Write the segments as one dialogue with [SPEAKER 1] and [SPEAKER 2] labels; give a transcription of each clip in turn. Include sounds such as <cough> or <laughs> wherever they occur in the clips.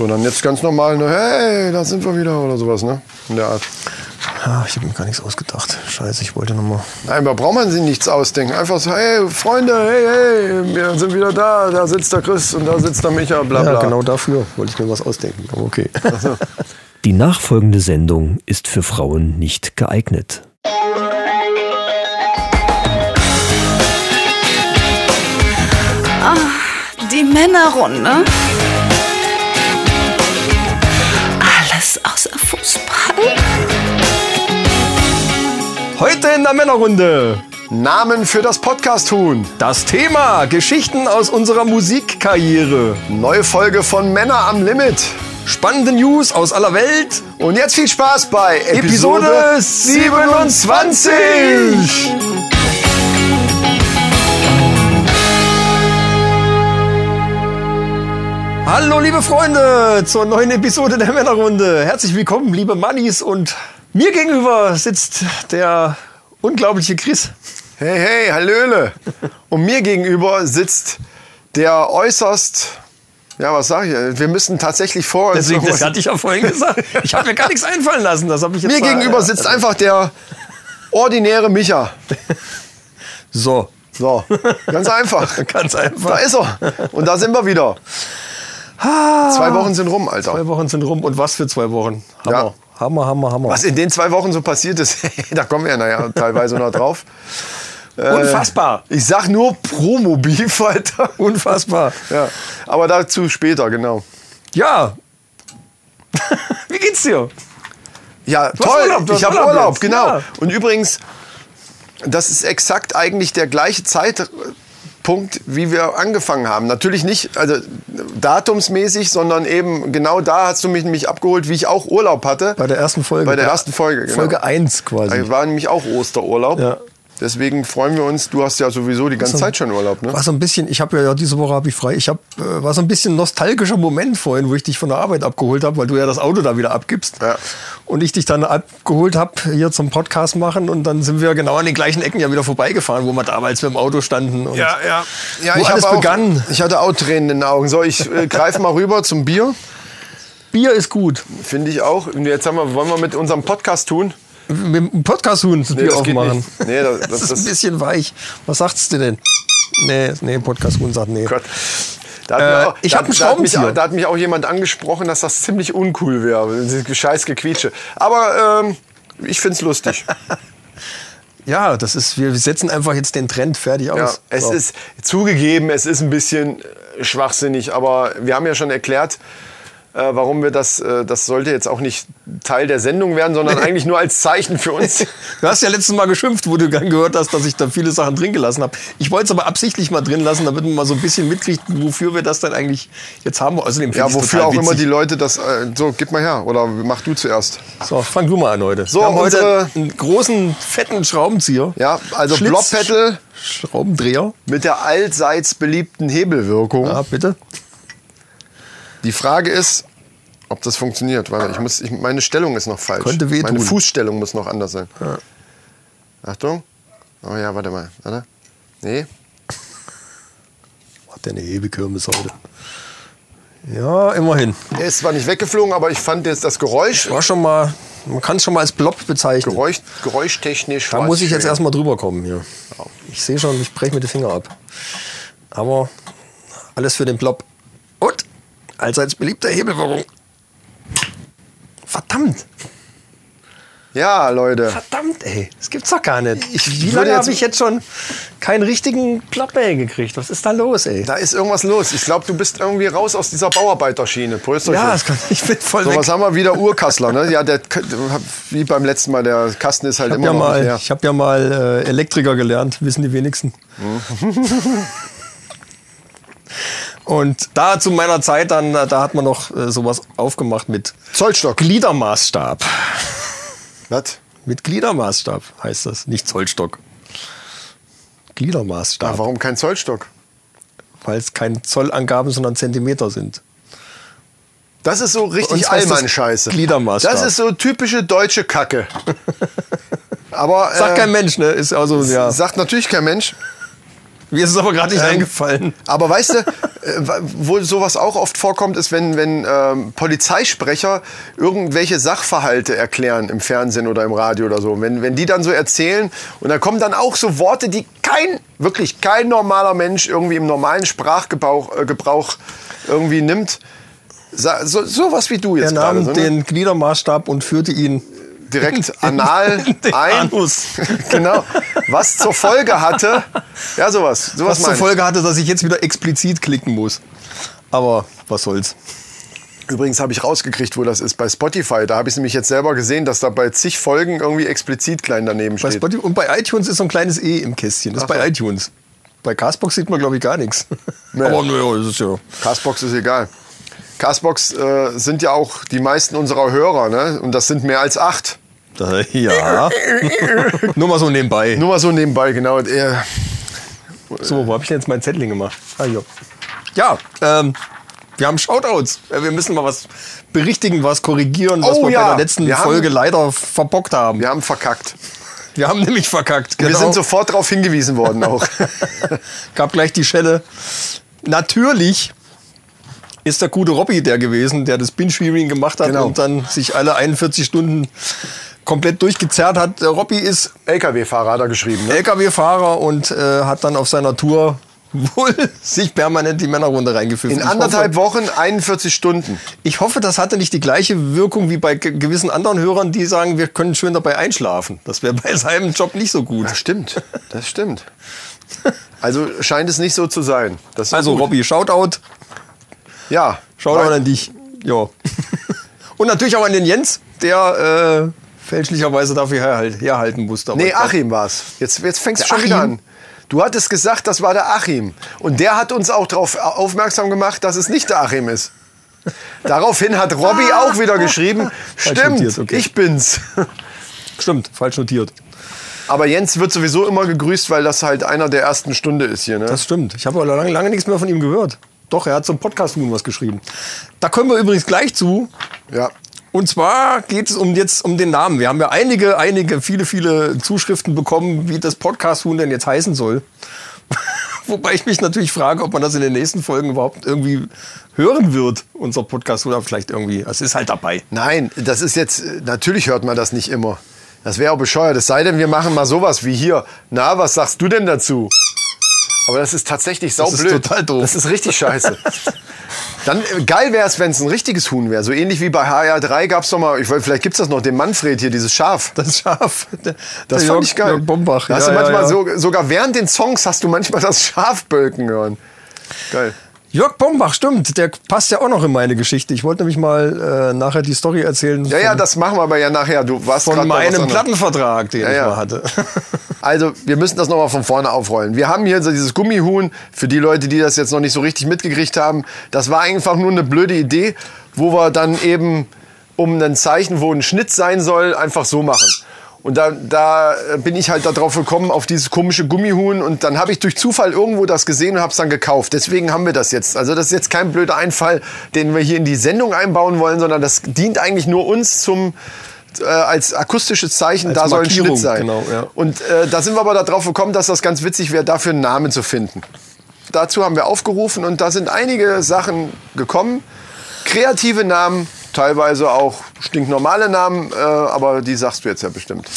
[SPEAKER 1] So, dann jetzt ganz normal, ne, hey, da sind wir wieder oder sowas, ne? In der Art.
[SPEAKER 2] Ah, ich habe mir gar nichts ausgedacht. Scheiße, ich wollte nochmal.
[SPEAKER 1] Nein, da braucht man sich nichts ausdenken. Einfach so, hey, Freunde, hey, hey, wir sind wieder da. Da sitzt der Chris und da sitzt der Micha, bla bla.
[SPEAKER 2] Ja, genau dafür wollte ich mir was ausdenken. Aber okay. <laughs>
[SPEAKER 3] Die nachfolgende Sendung ist für Frauen nicht geeignet.
[SPEAKER 4] Die Männerrunde.
[SPEAKER 2] Heute in der Männerrunde.
[SPEAKER 1] Namen für das Podcast-Huhn.
[SPEAKER 2] Das Thema Geschichten aus unserer Musikkarriere.
[SPEAKER 1] Neue Folge von Männer am Limit.
[SPEAKER 2] Spannende News aus aller Welt.
[SPEAKER 1] Und jetzt viel Spaß bei
[SPEAKER 2] Episode
[SPEAKER 1] Episode
[SPEAKER 2] 27. Hallo liebe Freunde zur neuen Episode der Männerrunde. Herzlich willkommen, liebe Mannis und mir gegenüber sitzt der unglaubliche Chris.
[SPEAKER 1] Hey, hey, Hallöle. Und mir gegenüber sitzt der äußerst, ja, was sag ich? Wir müssen tatsächlich vor uns.
[SPEAKER 2] Deswegen, das hatte ich ja vorhin gesagt. Ich habe mir gar nichts einfallen lassen. Das habe ich jetzt
[SPEAKER 1] mir
[SPEAKER 2] mal-
[SPEAKER 1] gegenüber sitzt einfach der ordinäre Micha.
[SPEAKER 2] So,
[SPEAKER 1] So, ganz einfach. <laughs>
[SPEAKER 2] ganz
[SPEAKER 1] Da
[SPEAKER 2] einfach.
[SPEAKER 1] ist er. Und da sind wir wieder. Zwei Wochen sind rum, Alter.
[SPEAKER 2] Zwei Wochen sind rum und was für zwei Wochen? Hammer,
[SPEAKER 1] Ja.
[SPEAKER 2] Hammer, Hammer, Hammer.
[SPEAKER 1] Was in den zwei Wochen so passiert ist, <laughs> da kommen wir ja nachher teilweise noch drauf.
[SPEAKER 2] Unfassbar,
[SPEAKER 1] Ich sag nur Promo-Beef, <laughs> Alter.
[SPEAKER 2] unfassbar.
[SPEAKER 1] Ja, aber dazu später, genau.
[SPEAKER 2] Ja. <laughs> Wie geht's dir?
[SPEAKER 1] Ja,
[SPEAKER 2] hast
[SPEAKER 1] toll.
[SPEAKER 2] Urlaub, du
[SPEAKER 1] ich habe
[SPEAKER 2] Urlaub
[SPEAKER 1] Urlaub,
[SPEAKER 2] jetzt,
[SPEAKER 1] genau.
[SPEAKER 2] ja.
[SPEAKER 1] Und übrigens, das ist exakt eigentlich der gleiche Zeitpunkt, wie wir angefangen haben. Natürlich nicht also datumsmäßig, sondern eben genau da hast du mich nämlich abgeholt, wie ich auch Urlaub hatte.
[SPEAKER 2] Bei der ersten Folge.
[SPEAKER 1] Bei der ersten Folge, genau.
[SPEAKER 2] Folge 1 quasi.
[SPEAKER 1] Da war nämlich auch Osterurlaub.
[SPEAKER 2] Ja.
[SPEAKER 1] Deswegen freuen wir uns. Du hast ja sowieso die ganze Zeit schon Urlaub, ne?
[SPEAKER 2] War so ein bisschen, ich habe ja, ja diese Woche habe ich frei. Ich habe äh, war so ein bisschen nostalgischer Moment vorhin, wo ich dich von der Arbeit abgeholt habe, weil du ja das Auto da wieder abgibst.
[SPEAKER 1] Ja.
[SPEAKER 2] Und ich dich dann abgeholt habe hier zum Podcast machen und dann sind wir genau an den gleichen Ecken ja wieder vorbeigefahren, wo wir damals mit dem Auto standen. Und
[SPEAKER 1] ja. ja
[SPEAKER 2] Wo
[SPEAKER 1] ich
[SPEAKER 2] alles
[SPEAKER 1] auch,
[SPEAKER 2] begann.
[SPEAKER 1] Ich hatte auch Tränen in den Augen. So, ich äh, <laughs> greife mal rüber zum Bier.
[SPEAKER 2] Bier ist gut.
[SPEAKER 1] Finde ich auch. Und jetzt haben wir, wollen wir mit unserem Podcast tun.
[SPEAKER 2] Mit dem Podcast-Huhn Bier
[SPEAKER 1] das geht
[SPEAKER 2] aufmachen.
[SPEAKER 1] Nee, das- <laughs>
[SPEAKER 2] das,
[SPEAKER 1] das-
[SPEAKER 2] ist ein bisschen weich. Was sagst du denn? Nee, nee, Podcast-Huhn sagt nee.
[SPEAKER 1] Gott. Da hat
[SPEAKER 2] Äh,
[SPEAKER 1] auch,
[SPEAKER 2] ich
[SPEAKER 1] da-
[SPEAKER 2] hab einen
[SPEAKER 1] da hat mich,
[SPEAKER 2] Schraubenzieher.
[SPEAKER 1] da hat mich auch jemand angesprochen, dass das ziemlich uncool wäre. Scheiß Gequietsche. Aber ähm, ich find's lustig. <laughs>
[SPEAKER 2] Ja, das ist, wir setzen einfach jetzt den Trend fertig
[SPEAKER 1] Ja,
[SPEAKER 2] aus.
[SPEAKER 1] es
[SPEAKER 2] So.
[SPEAKER 1] ist zugegeben, es ist ein bisschen äh, schwachsinnig, aber wir haben ja schon erklärt, äh, warum wir das, äh, das sollte jetzt auch nicht Teil der Sendung werden, sondern eigentlich nur als Zeichen für uns. <laughs>
[SPEAKER 2] Du hast ja letztes Mal geschimpft, wo du dann gehört hast, dass ich da viele Sachen drin gelassen habe. Ich wollte es aber absichtlich mal drin lassen, damit man mal so ein bisschen mitkriegt, wofür wir das dann eigentlich jetzt haben. Außerdem
[SPEAKER 1] Ja, wofür auch immer die Leute das. Äh, so, gib mal her. Oder mach du zuerst.
[SPEAKER 2] So, fang du mal an heute.
[SPEAKER 1] So,
[SPEAKER 2] wir haben heute einen großen, fetten Schraubenzieher.
[SPEAKER 1] Ja, also
[SPEAKER 2] Schlitz-
[SPEAKER 1] Blockpedal
[SPEAKER 2] Schraubendreher.
[SPEAKER 1] mit der allseits beliebten Hebelwirkung.
[SPEAKER 2] Ja, bitte.
[SPEAKER 1] Die Frage ist, ob das funktioniert. Warte, ich muss, ich, meine Stellung ist noch falsch.
[SPEAKER 2] Könnte wehtun.
[SPEAKER 1] Meine Fußstellung muss noch anders sein. Achtung. Oh ja, warte mal. Warte. Nee.
[SPEAKER 2] Hat der eine Hebekirmes heute. Ja, immerhin.
[SPEAKER 1] Er ist zwar nicht weggeflogen, aber ich fand jetzt das Geräusch,
[SPEAKER 2] War schon mal, man kann es schon mal als Blob bezeichnen.
[SPEAKER 1] Geräusch geräuschtechnisch.
[SPEAKER 2] Da muss ich jetzt erstmal drüber kommen hier. Ich sehe schon, ich breche mir die Finger ab. Aber alles für den Blob. Und allseits beliebter Hebelwirkung. Verdammt,
[SPEAKER 1] Ja, Leute.
[SPEAKER 2] verdammt, ey. Das gibt's doch gar nicht.
[SPEAKER 1] Ich
[SPEAKER 2] Wie lange habe ich jetzt schon keinen richtigen mehr gekriegt? Was ist da los, ey?
[SPEAKER 1] Da ist irgendwas los. Ich glaube, du bist irgendwie raus aus dieser Bauarbeiterschiene. Prösterchen.
[SPEAKER 2] Ja, das kann, ich bin voll
[SPEAKER 1] So,
[SPEAKER 2] weg.
[SPEAKER 1] was haben wir wieder? Urkassler, ne? Ja, der, wie beim letzten Mal, der Kasten ist halt
[SPEAKER 2] habe
[SPEAKER 1] immer
[SPEAKER 2] ja,
[SPEAKER 1] noch
[SPEAKER 2] mal,
[SPEAKER 1] leer.
[SPEAKER 2] ich hab ja mal äh, Elektriker gelernt, wissen die wenigsten. <laughs> Und da zu meiner Zeit dann, da hat man noch äh, sowas aufgemacht mit
[SPEAKER 1] Zollstock.
[SPEAKER 2] Gliedermaßstab.
[SPEAKER 1] Was?
[SPEAKER 2] Mit Gliedermaßstab heißt das, nicht Zollstock. Gliedermaßstab,
[SPEAKER 1] Ah, warum kein Zollstock?
[SPEAKER 2] weil es keine Zollangaben, sondern Zentimeter sind.
[SPEAKER 1] Das ist so richtig Allmann-Scheiße.
[SPEAKER 2] Gliedermaßstab.
[SPEAKER 1] Das ist so typische deutsche Kacke. <laughs> Aber
[SPEAKER 2] Sagt
[SPEAKER 1] äh,
[SPEAKER 2] kein Mensch, ne? Ist also, ja.
[SPEAKER 1] sagt natürlich kein Mensch. <laughs>
[SPEAKER 2] Mir ist es aber gerade nicht
[SPEAKER 1] Ähm,
[SPEAKER 2] eingefallen.
[SPEAKER 1] Aber weißt du, äh, wo sowas auch oft vorkommt, ist, wenn, wenn ähm, Polizeisprecher irgendwelche Sachverhalte erklären im Fernsehen oder im Radio oder so. Wenn, wenn die dann so erzählen und dann kommen dann auch so Worte, die kein, wirklich kein normaler Mensch irgendwie im normalen Sprachgebrauch äh, Gebrauch irgendwie nimmt. So, sowas wie du
[SPEAKER 2] Er
[SPEAKER 1] jetzt
[SPEAKER 2] nahm
[SPEAKER 1] gerade. So, ne?
[SPEAKER 2] den Gliedermaßstab und führte ihn
[SPEAKER 1] direkt <laughs> anal <laughs> ein. <laughs> Genau. Was zur Folge hatte. Ja, sowas. sowas
[SPEAKER 2] Was zur. Folge hatte, dass ich jetzt wieder explizit klicken muss. Aber was soll's.
[SPEAKER 1] Übrigens habe ich rausgekriegt, wo das ist. Bei Spotify. Da habe ich es nämlich jetzt selber gesehen, dass da bei zig Folgen irgendwie explizit klein daneben
[SPEAKER 2] Bei
[SPEAKER 1] steht.
[SPEAKER 2] Spotify, und bei iTunes ist so ein kleines E im Kästchen. Das ist
[SPEAKER 1] Ach
[SPEAKER 2] bei
[SPEAKER 1] so.
[SPEAKER 2] iTunes. Bei Castbox sieht man, glaube ich, gar nichts.
[SPEAKER 1] Nee.
[SPEAKER 2] Aber naja, ist ja.
[SPEAKER 1] Castbox ist egal. Castbox äh, sind ja auch die meisten unserer Hörer, ne? Und das sind mehr als acht.
[SPEAKER 2] Da, <laughs> ja. Nur mal so nebenbei.
[SPEAKER 1] Nur mal so nebenbei, genau.
[SPEAKER 2] So, wo habe ich denn jetzt meinen Zettel gemacht? Ah. Ja, ähm, wir haben Shoutouts. Wir müssen mal was berichtigen, was korrigieren, was
[SPEAKER 1] Oh
[SPEAKER 2] wir
[SPEAKER 1] ja,
[SPEAKER 2] bei der letzten
[SPEAKER 1] wir haben-
[SPEAKER 2] Folge leider verbockt haben.
[SPEAKER 1] wir haben verkackt.
[SPEAKER 2] Wir haben nämlich verkackt. Genau.
[SPEAKER 1] Wir sind sofort darauf hingewiesen worden auch. <laughs>
[SPEAKER 2] Gab gleich die Schelle. Natürlich ist der gute Robby der gewesen, der das Binge-Viewing gemacht hat
[SPEAKER 1] Genau.
[SPEAKER 2] und dann sich alle 41 Stunden komplett durchgezerrt hat. Robby ist
[SPEAKER 1] LKW-Fahrer hat er geschrieben, ne?
[SPEAKER 2] LKW-Fahrer und äh, hat dann auf seiner Tour <laughs> wohl sich permanent die Männerrunde reingepfiffen.
[SPEAKER 1] In anderthalb
[SPEAKER 2] hoffe,
[SPEAKER 1] Wochen 41 Stunden.
[SPEAKER 2] ich hoffe, das hatte nicht die gleiche Wirkung wie bei ge- gewissen anderen Hörern, die sagen, wir können schön dabei einschlafen. Das wäre <laughs> bei seinem Job nicht so gut.
[SPEAKER 1] Das stimmt. Das stimmt. Also scheint es nicht so zu sein.
[SPEAKER 2] Also
[SPEAKER 1] gut.
[SPEAKER 2] Robby, Shoutout.
[SPEAKER 1] Ja.
[SPEAKER 2] Shoutout an dich. Ja. <laughs> Und natürlich auch an den Jens, der äh, fälschlicherweise dafür herhalt, herhalten musste. Aber
[SPEAKER 1] Nee, Achim war's. Jetzt, jetzt fängst du schon wieder
[SPEAKER 2] Achim?
[SPEAKER 1] an. Du hattest gesagt, das war der Achim. Und der hat uns auch darauf aufmerksam gemacht, dass es nicht der Achim ist. Daraufhin hat Robby auch wieder geschrieben, <laughs> stimmt,
[SPEAKER 2] okay.
[SPEAKER 1] ich bin's.
[SPEAKER 2] Stimmt, falsch notiert.
[SPEAKER 1] Aber Jens wird sowieso immer gegrüßt, weil das halt einer der ersten Stunde ist hier. Ne?
[SPEAKER 2] Das stimmt. Ich habe aber lange, lange nichts mehr von ihm gehört. Doch, er hat zum Podcast Moon was geschrieben. Da kommen wir übrigens gleich zu.
[SPEAKER 1] ja.
[SPEAKER 2] Und zwar geht es um jetzt um den Namen. Wir haben ja einige, einige, viele, viele Zuschriften bekommen, wie das Podcast Huhn denn jetzt heißen soll. <laughs> Wobei ich mich natürlich frage, ob man das in den nächsten Folgen überhaupt irgendwie hören wird, unser Podcast oder vielleicht irgendwie. Es ist halt dabei.
[SPEAKER 1] Nein, das ist jetzt, natürlich hört man das nicht immer. Das wäre auch bescheuert. Es sei denn, wir machen mal sowas wie hier. Na, was sagst du denn dazu? Aber das ist tatsächlich
[SPEAKER 2] ist
[SPEAKER 1] saublöd.
[SPEAKER 2] total doof.
[SPEAKER 1] Das ist richtig scheiße. <laughs> Dann äh, geil wäre es, wenn es ein richtiges Huhn wäre. So ähnlich wie bei HR3 gab es doch mal, ich, weiß, vielleicht gibt es das noch, den Manfred hier, dieses Schaf.
[SPEAKER 2] Das Schaf. Der,
[SPEAKER 1] Das fand
[SPEAKER 2] Jörg-
[SPEAKER 1] ich geil.
[SPEAKER 2] Jörg Bombach.
[SPEAKER 1] Da hast
[SPEAKER 2] Ja,
[SPEAKER 1] du manchmal
[SPEAKER 2] ja, ja.
[SPEAKER 1] So, sogar während den Songs hast du manchmal das Schaf bölken hören. Geil.
[SPEAKER 2] Jörg Bombach, stimmt. Der passt ja auch noch in meine Geschichte. Ich wollte nämlich mal äh, nachher die Story erzählen.
[SPEAKER 1] Ja, ja,
[SPEAKER 2] von,
[SPEAKER 1] das machen wir aber ja nachher. Du warst
[SPEAKER 2] von meinem. Plattenvertrag, den
[SPEAKER 1] Ja,
[SPEAKER 2] ich
[SPEAKER 1] ja.
[SPEAKER 2] mal hatte. <laughs>
[SPEAKER 1] Also, wir müssen das nochmal von vorne aufrollen. Wir haben hier so dieses Gummihuhn, für die Leute, die das jetzt noch nicht so richtig mitgekriegt haben. Das war einfach nur eine blöde Idee, wo wir dann eben um ein Zeichen, wo ein Schnitt sein soll, einfach so machen. Und da, da bin ich halt darauf gekommen, auf dieses komische Gummihuhn. Und dann habe ich durch Zufall irgendwo das gesehen und habe es dann gekauft. Deswegen haben wir das jetzt. Also das ist jetzt kein blöder Einfall, den wir hier in die Sendung einbauen wollen, sondern das dient eigentlich nur uns zum äh, als akustisches Zeichen.
[SPEAKER 2] Als
[SPEAKER 1] da soll ein Schnitt sein.
[SPEAKER 2] genau, ja.
[SPEAKER 1] Und äh, da sind wir aber darauf gekommen, dass das ganz witzig wäre, dafür einen Namen zu finden. Dazu haben wir aufgerufen und da sind einige Sachen gekommen. Kreative Namen, teilweise auch stinknormale Namen, äh, aber die sagst du jetzt ja bestimmt.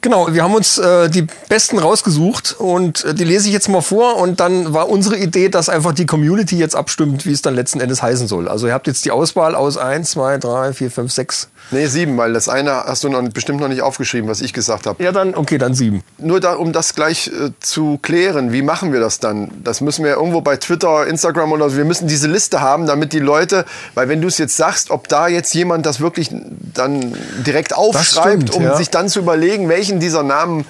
[SPEAKER 2] Genau, wir haben uns äh, die besten rausgesucht und äh, die lese ich jetzt mal vor und dann war unsere Idee, dass einfach die Community jetzt abstimmt, wie es dann letzten Endes heißen soll. Also ihr habt jetzt die Auswahl aus 1, 2, 3, 4, 5, 6.
[SPEAKER 1] Nee, sieben, weil das eine hast du noch, bestimmt noch nicht aufgeschrieben, was ich gesagt habe.
[SPEAKER 2] Ja, dann, okay, dann sieben.
[SPEAKER 1] Nur da, um das gleich äh, zu klären, wie machen wir das dann? Das müssen wir irgendwo bei Twitter, Instagram oder so, wir müssen diese Liste haben, damit die Leute, weil wenn du es jetzt sagst, ob da jetzt jemand das wirklich dann direkt aufschreibt,
[SPEAKER 2] stimmt,
[SPEAKER 1] um
[SPEAKER 2] ja.
[SPEAKER 1] sich dann zu überlegen, welchen dieser Namen,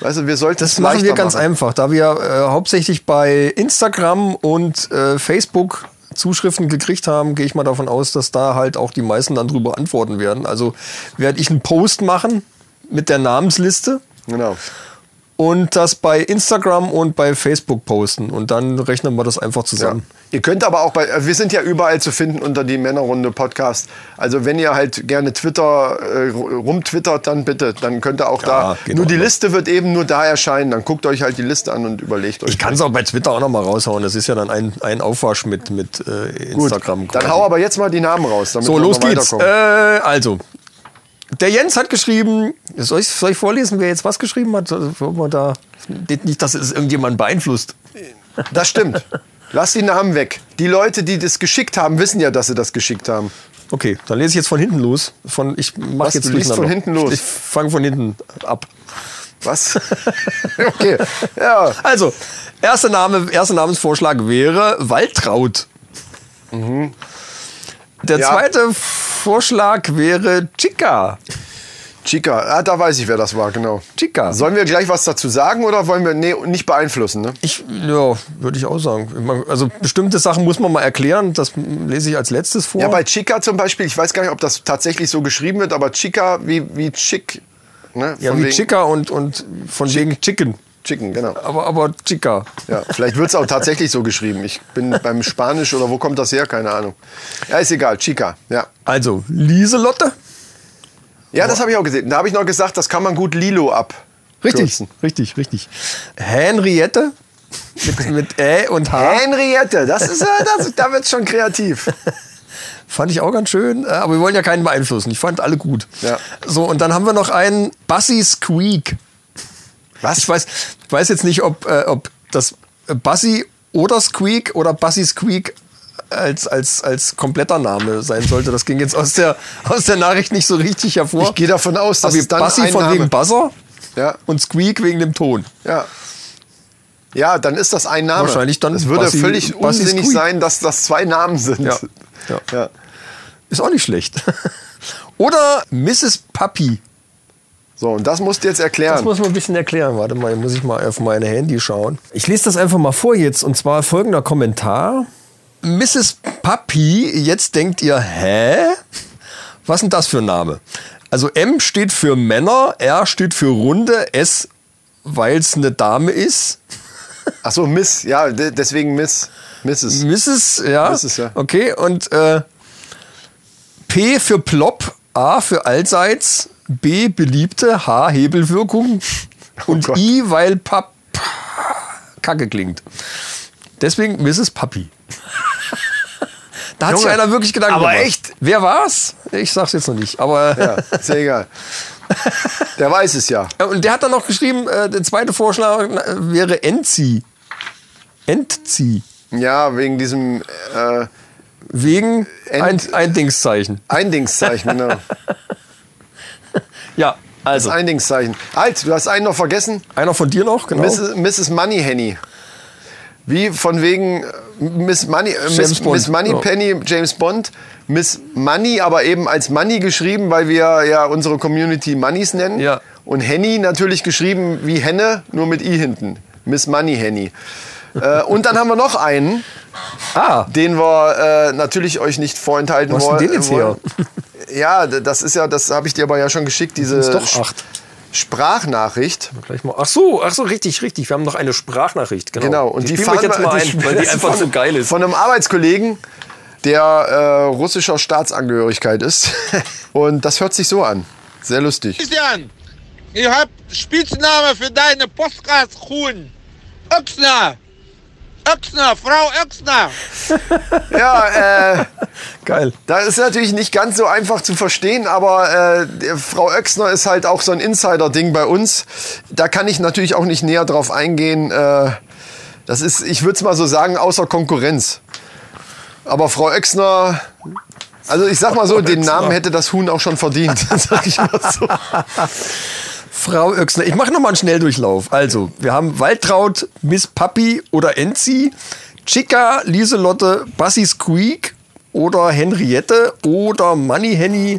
[SPEAKER 1] weißt du, wir sollten
[SPEAKER 2] Das machen wir ganz
[SPEAKER 1] machen.
[SPEAKER 2] einfach, da wir äh, hauptsächlich bei Instagram und äh, Facebook Zuschriften gekriegt haben, gehe ich mal davon aus, dass da halt auch die meisten dann drüber antworten werden. Also werde ich einen Post machen mit der Namensliste
[SPEAKER 1] Genau.
[SPEAKER 2] Und das bei Instagram und bei Facebook posten. Und dann rechnen wir das einfach
[SPEAKER 1] Ja.
[SPEAKER 2] zusammen.
[SPEAKER 1] Ihr könnt aber auch bei, wir sind ja überall zu finden unter die Männerrunde Podcast. Also wenn ihr halt gerne Twitter äh, rumtwittert, dann bitte, dann könnt ihr auch
[SPEAKER 2] Ja,
[SPEAKER 1] da.
[SPEAKER 2] geht
[SPEAKER 1] Nur
[SPEAKER 2] auch
[SPEAKER 1] die
[SPEAKER 2] noch.
[SPEAKER 1] Liste wird eben nur da erscheinen. Dann guckt euch halt die Liste an und überlegt euch.
[SPEAKER 2] Ich kann es auch bei Twitter auch noch mal raushauen. Das ist ja dann ein, ein Aufwasch mit, mit äh,
[SPEAKER 1] Gut,
[SPEAKER 2] Instagram.
[SPEAKER 1] dann
[SPEAKER 2] quasi.
[SPEAKER 1] hau aber jetzt mal die Namen raus. Damit
[SPEAKER 2] So, los geht's. Äh, also, der Jens hat geschrieben, soll ich, soll ich vorlesen, wer jetzt was geschrieben hat? Wir da, nicht, dass es irgendjemand beeinflusst.
[SPEAKER 1] Das stimmt. Lass die Namen weg. Die Leute, die das geschickt haben, wissen ja, dass sie das geschickt haben.
[SPEAKER 2] Okay, dann lese ich jetzt von hinten los. Von, ich mach
[SPEAKER 1] Was,
[SPEAKER 2] jetzt
[SPEAKER 1] du liest von hinten los?
[SPEAKER 2] Ich fange von hinten ab.
[SPEAKER 1] Was? <laughs> okay. Ja.
[SPEAKER 2] Also, erster, Name, erster Namensvorschlag wäre Waltraud. Der.
[SPEAKER 1] Ja.
[SPEAKER 2] zweite Vorschlag wäre Chica.
[SPEAKER 1] Chica, ah, da weiß ich, wer das war, genau.
[SPEAKER 2] Chica.
[SPEAKER 1] Sollen wir gleich was dazu sagen oder wollen wir nee, nicht beeinflussen? Ne?
[SPEAKER 2] Ich, ja, würde ich auch sagen. Also bestimmte Sachen muss man mal erklären. Das lese ich als letztes vor.
[SPEAKER 1] Ja, bei Chica zum Beispiel, ich weiß gar nicht, ob das tatsächlich so geschrieben wird, aber Chica wie, wie Chick. Ne?
[SPEAKER 2] ja
[SPEAKER 1] Von
[SPEAKER 2] wie Chica und, und von wegen Chicken.
[SPEAKER 1] Chicken, genau.
[SPEAKER 2] Aber, aber Chica.
[SPEAKER 1] Ja, vielleicht wird es auch tatsächlich so geschrieben. Ich bin beim Spanisch oder wo kommt das her? Keine Ahnung. Ja, ist egal. Chica, ja.
[SPEAKER 2] Also, Lieselotte.
[SPEAKER 1] Ja, das habe ich auch gesehen. Da habe ich noch gesagt, das kann man gut Lilo ab.
[SPEAKER 2] Richtig, richtig, richtig. Henriette. Mit, mit Ä und H.
[SPEAKER 1] Henriette, das ist, das, da wird schon kreativ. <laughs>
[SPEAKER 2] Fand ich auch ganz schön, äh, aber wir wollen ja keinen beeinflussen. Ich fand alle gut.
[SPEAKER 1] Ja.
[SPEAKER 2] So, und dann haben wir noch einen Busy Squeak.
[SPEAKER 1] Was?
[SPEAKER 2] Ich weiß, ich weiß jetzt nicht, ob, äh, ob das Busy oder Squeak oder Busy Squeak als, als, als kompletter Name sein sollte. Das ging jetzt aus der, aus der Nachricht nicht so richtig hervor.
[SPEAKER 1] Ich gehe davon aus, dass
[SPEAKER 2] Aber
[SPEAKER 1] es dann ein
[SPEAKER 2] von
[SPEAKER 1] Name-
[SPEAKER 2] wegen Buzzer
[SPEAKER 1] Ja,
[SPEAKER 2] und Squeak wegen dem Ton.
[SPEAKER 1] ja. Ja, dann ist das ein Name.
[SPEAKER 2] Wahrscheinlich dann
[SPEAKER 1] Es würde
[SPEAKER 2] Bassi-
[SPEAKER 1] völlig
[SPEAKER 2] Bassi
[SPEAKER 1] unsinnig
[SPEAKER 2] Squeak.
[SPEAKER 1] sein, dass das zwei Namen sind.
[SPEAKER 2] Ja. Ja.
[SPEAKER 1] ja.
[SPEAKER 2] Ist auch nicht schlecht. <laughs> Oder Mrs. Puppy.
[SPEAKER 1] So, und das musst du jetzt erklären.
[SPEAKER 2] Das muss man ein bisschen erklären. Warte mal, muss ich mal auf meine Handy schauen. Ich lese das einfach mal vor jetzt. Und zwar folgender Kommentar. Mrs. Puppy, jetzt denkt ihr, hä? Was ist denn das für ein Name? Also M steht für Männer, R steht für Runde, S, weil es eine Dame ist.
[SPEAKER 1] Ach so, Miss. Ja, de- deswegen Miss. Mrs.
[SPEAKER 2] Mrs., ja.
[SPEAKER 1] Mrs., ja.
[SPEAKER 2] Okay, und äh, P für Plop, A für allseits, B beliebte, H Hebelwirkung <laughs> und
[SPEAKER 1] Oh.
[SPEAKER 2] I, weil Pap Kacke klingt. Deswegen Mrs. Puppy. da hat sich
[SPEAKER 1] Junge,
[SPEAKER 2] einer wirklich Gedanken
[SPEAKER 1] aber
[SPEAKER 2] gemacht.
[SPEAKER 1] echt?
[SPEAKER 2] Wer war's? Ich sag's jetzt noch nicht. Aber
[SPEAKER 1] Ja, ist ja egal. <laughs> Der weiß es ja.
[SPEAKER 2] und der hat dann noch geschrieben, äh, der zweite Vorschlag wäre Enzi. Entzi.
[SPEAKER 1] Ja, wegen diesem äh,
[SPEAKER 2] Wegen
[SPEAKER 1] Ent-
[SPEAKER 2] ein, ein Dingszeichen.
[SPEAKER 1] Eindingszeichen. Genau. <laughs> <laughs>
[SPEAKER 2] Ja, also.
[SPEAKER 1] Das Eindingszeichen. Halt, du hast einen noch vergessen.
[SPEAKER 2] Einer von dir noch, genau.
[SPEAKER 1] Mrs. Mrs. Moneyhenny. Wie von wegen Miss Money, äh,
[SPEAKER 2] James
[SPEAKER 1] Miss,
[SPEAKER 2] Bond,
[SPEAKER 1] Miss Moneypenny, James Bond. Miss Money, aber eben als Money geschrieben, weil wir ja unsere Community Moneys nennen.
[SPEAKER 2] Ja.
[SPEAKER 1] Und Henny natürlich geschrieben wie Henne, nur mit I hinten. Miss Money Henny. äh, und dann haben wir noch einen, <laughs>
[SPEAKER 2] Ah,
[SPEAKER 1] den wir äh, natürlich euch nicht vorenthalten
[SPEAKER 2] Wo hast du
[SPEAKER 1] wollen.
[SPEAKER 2] den jetzt her? <laughs>
[SPEAKER 1] Ja, das ist ja, das habe ich dir aber ja schon geschickt, diese
[SPEAKER 2] doch acht.
[SPEAKER 1] Sprachnachricht.
[SPEAKER 2] gleich mal. Ach so, ach so, richtig, richtig. Wir haben noch eine Sprachnachricht, genau.
[SPEAKER 1] Genau, und die,
[SPEAKER 2] spielen
[SPEAKER 1] fahren
[SPEAKER 2] wir jetzt mal
[SPEAKER 1] die
[SPEAKER 2] ein, weil die einfach
[SPEAKER 1] von,
[SPEAKER 2] so geil ist.
[SPEAKER 1] Von einem Arbeitskollegen, der äh, russischer Staatsangehörigkeit ist. <laughs> Und das hört sich so an. Sehr lustig.
[SPEAKER 5] Christian, ich hab Spitzname für deine Podcast-Huhn. Öxner. Öxner, Frau Öxner. <laughs>
[SPEAKER 1] Ja, äh,
[SPEAKER 2] Geil.
[SPEAKER 1] das ist natürlich nicht ganz so einfach zu verstehen, aber äh, Frau Oechsner ist halt auch so ein Insider-Ding bei uns. Da kann ich natürlich auch nicht näher drauf eingehen. Äh, das ist, ich würde es mal so sagen, außer Konkurrenz. Aber Frau Oechsner, also ich sag mal so, den Namen hätte das Huhn auch schon verdient. <laughs> sag ich mal so. <laughs>
[SPEAKER 2] Frau Oechsner, ich mache nochmal einen Schnelldurchlauf. Also, wir haben Waltraud, Miss Papi oder Enzi, Chica, Lieselotte, Bassi Squeak oder Henriette oder Money Henny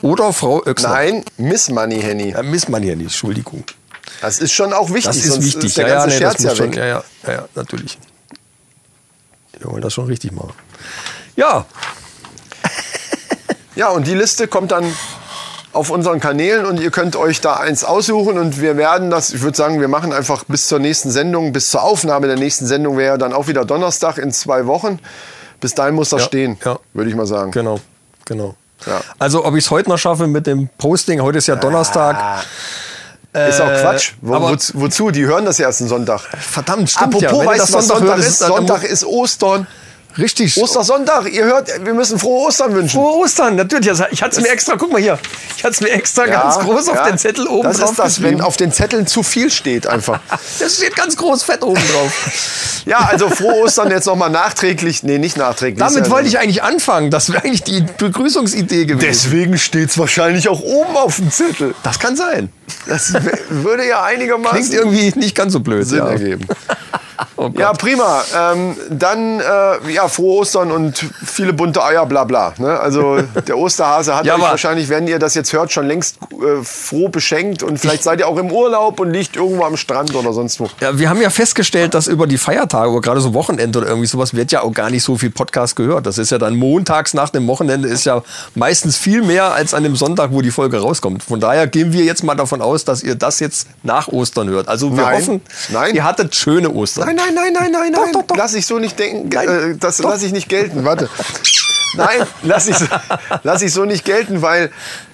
[SPEAKER 2] oder Frau Oechsner.
[SPEAKER 1] Nein, Miss Money Henny.
[SPEAKER 2] Äh, Miss Money Henny, Entschuldigung.
[SPEAKER 1] Das ist schon auch wichtig,
[SPEAKER 2] Das ist
[SPEAKER 1] sonst
[SPEAKER 2] wichtig.
[SPEAKER 1] ist der
[SPEAKER 2] ja, ja,
[SPEAKER 1] ganze
[SPEAKER 2] nee,
[SPEAKER 1] Scherz ja
[SPEAKER 2] schon,
[SPEAKER 1] weg.
[SPEAKER 2] ja, ja, ja, ja, natürlich. Wir wollen das schon richtig machen. Ja,
[SPEAKER 1] Ja, und die Liste kommt dann auf unseren Kanälen und ihr könnt euch da eins aussuchen und wir werden das, ich würde sagen, wir machen einfach bis zur nächsten Sendung, bis zur Aufnahme der nächsten Sendung wäre dann auch wieder Donnerstag in zwei Wochen. Bis dahin muss das
[SPEAKER 2] Ja,
[SPEAKER 1] stehen,
[SPEAKER 2] ja.
[SPEAKER 1] würde ich mal sagen.
[SPEAKER 2] Genau, genau.
[SPEAKER 1] Ja.
[SPEAKER 2] Also ob ich es heute noch schaffe mit dem Posting, heute ist ja Donnerstag.
[SPEAKER 1] Ist auch
[SPEAKER 2] Äh,
[SPEAKER 1] Quatsch. Wo,
[SPEAKER 2] aber-
[SPEAKER 1] wozu? Die hören das ja erst am Sonntag.
[SPEAKER 2] Verdammt, stimmt
[SPEAKER 1] Apropos,
[SPEAKER 2] ja. Ihr
[SPEAKER 1] weißt
[SPEAKER 2] das
[SPEAKER 1] du, was
[SPEAKER 2] Sonntag
[SPEAKER 1] Sonntag ist? Sonntag ist Ostern.
[SPEAKER 2] Richtig.
[SPEAKER 1] Ostersonntag, ihr hört, wir müssen frohe Ostern wünschen.
[SPEAKER 2] Frohe Ostern, natürlich. Ich hatte es mir extra, guck mal hier, ich hatte es mir extra ganz groß auf
[SPEAKER 1] ja.
[SPEAKER 2] den Zettel oben
[SPEAKER 1] Das
[SPEAKER 2] drauf
[SPEAKER 1] ist das, wenn auf den Zetteln zu viel steht einfach. <laughs>
[SPEAKER 2] Das steht ganz groß fett oben drauf. <laughs>
[SPEAKER 1] ja, also frohe Ostern jetzt nochmal nachträglich. Nee, nicht nachträglich.
[SPEAKER 2] Damit
[SPEAKER 1] ja-
[SPEAKER 2] wollte ich eigentlich anfangen. Das wäre eigentlich die Begrüßungsidee gewesen.
[SPEAKER 1] Deswegen steht es wahrscheinlich auch oben auf dem Zettel.
[SPEAKER 2] Das kann sein.
[SPEAKER 1] Das würde ja einigermaßen
[SPEAKER 2] Klingt irgendwie nicht ganz so blöd.
[SPEAKER 1] Sinn
[SPEAKER 2] ja.
[SPEAKER 1] ergeben. <laughs>
[SPEAKER 2] Oh.
[SPEAKER 1] Ja, prima. Ähm, dann äh, ja, frohe Ostern und viele bunte Eier, bla bla. Ne? Also der Osterhase hat <laughs>
[SPEAKER 2] Ja,
[SPEAKER 1] euch wahrscheinlich, wenn ihr das jetzt hört, schon längst äh, froh beschenkt und vielleicht seid ihr auch im Urlaub und liegt irgendwo am Strand oder sonst wo.
[SPEAKER 2] Ja, wir haben ja festgestellt, dass über die Feiertage oder gerade so Wochenende oder irgendwie sowas wird ja auch gar nicht so viel Podcast gehört. Das ist ja dann montags nach dem Wochenende ist ja meistens viel mehr als an dem Sonntag, wo die Folge rauskommt. Von daher gehen wir jetzt mal davon aus, dass ihr das jetzt nach Ostern hört. Also wir
[SPEAKER 1] Nein.
[SPEAKER 2] hoffen,
[SPEAKER 1] Nein.
[SPEAKER 2] ihr hattet schöne Ostern.
[SPEAKER 1] Nein, nein, nein, nein, nein,
[SPEAKER 2] Doch,
[SPEAKER 1] nein.
[SPEAKER 2] doch, doch.
[SPEAKER 1] Lass ich so nicht denken.
[SPEAKER 2] Nein.
[SPEAKER 1] Äh, das lass ich nicht gelten. Warte. Nein, lass ich, so- <laughs> lass ich so nicht gelten, weil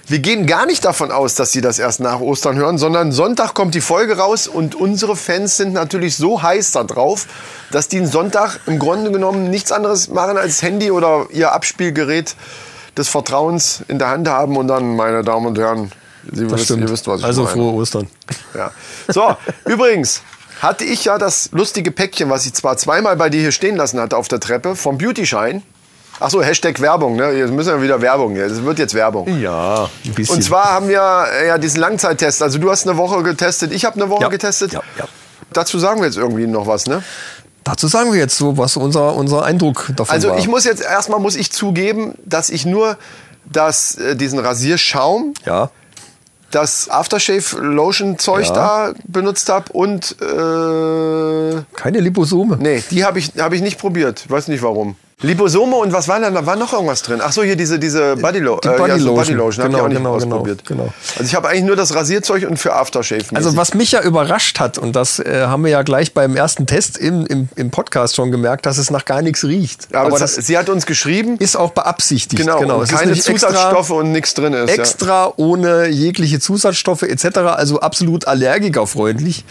[SPEAKER 1] wir gehen gar nicht davon aus, dass sie das erst nach Ostern hören, sondern Sonntag kommt die Folge raus und unsere Fans sind natürlich so heiß da drauf, dass die einen Sonntag im Grunde genommen nichts anderes machen als Handy oder ihr Abspielgerät des Vertrauens in der Hand haben und dann, meine Damen und Herren, Sie
[SPEAKER 2] Das stimmt.
[SPEAKER 1] ihr wisst, was ich
[SPEAKER 2] also
[SPEAKER 1] meine.
[SPEAKER 2] frohe Ostern.
[SPEAKER 1] Ja. So, übrigens hatte ich ja das lustige Päckchen, was ich zwar zweimal bei dir hier stehen lassen hatte auf der Treppe, vom Beauty Shine. Ach so, Hashtag Werbung, ne? Jetzt müssen wir wieder Werbung. Das wird jetzt Werbung.
[SPEAKER 2] Ja, ein bisschen.
[SPEAKER 1] Und zwar haben wir äh, ja diesen Langzeittest. Also du hast eine Woche getestet, ich habe eine Woche
[SPEAKER 2] Ja,
[SPEAKER 1] getestet.
[SPEAKER 2] ja, ja.
[SPEAKER 1] Dazu sagen wir jetzt irgendwie noch was, ne?
[SPEAKER 2] Dazu sagen wir jetzt so, was unser, unser Eindruck davon
[SPEAKER 1] Also
[SPEAKER 2] war.
[SPEAKER 1] ich muss jetzt erstmal muss ich zugeben, dass ich nur das, äh, diesen Rasierschaum,
[SPEAKER 2] ja.
[SPEAKER 1] Das Aftershave Lotion Zeug
[SPEAKER 2] Ja.
[SPEAKER 1] da benutzt habe und äh,
[SPEAKER 2] Keine Liposome.
[SPEAKER 1] Nee, die habe ich, hab ich nicht probiert. Ich weiß nicht warum. Liposome und was war denn da? War noch irgendwas drin? Ach so, hier diese, diese Body, Lo
[SPEAKER 2] Die
[SPEAKER 1] äh,
[SPEAKER 2] Body
[SPEAKER 1] ja, so. Body Lotion. Hab ich
[SPEAKER 2] Genau,
[SPEAKER 1] auch nicht
[SPEAKER 2] genau, genau,
[SPEAKER 1] ausprobiert.
[SPEAKER 2] genau.
[SPEAKER 1] Also ich habe eigentlich nur das Rasierzeug und für Aftershave.
[SPEAKER 2] Also was mich ja überrascht hat, und das äh, haben wir ja gleich beim ersten Test im, im, im Podcast schon gemerkt, dass es nach gar nichts riecht.
[SPEAKER 1] aber,
[SPEAKER 2] Aber
[SPEAKER 1] das, sie hat uns geschrieben,
[SPEAKER 2] ist auch beabsichtigt.
[SPEAKER 1] genau,
[SPEAKER 2] ist
[SPEAKER 1] keine Zusatzstoffe und nichts drin ist.
[SPEAKER 2] extra ohne jegliche Zusatzstoffe etc. Also absolut allergikerfreundlich.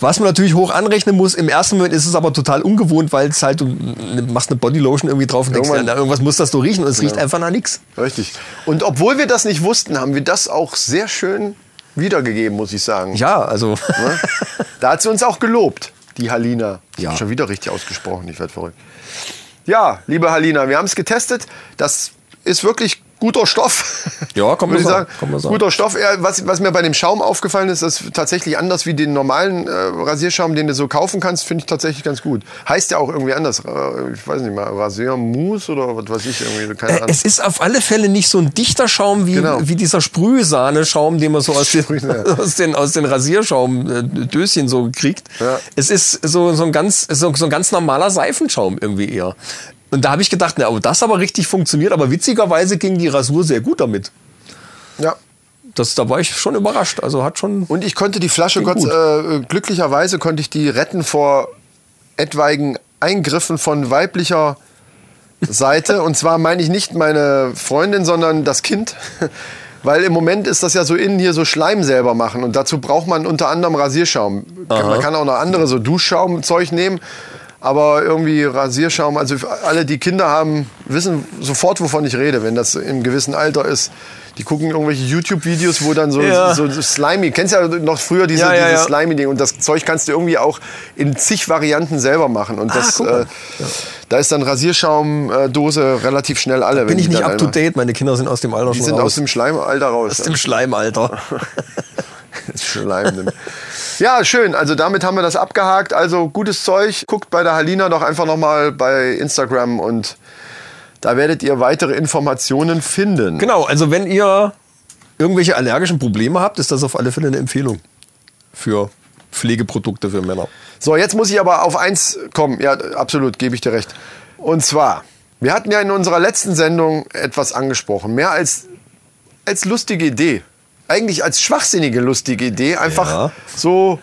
[SPEAKER 2] Was man natürlich hoch anrechnen muss, im ersten Moment ist es aber total ungewohnt, weil es halt, du machst eine Bodylotion irgendwie drauf und denkst, na, irgendwas muss das doch riechen und es riecht einfach nach nichts.
[SPEAKER 1] Ja, richtig. Und obwohl wir das nicht wussten, haben wir das auch sehr schön wiedergegeben, muss ich sagen.
[SPEAKER 2] Ja, also
[SPEAKER 1] Ne? Da hat sie uns auch gelobt, die Halina. Ich
[SPEAKER 2] Ja.
[SPEAKER 1] Schon wieder richtig ausgesprochen, ich werde verrückt. Ja, liebe Halina, wir haben es getestet. Das ist wirklich guter Stoff.
[SPEAKER 2] Ja, kann man sagen, kann man sagen.
[SPEAKER 1] Guter Stoff. Was, was mir bei dem Schaum aufgefallen ist, ist tatsächlich anders wie den normalen äh, Rasierschaum, den du so kaufen kannst, finde ich tatsächlich ganz gut. Heißt ja auch irgendwie anders. Äh, ich weiß nicht mal, Rasiermus oder was weiß ich irgendwie. Keine
[SPEAKER 2] Äh,
[SPEAKER 1] Ahnung.
[SPEAKER 2] Es ist auf alle Fälle nicht so ein dichter Schaum wie,
[SPEAKER 1] Genau.
[SPEAKER 2] wie dieser Sprühsahne-Schaum, den man so aus den, <laughs> aus den, aus den Rasierschaum-Döschen so kriegt.
[SPEAKER 1] Ja.
[SPEAKER 2] Es ist so, so, ein ganz, so, so ein ganz normaler Seifenschaum irgendwie eher. Und da habe ich gedacht, na, oh, das aber richtig funktioniert. Aber witzigerweise ging die Rasur sehr gut damit.
[SPEAKER 1] ja.
[SPEAKER 2] Das, da war ich schon überrascht. Also hat schon.
[SPEAKER 1] Und ich konnte die Flasche, Gott, äh, glücklicherweise konnte ich die retten vor etwaigen Eingriffen von weiblicher Seite. Und zwar meine ich nicht meine Freundin, sondern das Kind. <laughs> Weil im Moment ist das ja so innen hier so Schleim selber machen. Und dazu braucht man unter anderem Rasierschaum. Man kann auch noch andere so Duschschaumzeug nehmen. Aber irgendwie Rasierschaum, also alle, die Kinder haben, wissen sofort, wovon ich rede, wenn das im gewissen Alter ist. Die gucken irgendwelche YouTube-Videos, wo dann so,
[SPEAKER 2] Ja.
[SPEAKER 1] so, so slimy, kennst ja noch früher diese,
[SPEAKER 2] Ja, ja,
[SPEAKER 1] dieses
[SPEAKER 2] ja.
[SPEAKER 1] slimy-Ding. Und das Zeug kannst du irgendwie auch in zig Varianten selber machen. Und das,
[SPEAKER 2] Ah, mal.
[SPEAKER 1] äh, da ist dann Rasierschaumdose relativ schnell alle.
[SPEAKER 2] Bin ich nicht up to
[SPEAKER 1] date.
[SPEAKER 2] Meine Kinder sind aus dem Alter
[SPEAKER 1] Die
[SPEAKER 2] schon
[SPEAKER 1] sind
[SPEAKER 2] raus.
[SPEAKER 1] aus dem Schleimalter raus.
[SPEAKER 2] aus dem Schleimalter. <laughs> <laughs>
[SPEAKER 1] Schleim nimmt. Ja, schön. Also damit haben wir das abgehakt. Also gutes Zeug. Guckt bei der Halina doch einfach nochmal bei Instagram und da werdet ihr weitere Informationen finden.
[SPEAKER 2] Genau, also wenn ihr irgendwelche allergischen Probleme habt, ist das auf alle Fälle eine Empfehlung für Pflegeprodukte für Männer.
[SPEAKER 1] So, jetzt muss ich aber auf eins kommen. Ja, absolut, gebe ich dir recht. Und zwar, wir hatten ja in unserer letzten Sendung etwas angesprochen. Mehr als als lustige Idee. Eigentlich als schwachsinnige lustige Idee. Einfach
[SPEAKER 2] Ja.
[SPEAKER 1] so,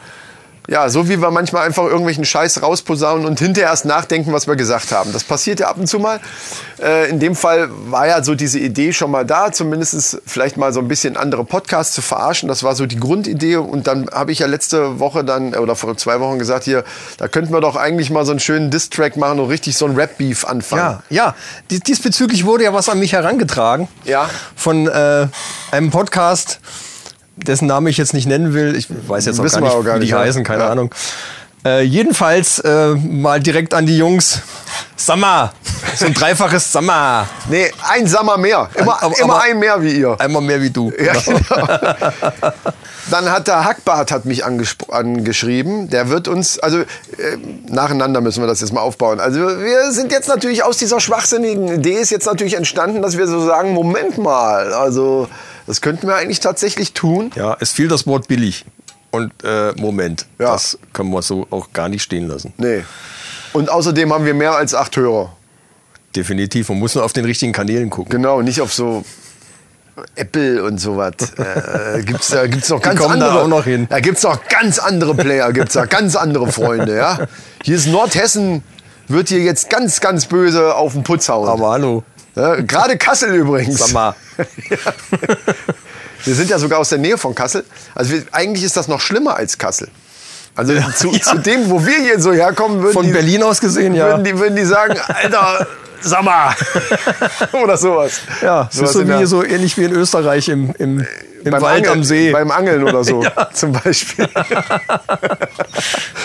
[SPEAKER 1] ja, so wie wir manchmal einfach irgendwelchen Scheiß rausposaunen und hinterher erst nachdenken, was wir gesagt haben. Das passiert ja ab und zu mal. Äh, in dem Fall war ja so diese Idee schon mal da, zumindest vielleicht mal so ein bisschen andere Podcasts zu verarschen. Das war so die Grundidee. Und dann habe ich ja letzte Woche dann, oder vor zwei Wochen gesagt, hier, da könnten wir doch eigentlich mal so einen schönen Diss-Track machen und richtig so ein Rap-Beef anfangen.
[SPEAKER 2] Ja, ja. Dies- Diesbezüglich wurde ja was an mich herangetragen.
[SPEAKER 1] Ja.
[SPEAKER 2] Von äh, einem Podcast, dessen Namen ich jetzt nicht nennen will. Ich weiß jetzt auch gar nicht,
[SPEAKER 1] auch gar
[SPEAKER 2] wie die
[SPEAKER 1] nicht, ja.
[SPEAKER 2] heißen, keine
[SPEAKER 1] Ja.
[SPEAKER 2] Ahnung. Äh, jedenfalls äh, mal direkt an die Jungs. Sammer. So ein dreifaches Sammer.
[SPEAKER 1] Nee, ein Sammer mehr. Immer,
[SPEAKER 2] Aber-
[SPEAKER 1] immer
[SPEAKER 2] aber-
[SPEAKER 1] ein mehr wie ihr.
[SPEAKER 2] Einmal mehr wie du.
[SPEAKER 1] Ja, genau. <laughs> Dann hat der Hackbart hat mich angeschrieben. Der wird uns, also äh, nacheinander müssen wir das jetzt mal aufbauen. Also wir sind jetzt natürlich aus dieser schwachsinnigen Idee ist jetzt natürlich entstanden, dass wir so sagen, Moment mal, also das könnten wir eigentlich tatsächlich tun.
[SPEAKER 2] Ja, es fiel das Wort billig. Und äh, Moment,
[SPEAKER 1] Ja.
[SPEAKER 2] das können wir so auch gar nicht stehen lassen.
[SPEAKER 1] Nee. Und außerdem haben wir mehr als acht Hörer.
[SPEAKER 2] Definitiv. Man muss nur auf den richtigen Kanälen gucken.
[SPEAKER 1] Genau, nicht auf so Apple und sowas. Äh, gibt's da gibt's noch ganz
[SPEAKER 2] kommen da
[SPEAKER 1] andere.
[SPEAKER 2] auch noch hin.
[SPEAKER 1] Da gibt's noch ganz andere Player, gibt's da ganz andere Freunde, ja. Hier ist Nordhessen wird hier jetzt ganz ganz böse auf den Putz hauen.
[SPEAKER 2] Aber hallo.
[SPEAKER 1] Ja, Gerade Kassel übrigens.
[SPEAKER 2] Sag mal. <laughs>
[SPEAKER 1] Wir sind ja sogar aus der Nähe von Kassel. Also wir, eigentlich ist das noch schlimmer als Kassel. Also zu, zu dem, wo wir hier so herkommen, würden
[SPEAKER 2] Von
[SPEAKER 1] die,
[SPEAKER 2] Berlin aus gesehen, ja.
[SPEAKER 1] würden, die, würden die sagen, Alter, sag mal. <laughs> Oder sowas.
[SPEAKER 2] Ja, so,
[SPEAKER 1] der-
[SPEAKER 2] wie, so ähnlich wie in Österreich im, im, im
[SPEAKER 1] beim
[SPEAKER 2] Wald
[SPEAKER 1] Angeln,
[SPEAKER 2] am See.
[SPEAKER 1] Beim Angeln oder so <laughs> zum Beispiel.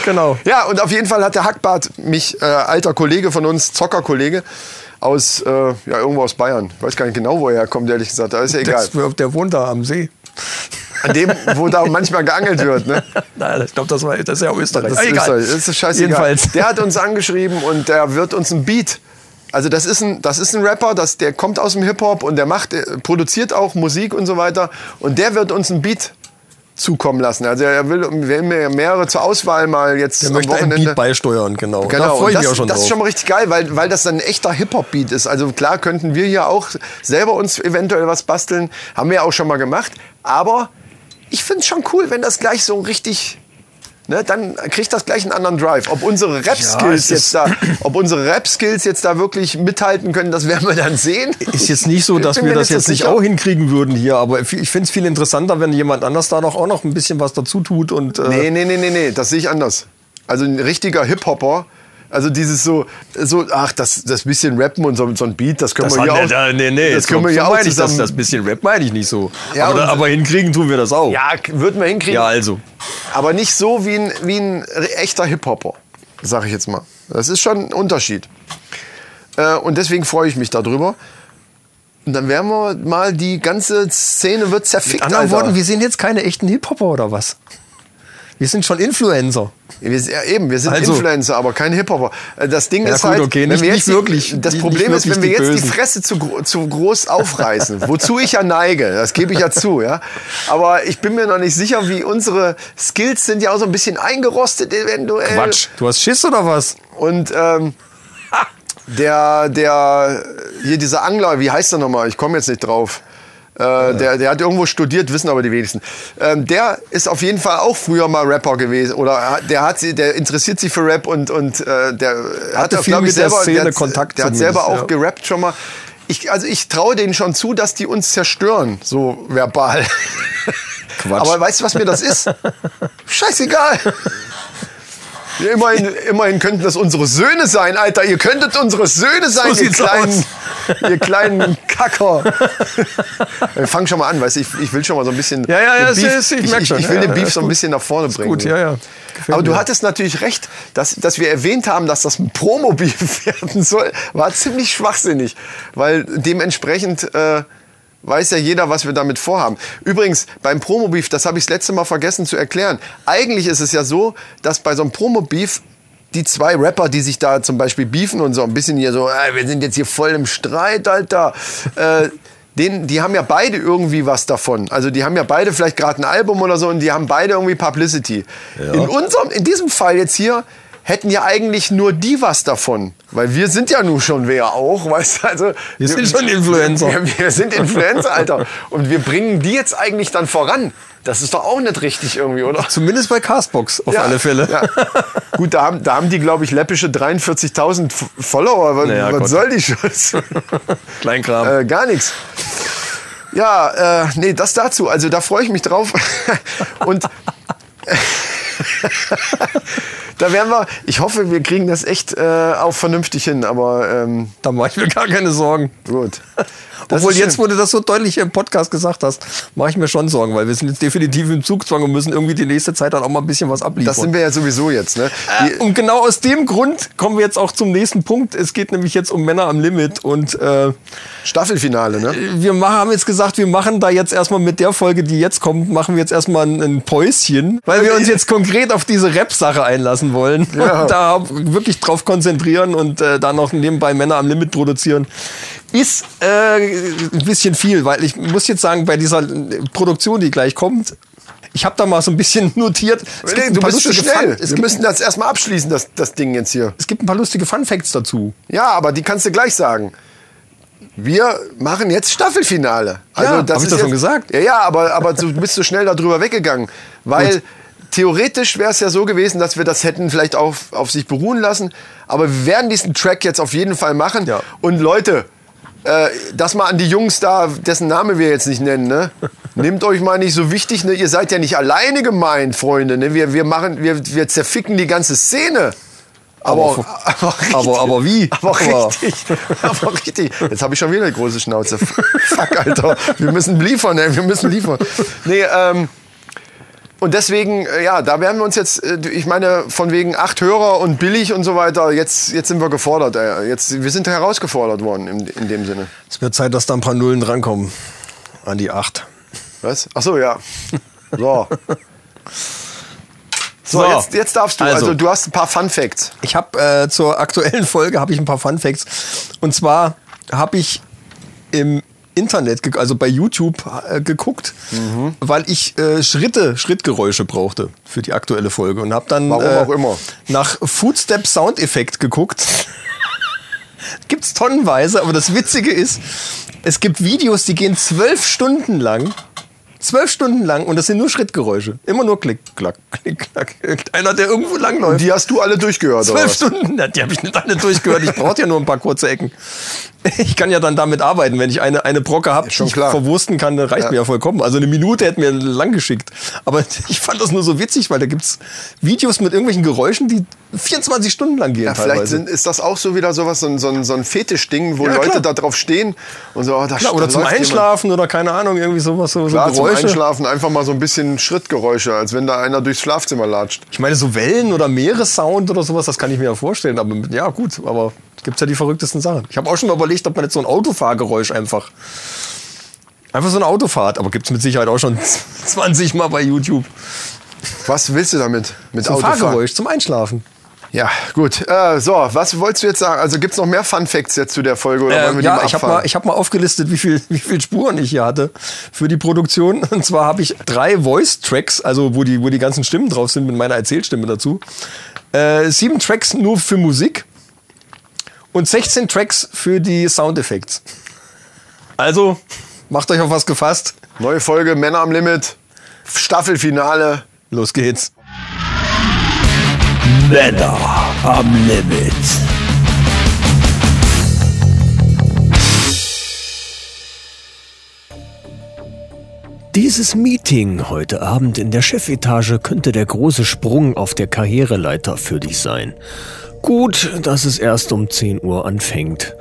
[SPEAKER 2] genau.
[SPEAKER 1] ja, und auf jeden Fall hat der Hackbart mich, äh, alter Kollege von uns, Zockerkollege, aus, äh, ja, irgendwo aus Bayern. Ich weiß gar nicht genau, wo er herkommt, ehrlich gesagt. Da ist ja egal.
[SPEAKER 2] Das, der wohnt da am See.
[SPEAKER 1] An dem, wo da manchmal geangelt wird, ne? <laughs>
[SPEAKER 2] Nein, ich glaube, das, war- das ist ja Österreich.
[SPEAKER 1] Das
[SPEAKER 2] Ah,
[SPEAKER 1] ist,
[SPEAKER 2] egal.
[SPEAKER 1] Österreich. das ist scheißegal.
[SPEAKER 2] Jedenfalls.
[SPEAKER 1] Der hat uns angeschrieben und der wird uns ein Beat. Also das ist ein, das ist ein Rapper, das, der kommt aus dem Hip-Hop und der macht, äh, produziert auch Musik und so weiter. Und der wird uns ein Beat zukommen lassen. Also er will, will mir mehrere zur Auswahl mal jetzt
[SPEAKER 2] Der
[SPEAKER 1] am
[SPEAKER 2] möchte
[SPEAKER 1] Wochenende.
[SPEAKER 2] Beat beisteuern, genau.
[SPEAKER 1] Genau,
[SPEAKER 2] da freue ich
[SPEAKER 1] das,
[SPEAKER 2] mich auch schon
[SPEAKER 1] das
[SPEAKER 2] drauf.
[SPEAKER 1] ist schon mal richtig geil, weil, weil das dann ein echter Hip-Hop-Beat ist. Also klar könnten wir hier auch selber uns eventuell was basteln, haben wir ja auch schon mal gemacht. Aber ich finde es schon cool, wenn das gleich so richtig, ne, dann kriegt das gleich einen anderen Drive. Ob unsere
[SPEAKER 2] Ja,
[SPEAKER 1] Rap-Skills
[SPEAKER 2] es
[SPEAKER 1] jetzt da, ob unsere Rap-Skills jetzt da wirklich mithalten können, das werden wir dann sehen.
[SPEAKER 2] ist jetzt nicht so, dass wir das jetzt nicht auch hinkriegen würden hier, aber ich finde es viel interessanter, wenn jemand anders da doch auch noch ein bisschen was dazu tut und äh,
[SPEAKER 1] Nee, nee, nee, nee, nee, das sehe ich anders. Also ein richtiger Hip-Hopper. Also dieses so, so ach, das, das bisschen Rappen und so, so ein Beat, das können
[SPEAKER 2] das
[SPEAKER 1] wir
[SPEAKER 2] hat-
[SPEAKER 1] auch.
[SPEAKER 2] da- nee, nee,
[SPEAKER 1] das
[SPEAKER 2] so-
[SPEAKER 1] können wir
[SPEAKER 2] so
[SPEAKER 1] hier auch
[SPEAKER 2] meine ich das,
[SPEAKER 1] zusammen.
[SPEAKER 2] das bisschen Rap meine ich nicht so.
[SPEAKER 1] Ja,
[SPEAKER 2] aber, aber hinkriegen tun wir das auch.
[SPEAKER 1] ja, würden wir hinkriegen.
[SPEAKER 2] Ja, also.
[SPEAKER 1] Aber nicht so wie ein, wie ein echter Hip-Hopper, sag ich jetzt mal. Das ist schon ein Unterschied. Äh, und deswegen freue ich mich darüber. Und dann werden wir mal, die ganze Szene wird zerfickt,
[SPEAKER 2] Mit anderen
[SPEAKER 1] Alter.
[SPEAKER 2] Worten, wir sind jetzt keine echten Hip-Hopper oder was? Wir sind schon Influencer.
[SPEAKER 1] Wir, ja, eben, wir sind
[SPEAKER 2] Also-
[SPEAKER 1] Influencer, aber kein Hip-Hopper. Äh, Das Ding
[SPEAKER 2] Ja,
[SPEAKER 1] ist
[SPEAKER 2] gut,
[SPEAKER 1] halt,
[SPEAKER 2] okay,
[SPEAKER 1] wenn
[SPEAKER 2] nicht-
[SPEAKER 1] wir
[SPEAKER 2] nicht
[SPEAKER 1] jetzt
[SPEAKER 2] wirklich-
[SPEAKER 1] das Problem ist, wenn wir jetzt die. Fresse zu, zu groß aufreißen, <laughs> wozu ich ja neige, das gebe ich ja zu, ja. Aber ich bin mir noch nicht sicher, wie unsere Skills sind ja auch so ein bisschen eingerostet eventuell.
[SPEAKER 2] Quatsch. Du hast Schiss oder was?
[SPEAKER 1] Und ähm, der, der, hier dieser Angler, wie heißt der nochmal? Ich komme jetzt nicht drauf. Äh, der, der hat irgendwo studiert, wissen aber die wenigsten. Ähm, der ist auf jeden Fall auch früher mal Rapper gewesen. Oder hat- der, hat, sie- der interessiert sich für Rap und, und äh, der
[SPEAKER 2] Hatte
[SPEAKER 1] auch,
[SPEAKER 2] viel
[SPEAKER 1] glaub
[SPEAKER 2] mit der Szene
[SPEAKER 1] der, hat-
[SPEAKER 2] Kontakt
[SPEAKER 1] Der hat selber auch
[SPEAKER 2] ja.
[SPEAKER 1] gerappt schon mal. Ich, also ich traue denen schon zu, dass die uns zerstören, so verbal.
[SPEAKER 2] Quatsch.
[SPEAKER 1] Aber weißt du, was mir das ist? <laughs> Scheißegal. Ja, immerhin, immerhin könnten das unsere Söhne sein, Alter. Ihr könntet unsere Söhne sein, ihr
[SPEAKER 2] sieht's
[SPEAKER 1] kleinen, ihr kleinen <laughs> Kacker. Wir fangen schon mal an, weißt du, ich, ich will schon mal so ein bisschen.
[SPEAKER 2] Ja, ja, ja, es ist- ich
[SPEAKER 1] ich,
[SPEAKER 2] schon.
[SPEAKER 1] ich will
[SPEAKER 2] Ja,
[SPEAKER 1] den Beef so ein bisschen nach vorne bringen.
[SPEAKER 2] Gut, ja, ja. Gefällt
[SPEAKER 1] Aber du
[SPEAKER 2] mir.
[SPEAKER 1] hattest natürlich recht, dass, dass wir erwähnt haben, dass das ein Promo-Beef <laughs> werden soll, war ziemlich schwachsinnig, weil dementsprechend äh, weiß ja jeder, was wir damit vorhaben. Übrigens, beim Promo-Beef, das habe ich das letzte Mal vergessen zu erklären. Eigentlich ist es ja so, dass bei so einem Promo-Beef die zwei Rapper, die sich da zum Beispiel beefen und so ein bisschen hier so, äh, wir sind jetzt hier voll im Streit, Alter. Äh, den, die haben ja beide irgendwie was davon. Also die haben ja beide vielleicht gerade ein Album oder so und die haben beide irgendwie Publicity. In unserem, in diesem Fall jetzt hier hätten ja eigentlich nur die was davon. Weil wir sind ja nun schon wer auch, weißt du? Also,
[SPEAKER 2] Wir sind schon Influencer.
[SPEAKER 1] Wir, wir sind Influencer, Alter. Und wir bringen die jetzt eigentlich dann voran. Das ist doch auch nicht richtig irgendwie, oder?
[SPEAKER 2] Zumindest bei Castbox auf
[SPEAKER 1] Ja,
[SPEAKER 2] alle Fälle.
[SPEAKER 1] Ja. Gut, da haben, da haben die, glaube ich, läppische 43.000 F- Follower. Was,
[SPEAKER 2] Naja,
[SPEAKER 1] was
[SPEAKER 2] Gott.
[SPEAKER 1] soll die Scheiße? <laughs>
[SPEAKER 2] Kleinkram.
[SPEAKER 1] äh, gar nichts. Ja, äh, nee, das dazu. Also da freue ich mich drauf. <laughs> Und <laughs> da werden wir, ich hoffe, wir kriegen das echt äh, auch vernünftig hin, aber ähm,
[SPEAKER 2] da mache ich mir gar keine Sorgen.
[SPEAKER 1] gut. Das
[SPEAKER 2] Obwohl jetzt, wo du das so deutlich im Podcast gesagt hast, mache ich mir schon Sorgen, weil wir sind jetzt definitiv im Zugzwang und müssen irgendwie die nächste Zeit dann auch mal ein bisschen was abliefern.
[SPEAKER 1] Das sind wir ja sowieso jetzt, ne? Die,
[SPEAKER 2] und genau aus dem Grund kommen wir jetzt auch zum nächsten Punkt. Es geht nämlich jetzt um Männer am Limit und äh,
[SPEAKER 1] Staffelfinale, ne?
[SPEAKER 2] wir machen, haben jetzt gesagt, wir machen da jetzt erstmal mit der Folge, die jetzt kommt, machen wir jetzt erstmal ein, ein Päuschen, weil wir uns jetzt konkret auf diese Rap-Sache einlassen wollen
[SPEAKER 1] Ja.
[SPEAKER 2] und <laughs> da wirklich drauf konzentrieren und äh, da noch nebenbei Männer am Limit produzieren. Ist äh, ein bisschen viel, weil ich muss jetzt sagen, bei dieser Produktion, die gleich kommt, ich habe da mal so ein bisschen <laughs> notiert. Es gibt
[SPEAKER 1] du bist zu schnell.
[SPEAKER 2] Fun-
[SPEAKER 1] Wir müssen das erstmal abschließen, das, das Ding jetzt hier.
[SPEAKER 2] es gibt ein paar lustige Fun Facts dazu.
[SPEAKER 1] Ja, aber die kannst du gleich sagen. Wir machen jetzt Staffelfinale. Also
[SPEAKER 2] Ja,
[SPEAKER 1] das
[SPEAKER 2] hab ich doch schon gesagt.
[SPEAKER 1] Ja, ja, aber, aber du bist so schnell darüber weggegangen. Weil theoretisch wäre es ja so gewesen, dass wir das hätten vielleicht auf, auf sich beruhen lassen. Aber wir werden diesen Track jetzt auf jeden Fall machen.
[SPEAKER 2] Ja.
[SPEAKER 1] Und Leute, äh, das mal an die Jungs da, dessen Name wir jetzt nicht nennen, ne? <laughs> Nehmt euch mal nicht so wichtig, ne? Ihr seid ja nicht alleine gemeint, Freunde. Ne? Wir, wir, machen, wir, wir zerficken die ganze Szene. Aber,
[SPEAKER 2] Aber- <laughs>
[SPEAKER 1] aber, richtig,
[SPEAKER 2] aber- aber wie? <laughs>
[SPEAKER 1] Aber
[SPEAKER 2] Aber-
[SPEAKER 1] richtig. Aber richtig. Jetzt habe ich schon wieder eine große Schnauze. Fuck, Alter. Wir müssen liefern, ey. Wir müssen liefern. Nee, ähm. Und deswegen, äh, ja, da werden wir uns jetzt, äh, ich meine, von wegen acht Hörer und billig und so weiter, jetzt, jetzt sind wir gefordert. Ey. Jetzt, wir sind herausgefordert worden in, in dem Sinne.
[SPEAKER 2] Es wird Zeit, dass da ein paar Nullen drankommen. An die acht.
[SPEAKER 1] Was? Ach so, ja. So. <laughs> So,
[SPEAKER 2] So.
[SPEAKER 1] Jetzt, jetzt darfst du. Also,
[SPEAKER 2] Also.
[SPEAKER 1] du hast ein paar Fun Facts.
[SPEAKER 2] Ich habe äh, zur aktuellen <laughs> Folge habe ich ein paar Fun Facts. Und zwar habe ich im Internet, also bei YouTube äh, geguckt,
[SPEAKER 1] Mhm.
[SPEAKER 2] weil ich äh, Schritte, Schrittgeräusche brauchte für die aktuelle Folge und habe dann
[SPEAKER 1] Warum
[SPEAKER 2] äh,
[SPEAKER 1] auch immer.
[SPEAKER 2] nach Footstep Soundeffekt geguckt. <laughs> Gibt's tonnenweise, aber das Witzige ist, es gibt Videos, die gehen zwölf Stunden lang. Zwölf Stunden lang und das sind nur Schrittgeräusche. Immer nur Klick, Klack, Klick, Klack. Irgendeiner, der irgendwo langläuft.
[SPEAKER 1] Die hast du alle durchgehört, oder
[SPEAKER 2] Zwölf? Stunden, Na, die habe ich nicht alle durchgehört. Ich brauche ja nur ein paar kurze Ecken. Ich kann ja dann damit arbeiten, wenn ich eine, eine Brocke habe, die ich verwursten kann, dann reicht
[SPEAKER 1] Ja.
[SPEAKER 2] mir ja vollkommen. Also eine Minute hätte mir lang geschickt. Aber <laughs> ich fand das nur so witzig, weil da gibt's Videos mit irgendwelchen Geräuschen, die 24 Stunden lang gehen
[SPEAKER 1] Ja, vielleicht
[SPEAKER 2] teilweise.
[SPEAKER 1] sind, ist das auch so wieder sowas, so ein, so ein, so ein Fetischding, wo
[SPEAKER 2] Ja,
[SPEAKER 1] Leute da drauf stehen und so, oh, da,
[SPEAKER 2] Klar, oder zum
[SPEAKER 1] läuft jemand.
[SPEAKER 2] Einschlafen oder keine Ahnung, irgendwie sowas, so, so
[SPEAKER 1] Klar,
[SPEAKER 2] Geräusche.
[SPEAKER 1] Einschlafen einfach mal so ein bisschen Schrittgeräusche, als wenn da einer durchs Schlafzimmer latscht.
[SPEAKER 2] Ich meine, so Wellen oder Meeressound oder sowas, das kann ich mir ja vorstellen. Aber ja, gut, aber gibt's ja die verrücktesten Sachen. Ich habe auch schon mal überlegt, ob man jetzt so ein Autofahrgeräusch einfach. Einfach so eine Autofahrt, aber gibt's mit Sicherheit auch schon <laughs> 20 Mal bei YouTube.
[SPEAKER 1] Was willst du damit? Mit
[SPEAKER 2] So ein
[SPEAKER 1] Autofahren?
[SPEAKER 2] Fahrgeräusch zum Einschlafen.
[SPEAKER 1] Ja, gut. Äh, so, was wolltest du jetzt sagen? Also gibt es noch mehr Fun Facts jetzt zu der Folge oder wollen wir
[SPEAKER 2] Ähm,
[SPEAKER 1] die
[SPEAKER 2] ja,
[SPEAKER 1] mal
[SPEAKER 2] ich habe mal, ich hab mal aufgelistet, wie viel, wie viel Spuren ich hier hatte für die Produktion. <laughs> Und zwar habe ich drei Voice-Tracks, also wo die, wo die ganzen Stimmen drauf sind mit meiner Erzählstimme dazu. Äh, sieben Tracks nur für Musik und 16 Tracks für die Soundeffekte. Also, macht euch auf was gefasst.
[SPEAKER 1] Neue Folge Männer am Limit, Staffelfinale.
[SPEAKER 2] Los geht's.
[SPEAKER 3] Männer am Limit. Dieses Meeting heute Abend in der Chefetage könnte der große Sprung auf der Karriereleiter für dich sein. Gut, dass es erst um 10 Uhr anfängt.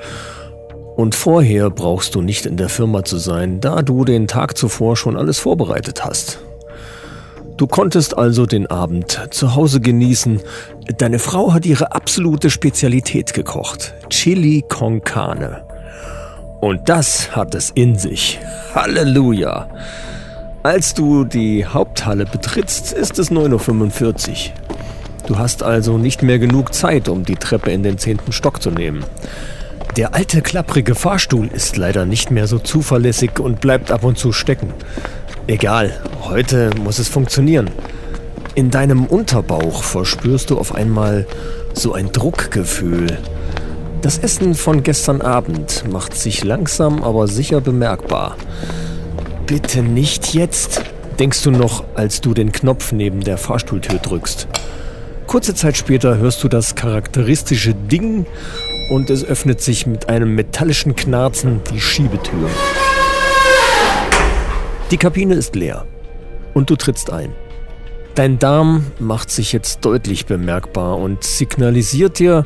[SPEAKER 3] Und vorher brauchst du nicht in der Firma zu sein, da du den Tag zuvor schon alles vorbereitet hast. Du konntest also den Abend zu Hause genießen. Deine Frau hat ihre absolute Spezialität gekocht. Chili con Carne. Und das hat es in sich. Halleluja. Als du die Haupthalle betrittst, ist es 9.45 Uhr. Du hast also nicht mehr genug Zeit, um die Treppe in den zehnten Stock zu nehmen. Der alte klapprige Fahrstuhl ist leider nicht mehr so zuverlässig und bleibt ab und zu stecken. Egal, heute muss es funktionieren. In deinem Unterbauch verspürst du auf einmal
[SPEAKER 2] So ein Druckgefühl. Das Essen von gestern Abend macht sich langsam aber sicher bemerkbar. Bitte nicht jetzt, denkst du noch, als du den Knopf neben der Fahrstuhltür drückst. Kurze Zeit später hörst du das charakteristische Ding und es öffnet sich mit einem metallischen Knarzen die Schiebetür. Die Kabine ist leer und du trittst ein. Dein Darm macht sich jetzt deutlich bemerkbar und signalisiert dir,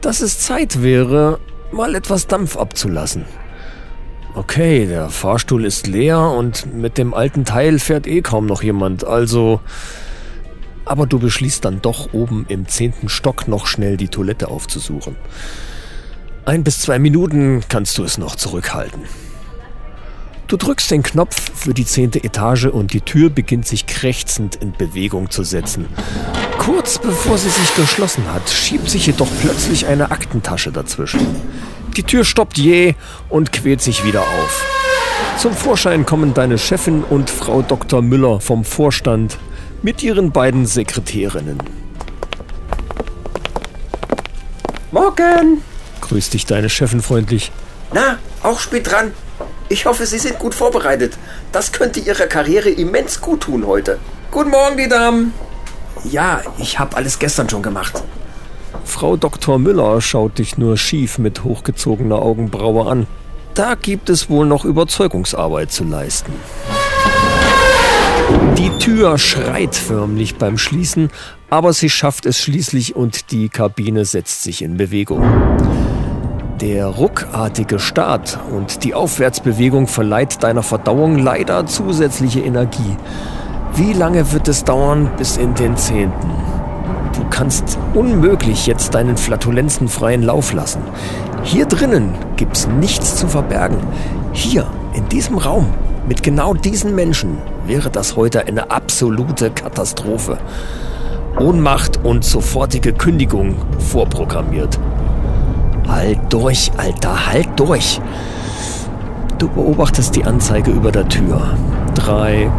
[SPEAKER 2] dass es Zeit wäre, mal etwas Dampf abzulassen. Okay, der Fahrstuhl ist leer und mit dem alten Teil fährt eh kaum noch jemand, also... Aber du beschließt dann doch oben im zehnten Stock noch schnell die Toilette aufzusuchen. Ein bis zwei Minuten kannst du es noch zurückhalten. Du drückst den Knopf für die zehnte Etage und die Tür beginnt sich krächzend in Bewegung zu setzen. Kurz bevor sie sich geschlossen hat, schiebt sich jedoch plötzlich eine Aktentasche dazwischen. Die Tür stoppt jäh und quält sich wieder auf. Zum Vorschein kommen deine Chefin und Frau Dr. Müller vom Vorstand mit ihren beiden Sekretärinnen.
[SPEAKER 6] Morgen!
[SPEAKER 2] Grüßt dich deine Chefin freundlich.
[SPEAKER 6] Na, auch spät dran. Ich hoffe, Sie sind gut vorbereitet. Das könnte Ihrer Karriere immens gut tun heute. Guten Morgen, die Damen. Ja, ich habe alles gestern schon gemacht.
[SPEAKER 2] Frau Dr. Müller schaut dich nur schief mit hochgezogener Augenbraue an. Da gibt es wohl noch Überzeugungsarbeit zu leisten. Die Tür schreit förmlich beim Schließen, aber sie schafft es schließlich und die Kabine setzt sich in Bewegung. Der ruckartige Start und die Aufwärtsbewegung verleiht deiner Verdauung leider zusätzliche Energie. Wie lange wird es dauern bis in den Zehnten? Du kannst unmöglich jetzt deinen Flatulenzen freien Lauf lassen. Hier drinnen gibt's nichts zu verbergen. Hier, in diesem Raum, mit genau diesen Menschen, wäre das heute eine absolute Katastrophe. Ohnmacht und sofortige Kündigung vorprogrammiert. Halt durch, Alter, halt durch. Du beobachtest die Anzeige über der Tür. Drei,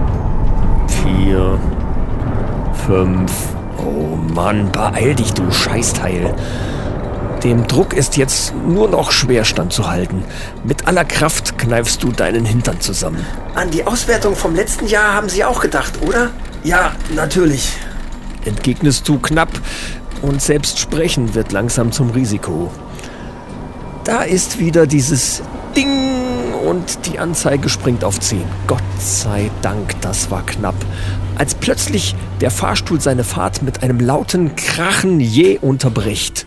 [SPEAKER 2] vier, fünf. Oh Mann, beeil dich, du Scheißteil. Dem Druck ist jetzt nur noch schwer standzuhalten. Mit aller Kraft kneifst du deinen Hintern zusammen.
[SPEAKER 6] An die Auswertung vom letzten Jahr haben Sie auch gedacht, oder?
[SPEAKER 2] Ja, natürlich. Entgegnest du knapp und selbst sprechen wird langsam zum Risiko. Da ist wieder dieses Ding und die Anzeige springt auf 10. Gott sei Dank, das war knapp. Als plötzlich der Fahrstuhl seine Fahrt mit einem lauten Krachen je unterbricht.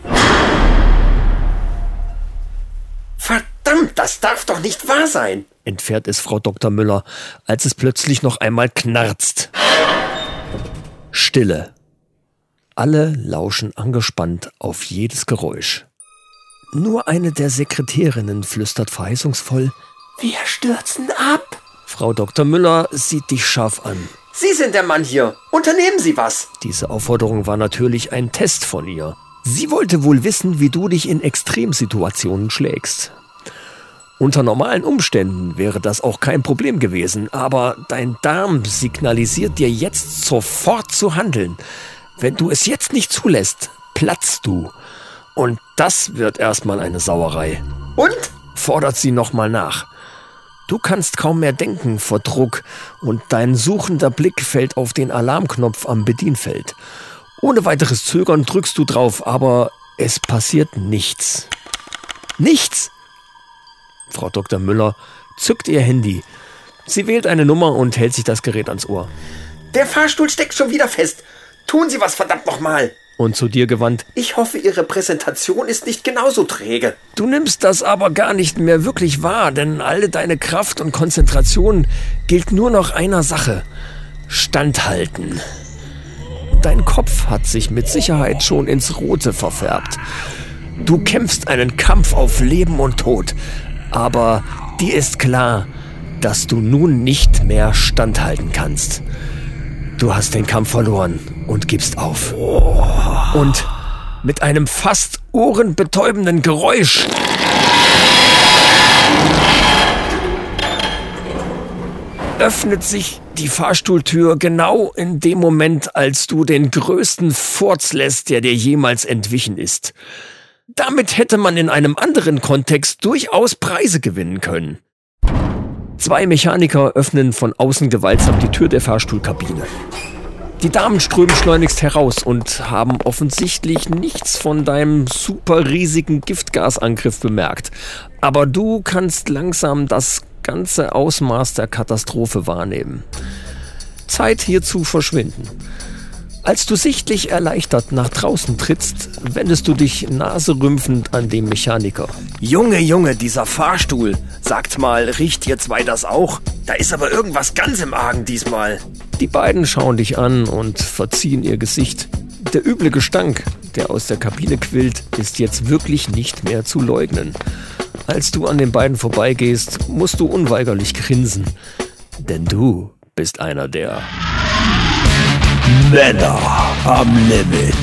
[SPEAKER 6] Verdammt, das darf doch nicht wahr sein.
[SPEAKER 2] Entfährt es Frau Dr. Müller, als es plötzlich noch einmal knarzt. Stille. Alle lauschen angespannt auf jedes Geräusch. Nur eine der Sekretärinnen flüstert verheißungsvoll,
[SPEAKER 6] Wir stürzen ab.
[SPEAKER 2] Frau Dr. Müller sieht dich scharf an.
[SPEAKER 6] Sie sind der Mann hier. Unternehmen Sie was.
[SPEAKER 2] Diese Aufforderung war natürlich ein Test von ihr. Sie wollte wohl wissen, wie du dich in Extremsituationen schlägst. Unter normalen Umständen wäre das auch kein Problem gewesen, aber dein Darm signalisiert dir jetzt sofort zu handeln. Wenn du es jetzt nicht zulässt, platzt du. Und das wird erstmal eine Sauerei.
[SPEAKER 6] Und?
[SPEAKER 2] Fordert sie nochmal nach. Du kannst kaum mehr denken vor Druck und dein suchender Blick fällt auf den Alarmknopf am Bedienfeld. Ohne weiteres Zögern drückst du drauf, aber es passiert nichts. Nichts! Frau Dr. Müller zückt ihr Handy. Sie wählt eine Nummer und hält sich das Gerät ans Ohr.
[SPEAKER 6] Der Fahrstuhl steckt schon wieder fest. Tun Sie was verdammt nochmal.
[SPEAKER 2] Und zu dir gewandt.
[SPEAKER 6] Ich hoffe, Ihre Präsentation ist nicht genauso träge.
[SPEAKER 2] Du nimmst das aber gar nicht mehr wirklich wahr, denn alle deine Kraft und Konzentration gilt nur noch einer Sache. Standhalten. Dein Kopf hat sich mit Sicherheit schon ins Rote verfärbt. Du kämpfst einen Kampf auf Leben und Tod. Aber dir ist klar, dass du nun nicht mehr standhalten kannst. Du hast den Kampf verloren und gibst auf. Und mit einem fast ohrenbetäubenden
[SPEAKER 3] öffnet sich die Fahrstuhltür genau in dem Moment, als du den größten Furz lässt, der dir jemals entwichen ist. Damit hätte man in einem anderen Kontext durchaus Preise gewinnen können. Zwei Mechaniker öffnen von außen gewaltsam die Tür der Fahrstuhlkabine. Die Damen strömen schleunigst heraus und haben offensichtlich nichts von deinem super riesigen Giftgasangriff bemerkt. Aber du kannst langsam das ganze Ausmaß der Katastrophe wahrnehmen. Zeit hier zu verschwinden. Als du sichtlich erleichtert nach draußen trittst, wendest du dich naserümpfend an den Mechaniker.
[SPEAKER 7] Junge, Junge, dieser Fahrstuhl. Sagt mal, riecht ihr zwei das auch? Da ist aber irgendwas ganz im Argen diesmal.
[SPEAKER 3] Die beiden schauen dich an und verziehen ihr Gesicht. Der üble Gestank, der aus der Kabine quillt, ist jetzt wirklich nicht mehr zu leugnen. Als du an den beiden vorbeigehst, musst du unweigerlich grinsen. Denn du bist einer der Männer am Limit.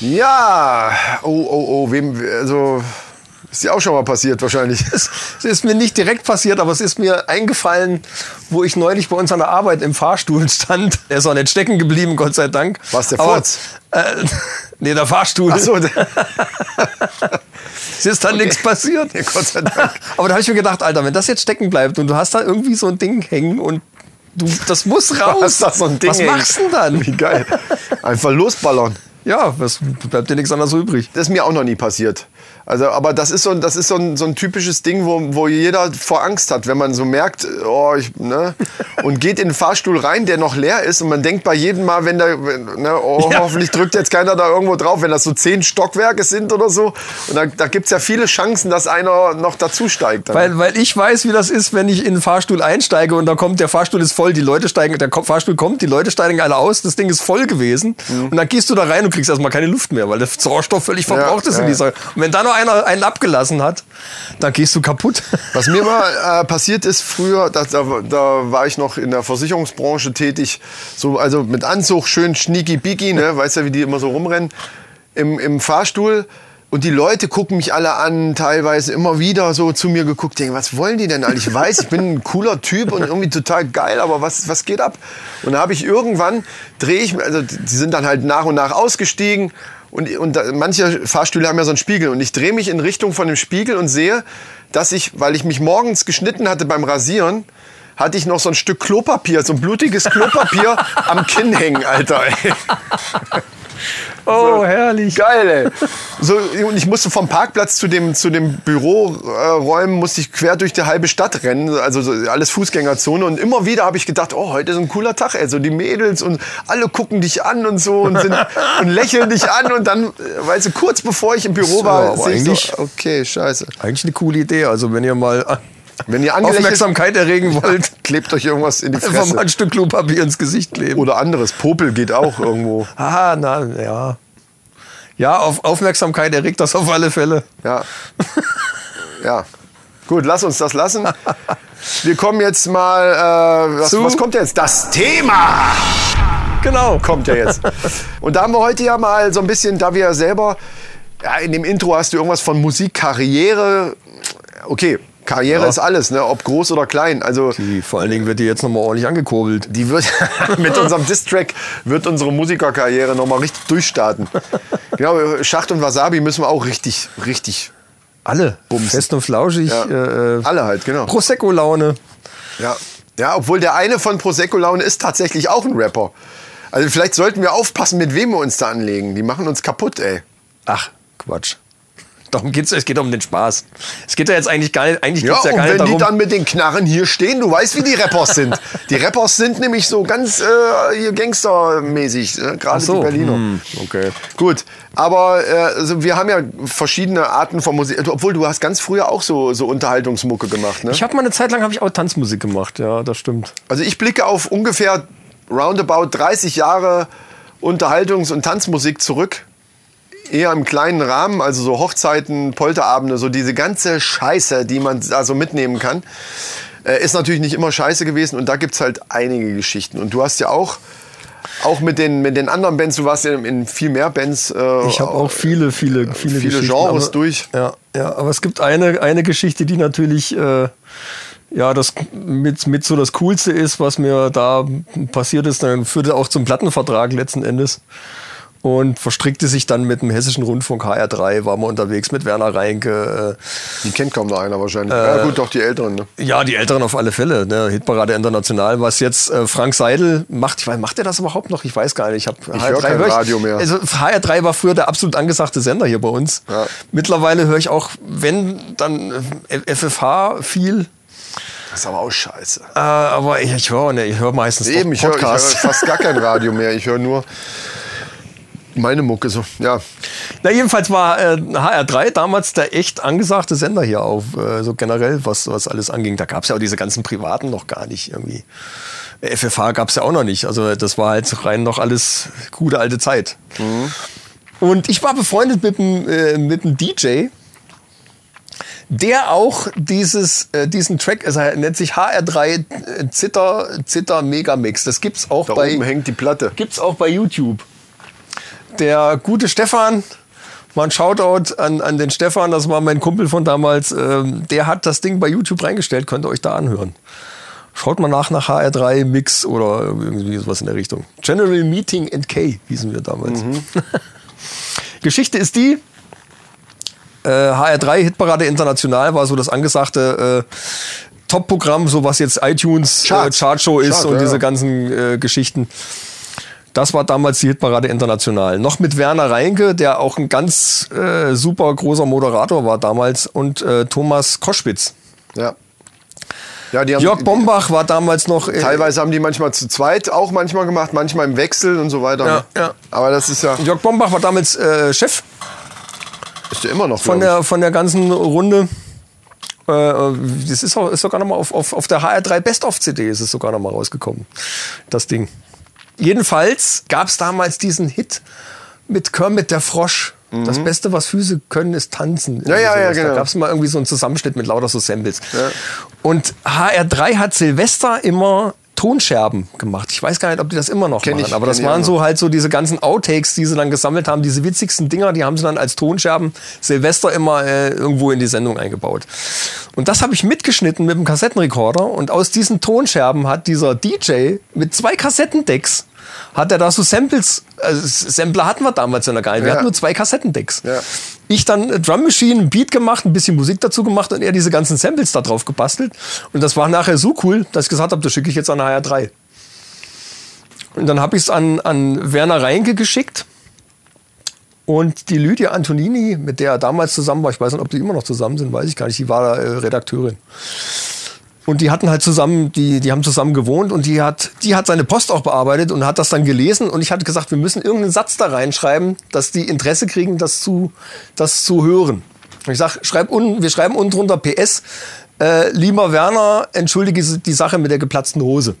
[SPEAKER 1] Ja, oh, oh, oh, wem, also, ist dir auch schon mal passiert wahrscheinlich. <laughs>
[SPEAKER 2] Es ist mir nicht direkt passiert, aber es ist mir eingefallen, wo ich neulich bei uns an der Arbeit im Fahrstuhl stand. Der ist auch nicht stecken geblieben, Gott sei Dank.
[SPEAKER 1] Was, der Furz?
[SPEAKER 2] Äh, nee, der Fahrstuhl.
[SPEAKER 1] Ach so,
[SPEAKER 2] Es ist dann nichts passiert.
[SPEAKER 1] Ja, Gott sei Dank. <laughs>
[SPEAKER 2] Aber da habe ich mir gedacht, Alter, wenn das jetzt stecken bleibt und du hast da irgendwie so ein Ding hängen und du, das muss <laughs> raus.
[SPEAKER 1] da so
[SPEAKER 2] Was
[SPEAKER 1] hängen.
[SPEAKER 2] machst du denn dann?
[SPEAKER 1] Wie geil. Einfach losballern.
[SPEAKER 2] Ja, was bleibt dir nichts anderes übrig.
[SPEAKER 1] Das ist mir auch noch nie passiert. Also, aber das ist so, ein- das ist so, ein, so ein typisches Ding, wo, wo jeder vor Angst hat, wenn man so merkt, oh, ich, ne, und geht in den Fahrstuhl rein, der noch leer ist, und man denkt bei jedem Mal, wenn der, wenn, ne, oh,
[SPEAKER 2] Ja.
[SPEAKER 1] hoffentlich drückt jetzt keiner da irgendwo drauf, wenn das so zehn Stockwerke sind oder so. Und da, da gibt's ja viele Chancen, dass einer noch dazu steigt. Dann.
[SPEAKER 2] Weil, weil ich weiß, wie das ist, wenn ich in den Fahrstuhl einsteige und da kommt, der Fahrstuhl ist voll, die Leute steigen, der Fahrstuhl kommt, die Leute steigen alle aus, das Ding ist voll gewesen.
[SPEAKER 1] Mhm.
[SPEAKER 2] Und dann gehst du da rein und kriegst erstmal keine Luft mehr, weil der Sauerstoff völlig verbraucht
[SPEAKER 1] Ja,
[SPEAKER 2] ist
[SPEAKER 1] ja.
[SPEAKER 2] in dieser. Und wenn da noch einer einen abgelassen hat, dann gehst du kaputt.
[SPEAKER 1] Was mir mal <laughs> äh, passiert ist früher, da, da, da war ich noch in der Versicherungsbranche tätig, so also mit Anzug, schön schnieki biki, ne, weißt ja, wie die immer so rumrennen, im, im Fahrstuhl. Und die Leute gucken mich alle an, teilweise immer wieder so zu mir geguckt, denken, was wollen die denn alle? Ich weiß, ich bin ein cooler Typ und irgendwie total geil, aber was, was geht ab? Und da habe ich irgendwann, drehe ich, also die sind dann halt nach und nach ausgestiegen und, und da, manche Fahrstühle haben ja so einen Spiegel und ich drehe mich in Richtung von dem Spiegel und sehe, dass ich, weil ich mich morgens geschnitten hatte beim Rasieren, hatte ich noch so ein Stück Klopapier, so ein blutiges Klopapier <laughs> am Kinn hängen, Alter. <laughs>
[SPEAKER 2] Oh, herrlich.
[SPEAKER 1] Geil, ey. So, und ich musste vom Parkplatz zu dem, zu dem Büroräumen, musste ich quer durch die halbe Stadt rennen, also so alles Fußgängerzone. Und immer wieder habe ich gedacht, oh, heute ist ein cooler Tag, ey. So die Mädels und alle gucken dich an und so und, sind, <laughs> und lächeln dich an. Und dann, äh, weißt du, kurz bevor ich im Büro
[SPEAKER 2] Ja,
[SPEAKER 1] war,
[SPEAKER 2] aber
[SPEAKER 1] sehe ich so, okay, scheiße.
[SPEAKER 2] Eigentlich eine coole Idee. Also wenn ihr mal
[SPEAKER 1] Wenn ihr
[SPEAKER 2] Aufmerksamkeit erregen wollt, <laughs>
[SPEAKER 1] klebt euch irgendwas in die
[SPEAKER 2] einfach mal
[SPEAKER 1] Fresse.
[SPEAKER 2] ein Stück Klopapier ins Gesicht kleben.
[SPEAKER 1] Oder anderes. Popel geht auch <laughs> irgendwo.
[SPEAKER 2] Ah, na, ja. Ja, auf Aufmerksamkeit erregt das auf alle Fälle.
[SPEAKER 1] Ja. Ja. Gut, lass uns das lassen. Wir kommen jetzt mal. Äh, was,
[SPEAKER 2] Zu-
[SPEAKER 1] was kommt jetzt? Das Thema
[SPEAKER 2] Genau.
[SPEAKER 1] kommt ja jetzt. Und da haben wir heute ja mal so ein bisschen, da wir ja selber. Ja, in dem Intro hast du irgendwas von Musikkarriere. Okay, Karriere
[SPEAKER 2] Ja.
[SPEAKER 1] ist alles, ne? ob groß oder klein. Also
[SPEAKER 2] Die, vor allen Dingen wird die jetzt nochmal ordentlich angekurbelt.
[SPEAKER 1] die wird <laughs> mit unserem Distrack wird unsere Musikerkarriere noch mal richtig durchstarten. <laughs> Genau, Schacht und Wasabi müssen wir auch richtig, richtig.
[SPEAKER 2] Alle.
[SPEAKER 1] Bumsen.
[SPEAKER 2] Fest und flauschig.
[SPEAKER 1] Ja.
[SPEAKER 2] Äh, äh,
[SPEAKER 1] Alle halt, genau.
[SPEAKER 2] Prosecco-Laune.
[SPEAKER 1] Ja. ja, obwohl der eine von Prosecco Laune ist tatsächlich auch ein Rapper. Also vielleicht sollten wir aufpassen, mit wem wir uns da anlegen. Die machen uns kaputt, ey.
[SPEAKER 2] Ach, Quatsch. Darum geht's, es geht um den Spaß. Es geht ja jetzt eigentlich gar nicht, eigentlich
[SPEAKER 1] Ja,
[SPEAKER 2] geht's ja
[SPEAKER 1] und
[SPEAKER 2] gar
[SPEAKER 1] wenn
[SPEAKER 2] nicht
[SPEAKER 1] die dann mit den Knarren hier stehen, du weißt, wie die Rappers sind. Die Rappers sind nämlich so ganz äh, Gangstermäßig, ne? gerade
[SPEAKER 2] so,
[SPEAKER 1] die Berliner.
[SPEAKER 2] hm, okay.
[SPEAKER 1] Gut, aber äh, also wir haben ja verschiedene Arten von Musik. Obwohl du hast ganz früher auch so, so Unterhaltungsmucke gemacht, ne?
[SPEAKER 2] Ich habe mal eine Zeit lang habe ich auch Tanzmusik gemacht, ja, das stimmt.
[SPEAKER 1] Also ich blicke auf ungefähr roundabout 30 Jahre Unterhaltungs- und Tanzmusik zurück. Eher im kleinen Rahmen, also so Hochzeiten, Polterabende, so diese ganze Scheiße, die man da so mitnehmen kann. Äh, ist natürlich nicht immer scheiße gewesen und da gibt's halt einige Geschichten. Und du hast ja auch Auch mit den, mit den anderen Bands, du warst in, in viel mehr Bands. Äh,
[SPEAKER 2] Ich habe auch viele, viele, viele,
[SPEAKER 1] viele
[SPEAKER 2] Geschichten,
[SPEAKER 1] Genres
[SPEAKER 2] aber,
[SPEAKER 1] durch.
[SPEAKER 2] Ja, ja, aber es gibt eine, eine Geschichte, die natürlich äh, ja das mit, mit so das Coolste ist, was mir da passiert ist. Dann führte auch zum Plattenvertrag letzten Endes. Und verstrickte sich dann mit dem Hessischen Rundfunk HR3, waren wir unterwegs mit Werner Reinke.
[SPEAKER 1] Die kennt kaum noch einer wahrscheinlich.
[SPEAKER 2] Äh,
[SPEAKER 1] ja gut, doch die Älteren. Ne?
[SPEAKER 2] Äh, ja, die Älteren auf alle Fälle. Ne? Hitparade International, was jetzt äh, Frank Seidel macht. Ich weiß, macht er das überhaupt noch? Ich weiß gar nicht. Ich, hab
[SPEAKER 1] Ich höre kein
[SPEAKER 2] hör
[SPEAKER 1] Radio mehr.
[SPEAKER 2] Also HR3 war früher der absolut angesagte Sender hier bei uns.
[SPEAKER 1] Ja.
[SPEAKER 2] Mittlerweile höre ich auch, wenn, dann äh, FFH viel.
[SPEAKER 1] Das ist aber auch scheiße.
[SPEAKER 2] Äh, aber ich, ich höre ne, ich hör meistens
[SPEAKER 1] Eben,
[SPEAKER 2] doch
[SPEAKER 1] ich höre hör
[SPEAKER 2] Podcasts.
[SPEAKER 1] fast gar kein Radio mehr. Ich höre nur meine Mucke. So. Ja,
[SPEAKER 2] Na, jedenfalls war äh, HR3 damals der echt angesagte Sender hier auf, äh, so generell, was, was alles anging. Da gab es ja auch diese ganzen Privaten noch gar nicht irgendwie. FFH gab es ja auch noch nicht. Also das war halt rein noch alles gute alte Zeit. Und ich war befreundet mit einem äh, mit einem DJ, der auch dieses, äh, diesen Track, also er nennt sich HR3 äh, Zitter, Zitter Megamix. Das gibt's auch
[SPEAKER 1] da
[SPEAKER 2] bei
[SPEAKER 1] oben hängt die Platte.
[SPEAKER 2] gibt's auch bei YouTube. Der gute Stefan, mal ein Shoutout an, an den Stefan, das war mein Kumpel von damals, ähm, der hat das Ding bei YouTube reingestellt, könnt ihr euch da anhören. Schaut mal nach nach HR3 Mix oder irgendwie sowas in der Richtung. General Meeting and K hießen wir damals. <laughs> Geschichte ist die, äh, HR3 Hitparade International war so das angesagte äh, Top-Programm, so was jetzt iTunes
[SPEAKER 1] Charts.
[SPEAKER 2] äh, Chartshow ist
[SPEAKER 1] Chart,
[SPEAKER 2] und
[SPEAKER 1] ja,
[SPEAKER 2] diese ganzen äh, Geschichten. Das war damals die Hitparade International. Noch mit Werner Reinke, der auch ein ganz äh, super großer Moderator war damals, und äh, Thomas Koschwitz.
[SPEAKER 1] Ja. Ja, die haben,
[SPEAKER 2] Jörg Bombach war damals noch. Äh,
[SPEAKER 1] Teilweise haben die manchmal zu zweit auch manchmal gemacht, manchmal im Wechsel und so weiter.
[SPEAKER 2] Ja,
[SPEAKER 1] ne?
[SPEAKER 2] ja.
[SPEAKER 1] Aber das ist ja,
[SPEAKER 2] Jörg Bombach war damals äh, Chef
[SPEAKER 1] ist ja immer noch
[SPEAKER 2] von der, von der ganzen Runde. Äh, das ist, auch, ist sogar noch mal auf, auf, auf der HR3 Best-of-CD ist es sogar noch mal rausgekommen, das Ding. Jedenfalls gab es damals diesen Hit mit Kermit der Frosch. Das Beste, was Füße können, ist tanzen.
[SPEAKER 1] Mhm. Ja, ja, ja, genau.
[SPEAKER 2] Da gab es mal irgendwie so einen Zusammenschnitt mit lauter so Samples. Und HR3 hat Silvester immer Tonscherben gemacht. Ich weiß gar nicht, ob die das immer noch
[SPEAKER 1] Kenn
[SPEAKER 2] machen,
[SPEAKER 1] ich,
[SPEAKER 2] aber das waren so halt so diese ganzen Outtakes, die sie dann gesammelt haben, diese witzigsten Dinger, die haben sie dann als Tonscherben Silvester immer äh, irgendwo in die Sendung eingebaut. Und das habe ich mitgeschnitten mit dem Kassettenrekorder und aus diesen Tonscherben hat dieser DJ mit zwei Kassettendecks hat er da so Samples, also Sampler hatten wir damals ja noch gar nicht. Wir
[SPEAKER 1] Ja.
[SPEAKER 2] hatten nur zwei Kassettendecks.
[SPEAKER 1] Ja.
[SPEAKER 2] Ich dann Drum Machine, ein Beat gemacht, ein bisschen Musik dazu gemacht und er diese ganzen Samples da drauf gebastelt. Und das war nachher so cool, dass ich gesagt habe, das schicke ich jetzt an HR3. Und dann habe ich es an, an Werner Reinke geschickt. Und die Lydia Antonini, mit der er damals zusammen war, ich weiß nicht, ob die immer noch zusammen sind, weiß ich gar nicht, die war äh, Redakteurin. Und die hatten halt zusammen, die, die haben zusammen gewohnt und die hat, die hat seine Post auch bearbeitet und hat das dann gelesen und ich hatte gesagt, wir müssen irgendeinen Satz da reinschreiben, dass die Interesse kriegen, das zu, das zu hören. Und ich sag, schreib unten, wir schreiben unten drunter PS, äh, lieber Werner, entschuldige die Sache mit der geplatzten Hose.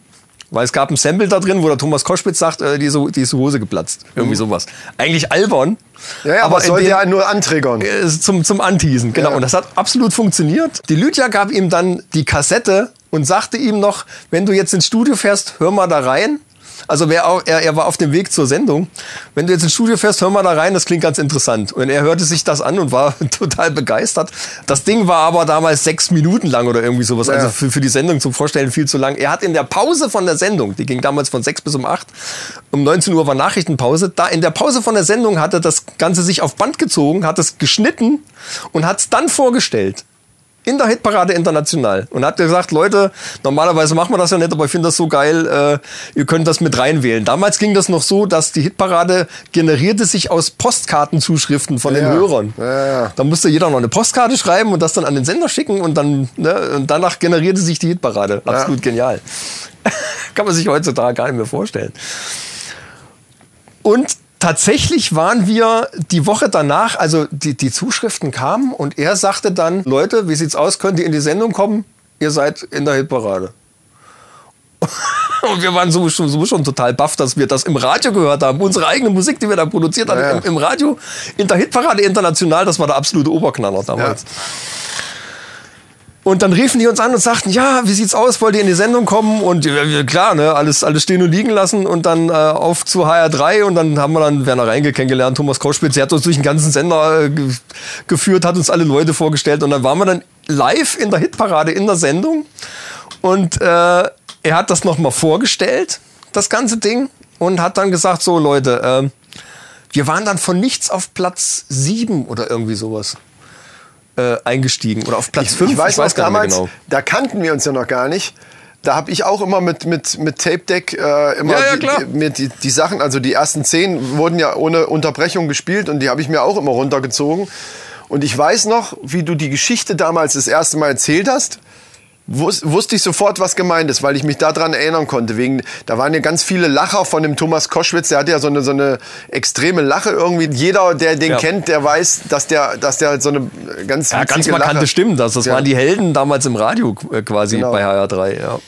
[SPEAKER 2] Weil es gab ein Sample da drin, wo der Thomas Koschwitz sagt, äh, diese, diese Hose geplatzt. Irgendwie sowas. Eigentlich albern.
[SPEAKER 1] Mhm. Ja, ja, aber
[SPEAKER 2] in
[SPEAKER 1] soll
[SPEAKER 2] dem-
[SPEAKER 1] ja nur antriggern.
[SPEAKER 2] äh, zum, zum Anteasen, genau.
[SPEAKER 1] Ja.
[SPEAKER 2] Und das hat absolut funktioniert. Die Lydia gab ihm dann die Kassette und sagte ihm noch, wenn du jetzt ins Studio fährst, hör mal da rein. Also wer auch, er, er war auf dem Weg zur Sendung. Wenn du jetzt ins Studio fährst, hör mal da rein, das klingt ganz interessant. Und er hörte sich das an und war <laughs> total begeistert. Das Ding war aber damals sechs Minuten lang oder irgendwie sowas.
[SPEAKER 1] Ja.
[SPEAKER 2] Also für, für die Sendung zum Vorstellen viel zu lang. Er hat in der Pause von der Sendung, die ging damals von sechs bis um acht, um 19 Uhr war Nachrichtenpause, da in der Pause von der Sendung hat er das Ganze sich auf Band gezogen, hat es geschnitten und hat es dann vorgestellt. In der Hitparade international. Und hat gesagt, Leute, normalerweise machen wir das ja nicht, aber ich finde das so geil, äh, ihr könnt das mit reinwählen. Damals ging das noch so, dass die Hitparade generierte sich aus Postkartenzuschriften von den
[SPEAKER 1] Ja.
[SPEAKER 2] Hörern.
[SPEAKER 1] Ja, ja.
[SPEAKER 2] Da musste jeder noch eine Postkarte schreiben und das dann an den Sender schicken und dann ne, und danach generierte sich die Hitparade. Absolut genial. <laughs> Kann man sich heutzutage gar nicht mehr vorstellen. Und tatsächlich waren wir die Woche danach, also die, die Zuschriften kamen und er sagte dann, Leute, wie sieht's aus, könnt ihr in die Sendung kommen? Ihr seid in der Hitparade. <laughs> Und wir waren so schon, so schon total baff, dass wir das im Radio gehört haben. Unsere eigene Musik, die wir da produziert haben,
[SPEAKER 1] Ja, ja.
[SPEAKER 2] im, im Radio, in der Hitparade international, das war der absolute Oberknaller damals. Und dann riefen die uns an und sagten, ja, wie sieht's aus, wollt ihr in die Sendung kommen? Und ja, klar, ne, alles, alles stehen und liegen lassen und dann äh, auf zu HR3 und dann haben wir dann Werner Reinke kennengelernt, Thomas Koschwitz, der hat uns durch den ganzen Sender äh, ge geführt, hat uns alle Leute vorgestellt. Und dann waren wir dann live in der Hitparade in der Sendung. Und äh, er hat das nochmal vorgestellt, das ganze Ding und hat dann gesagt, so Leute, äh, wir waren dann von nichts auf Platz sieben oder irgendwie sowas äh, eingestiegen oder auf Platz fünf.
[SPEAKER 1] Ich weiß,
[SPEAKER 2] weiß nicht mehr
[SPEAKER 1] damals,
[SPEAKER 2] genau.
[SPEAKER 1] da kannten wir uns ja noch gar nicht. Da habe ich auch immer mit, mit, mit Tape Deck äh, immer
[SPEAKER 2] Ja, ja,
[SPEAKER 1] die, die, die, die Sachen, also die ersten zehn wurden ja ohne Unterbrechung gespielt und die habe ich mir auch immer runtergezogen. Und ich weiß noch, wie du die Geschichte damals das erste Mal erzählt hast. Wus wusste ich sofort, was gemeint ist, weil ich mich daran erinnern konnte. Wegen, da waren ja ganz viele Lacher von dem Thomas Koschwitz. Der hat ja so eine, so eine extreme Lache irgendwie. Jeder, der den
[SPEAKER 2] Ja.
[SPEAKER 1] kennt, der weiß, dass der, dass der so eine ganz
[SPEAKER 2] Ja, ganz markante
[SPEAKER 1] Lache-
[SPEAKER 2] Stimmen, das, das
[SPEAKER 1] Ja.
[SPEAKER 2] waren die Helden damals im Radio äh, quasi
[SPEAKER 1] Genau.
[SPEAKER 2] bei HR3. Ja.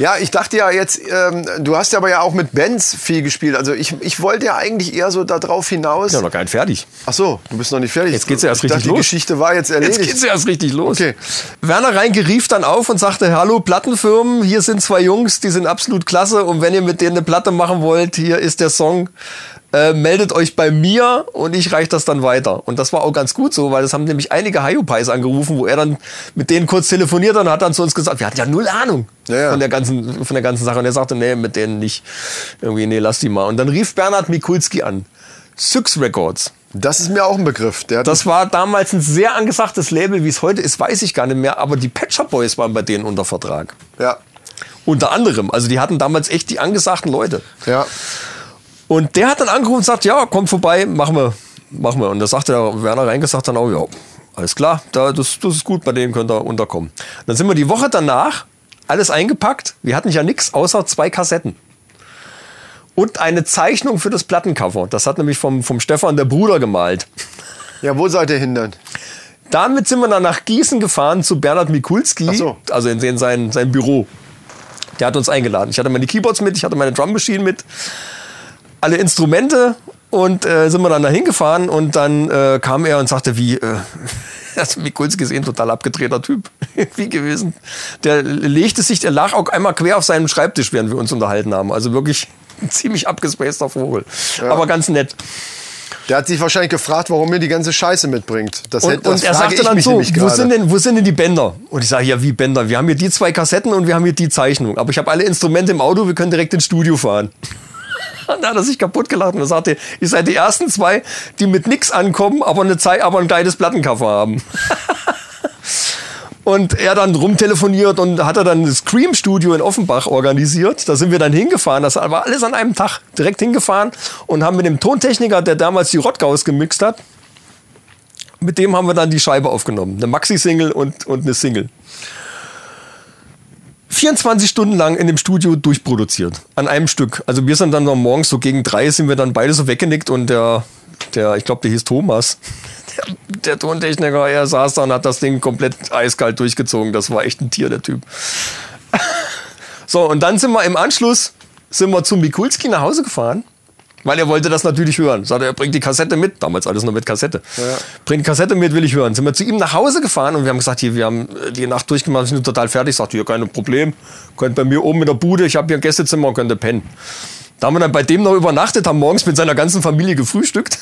[SPEAKER 1] Ja, ich dachte ja jetzt, ähm, du hast ja aber ja auch mit Bands viel gespielt. Also ich, ich wollte ja eigentlich eher so darauf hinaus.
[SPEAKER 2] ja, noch gar nicht fertig.
[SPEAKER 1] Ach so, du bist noch nicht fertig.
[SPEAKER 2] Jetzt geht's ja erst
[SPEAKER 1] ich
[SPEAKER 2] richtig
[SPEAKER 1] dachte,
[SPEAKER 2] los.
[SPEAKER 1] Die Geschichte war jetzt erledigt.
[SPEAKER 2] Jetzt geht's erst richtig los.
[SPEAKER 1] Okay.
[SPEAKER 2] Werner Reinke rief dann auf und sagte, hallo Plattenfirmen, hier sind zwei Jungs, die sind absolut klasse und wenn ihr mit denen eine Platte machen wollt, hier ist der Song. Äh, meldet euch bei mir und ich reiche das dann weiter. Und das war auch ganz gut so, weil das haben nämlich einige Hayupais angerufen, wo er dann mit denen kurz telefoniert hat und hat dann zu uns gesagt, wir hatten ja null Ahnung
[SPEAKER 1] Ja, ja.
[SPEAKER 2] von der ganzen von der ganzen Sache. Und er sagte, nee, mit denen nicht. Irgendwie, nee, lass die mal. Und dann rief Bernhard Mikulski an. Syx Records.
[SPEAKER 1] Das ist mir auch ein Begriff.
[SPEAKER 2] Das war damals ein sehr angesagtes Label, wie es heute ist, weiß ich gar nicht mehr. Aber die Pet Shop Boys waren bei denen unter Vertrag.
[SPEAKER 1] ja,
[SPEAKER 2] Unter anderem. Also die hatten damals echt die angesagten Leute.
[SPEAKER 1] ja.
[SPEAKER 2] Und der hat dann angerufen und sagt, ja, komm vorbei, machen wir. Machen wir. Und da sagte der Werner Reinke, sagt dann auch, ja, alles klar, da, das, das ist gut, bei denen könnt ihr unterkommen. Dann sind wir die Woche danach, alles eingepackt. Wir hatten ja nichts außer zwei Kassetten. Und eine Zeichnung für das Plattencover. Das hat nämlich vom, vom Stefan der Bruder gemalt.
[SPEAKER 1] Ja, wo seid ihr hin dann?
[SPEAKER 2] Damit sind wir dann nach Gießen gefahren zu Bernhard Mikulski,
[SPEAKER 1] so.
[SPEAKER 2] also in, in sein, sein Büro. Der hat uns eingeladen. Ich hatte meine Keyboards mit, ich hatte meine Drum Machine mit, alle Instrumente und äh, sind wir dann dahin gefahren und dann äh, kam er und sagte, wie, äh, <laughs> also Mikulski ist eh ein total abgedrehter Typ, <laughs> wie gewesen. Der legte sich, der lag auch einmal quer auf seinem Schreibtisch, während wir uns unterhalten haben. Also wirklich ein <laughs> ziemlich abgespaceder Vogel. Aber ganz nett.
[SPEAKER 1] Der hat sich wahrscheinlich gefragt, warum mir die ganze Scheiße mitbringt. Das,
[SPEAKER 2] Und,
[SPEAKER 1] hätte- das
[SPEAKER 2] und er sagte dann so, wo sind, denn, wo sind denn die Bänder? Und ich sage, ja, wie Bänder? Wir haben hier die zwei Kassetten und wir haben hier die Zeichnung. Aber ich habe alle Instrumente im Auto, wir können direkt ins Studio fahren. <laughs> Und da hat er sich kaputt gelacht und er sagte, ihr seid die ersten zwei, die mit nix ankommen, aber, eine Zei aber ein geiles Plattencover haben. <laughs> Und er dann rumtelefoniert und hat er dann das Scream Studio in Offenbach organisiert. Da sind wir dann hingefahren. Das war alles an einem Tag direkt hingefahren und haben mit dem Tontechniker, der damals die Rottgaus gemixt hat, mit dem haben wir dann die Scheibe aufgenommen. Eine Maxi-Single und, und eine Single. 24 Stunden lang in dem Studio durchproduziert. An einem Stück. Also wir sind dann noch morgens so gegen drei sind wir dann beide so weggenickt und der, der ich glaube, der hieß Thomas. Der, der Tontechniker, er saß da und hat das Ding komplett eiskalt durchgezogen. Das war echt ein Tier, der Typ. <laughs> So, und dann sind wir im Anschluss, sind wir zum Mikulski nach Hause gefahren. Weil er wollte das natürlich hören. Sagt er, er bringt die Kassette mit. Damals alles noch mit Kassette. Bringt die Kassette mit, will ich hören. Sind wir zu ihm nach Hause gefahren und wir haben gesagt, hier, wir haben äh, die Nacht durchgemacht, sind total fertig. Sagt, hier, kein Problem. Könnt bei mir oben in der Bude, ich habe hier ein Gästezimmer und könnt ihr pennen. Da haben wir dann bei dem noch übernachtet, haben morgens mit seiner ganzen Familie gefrühstückt.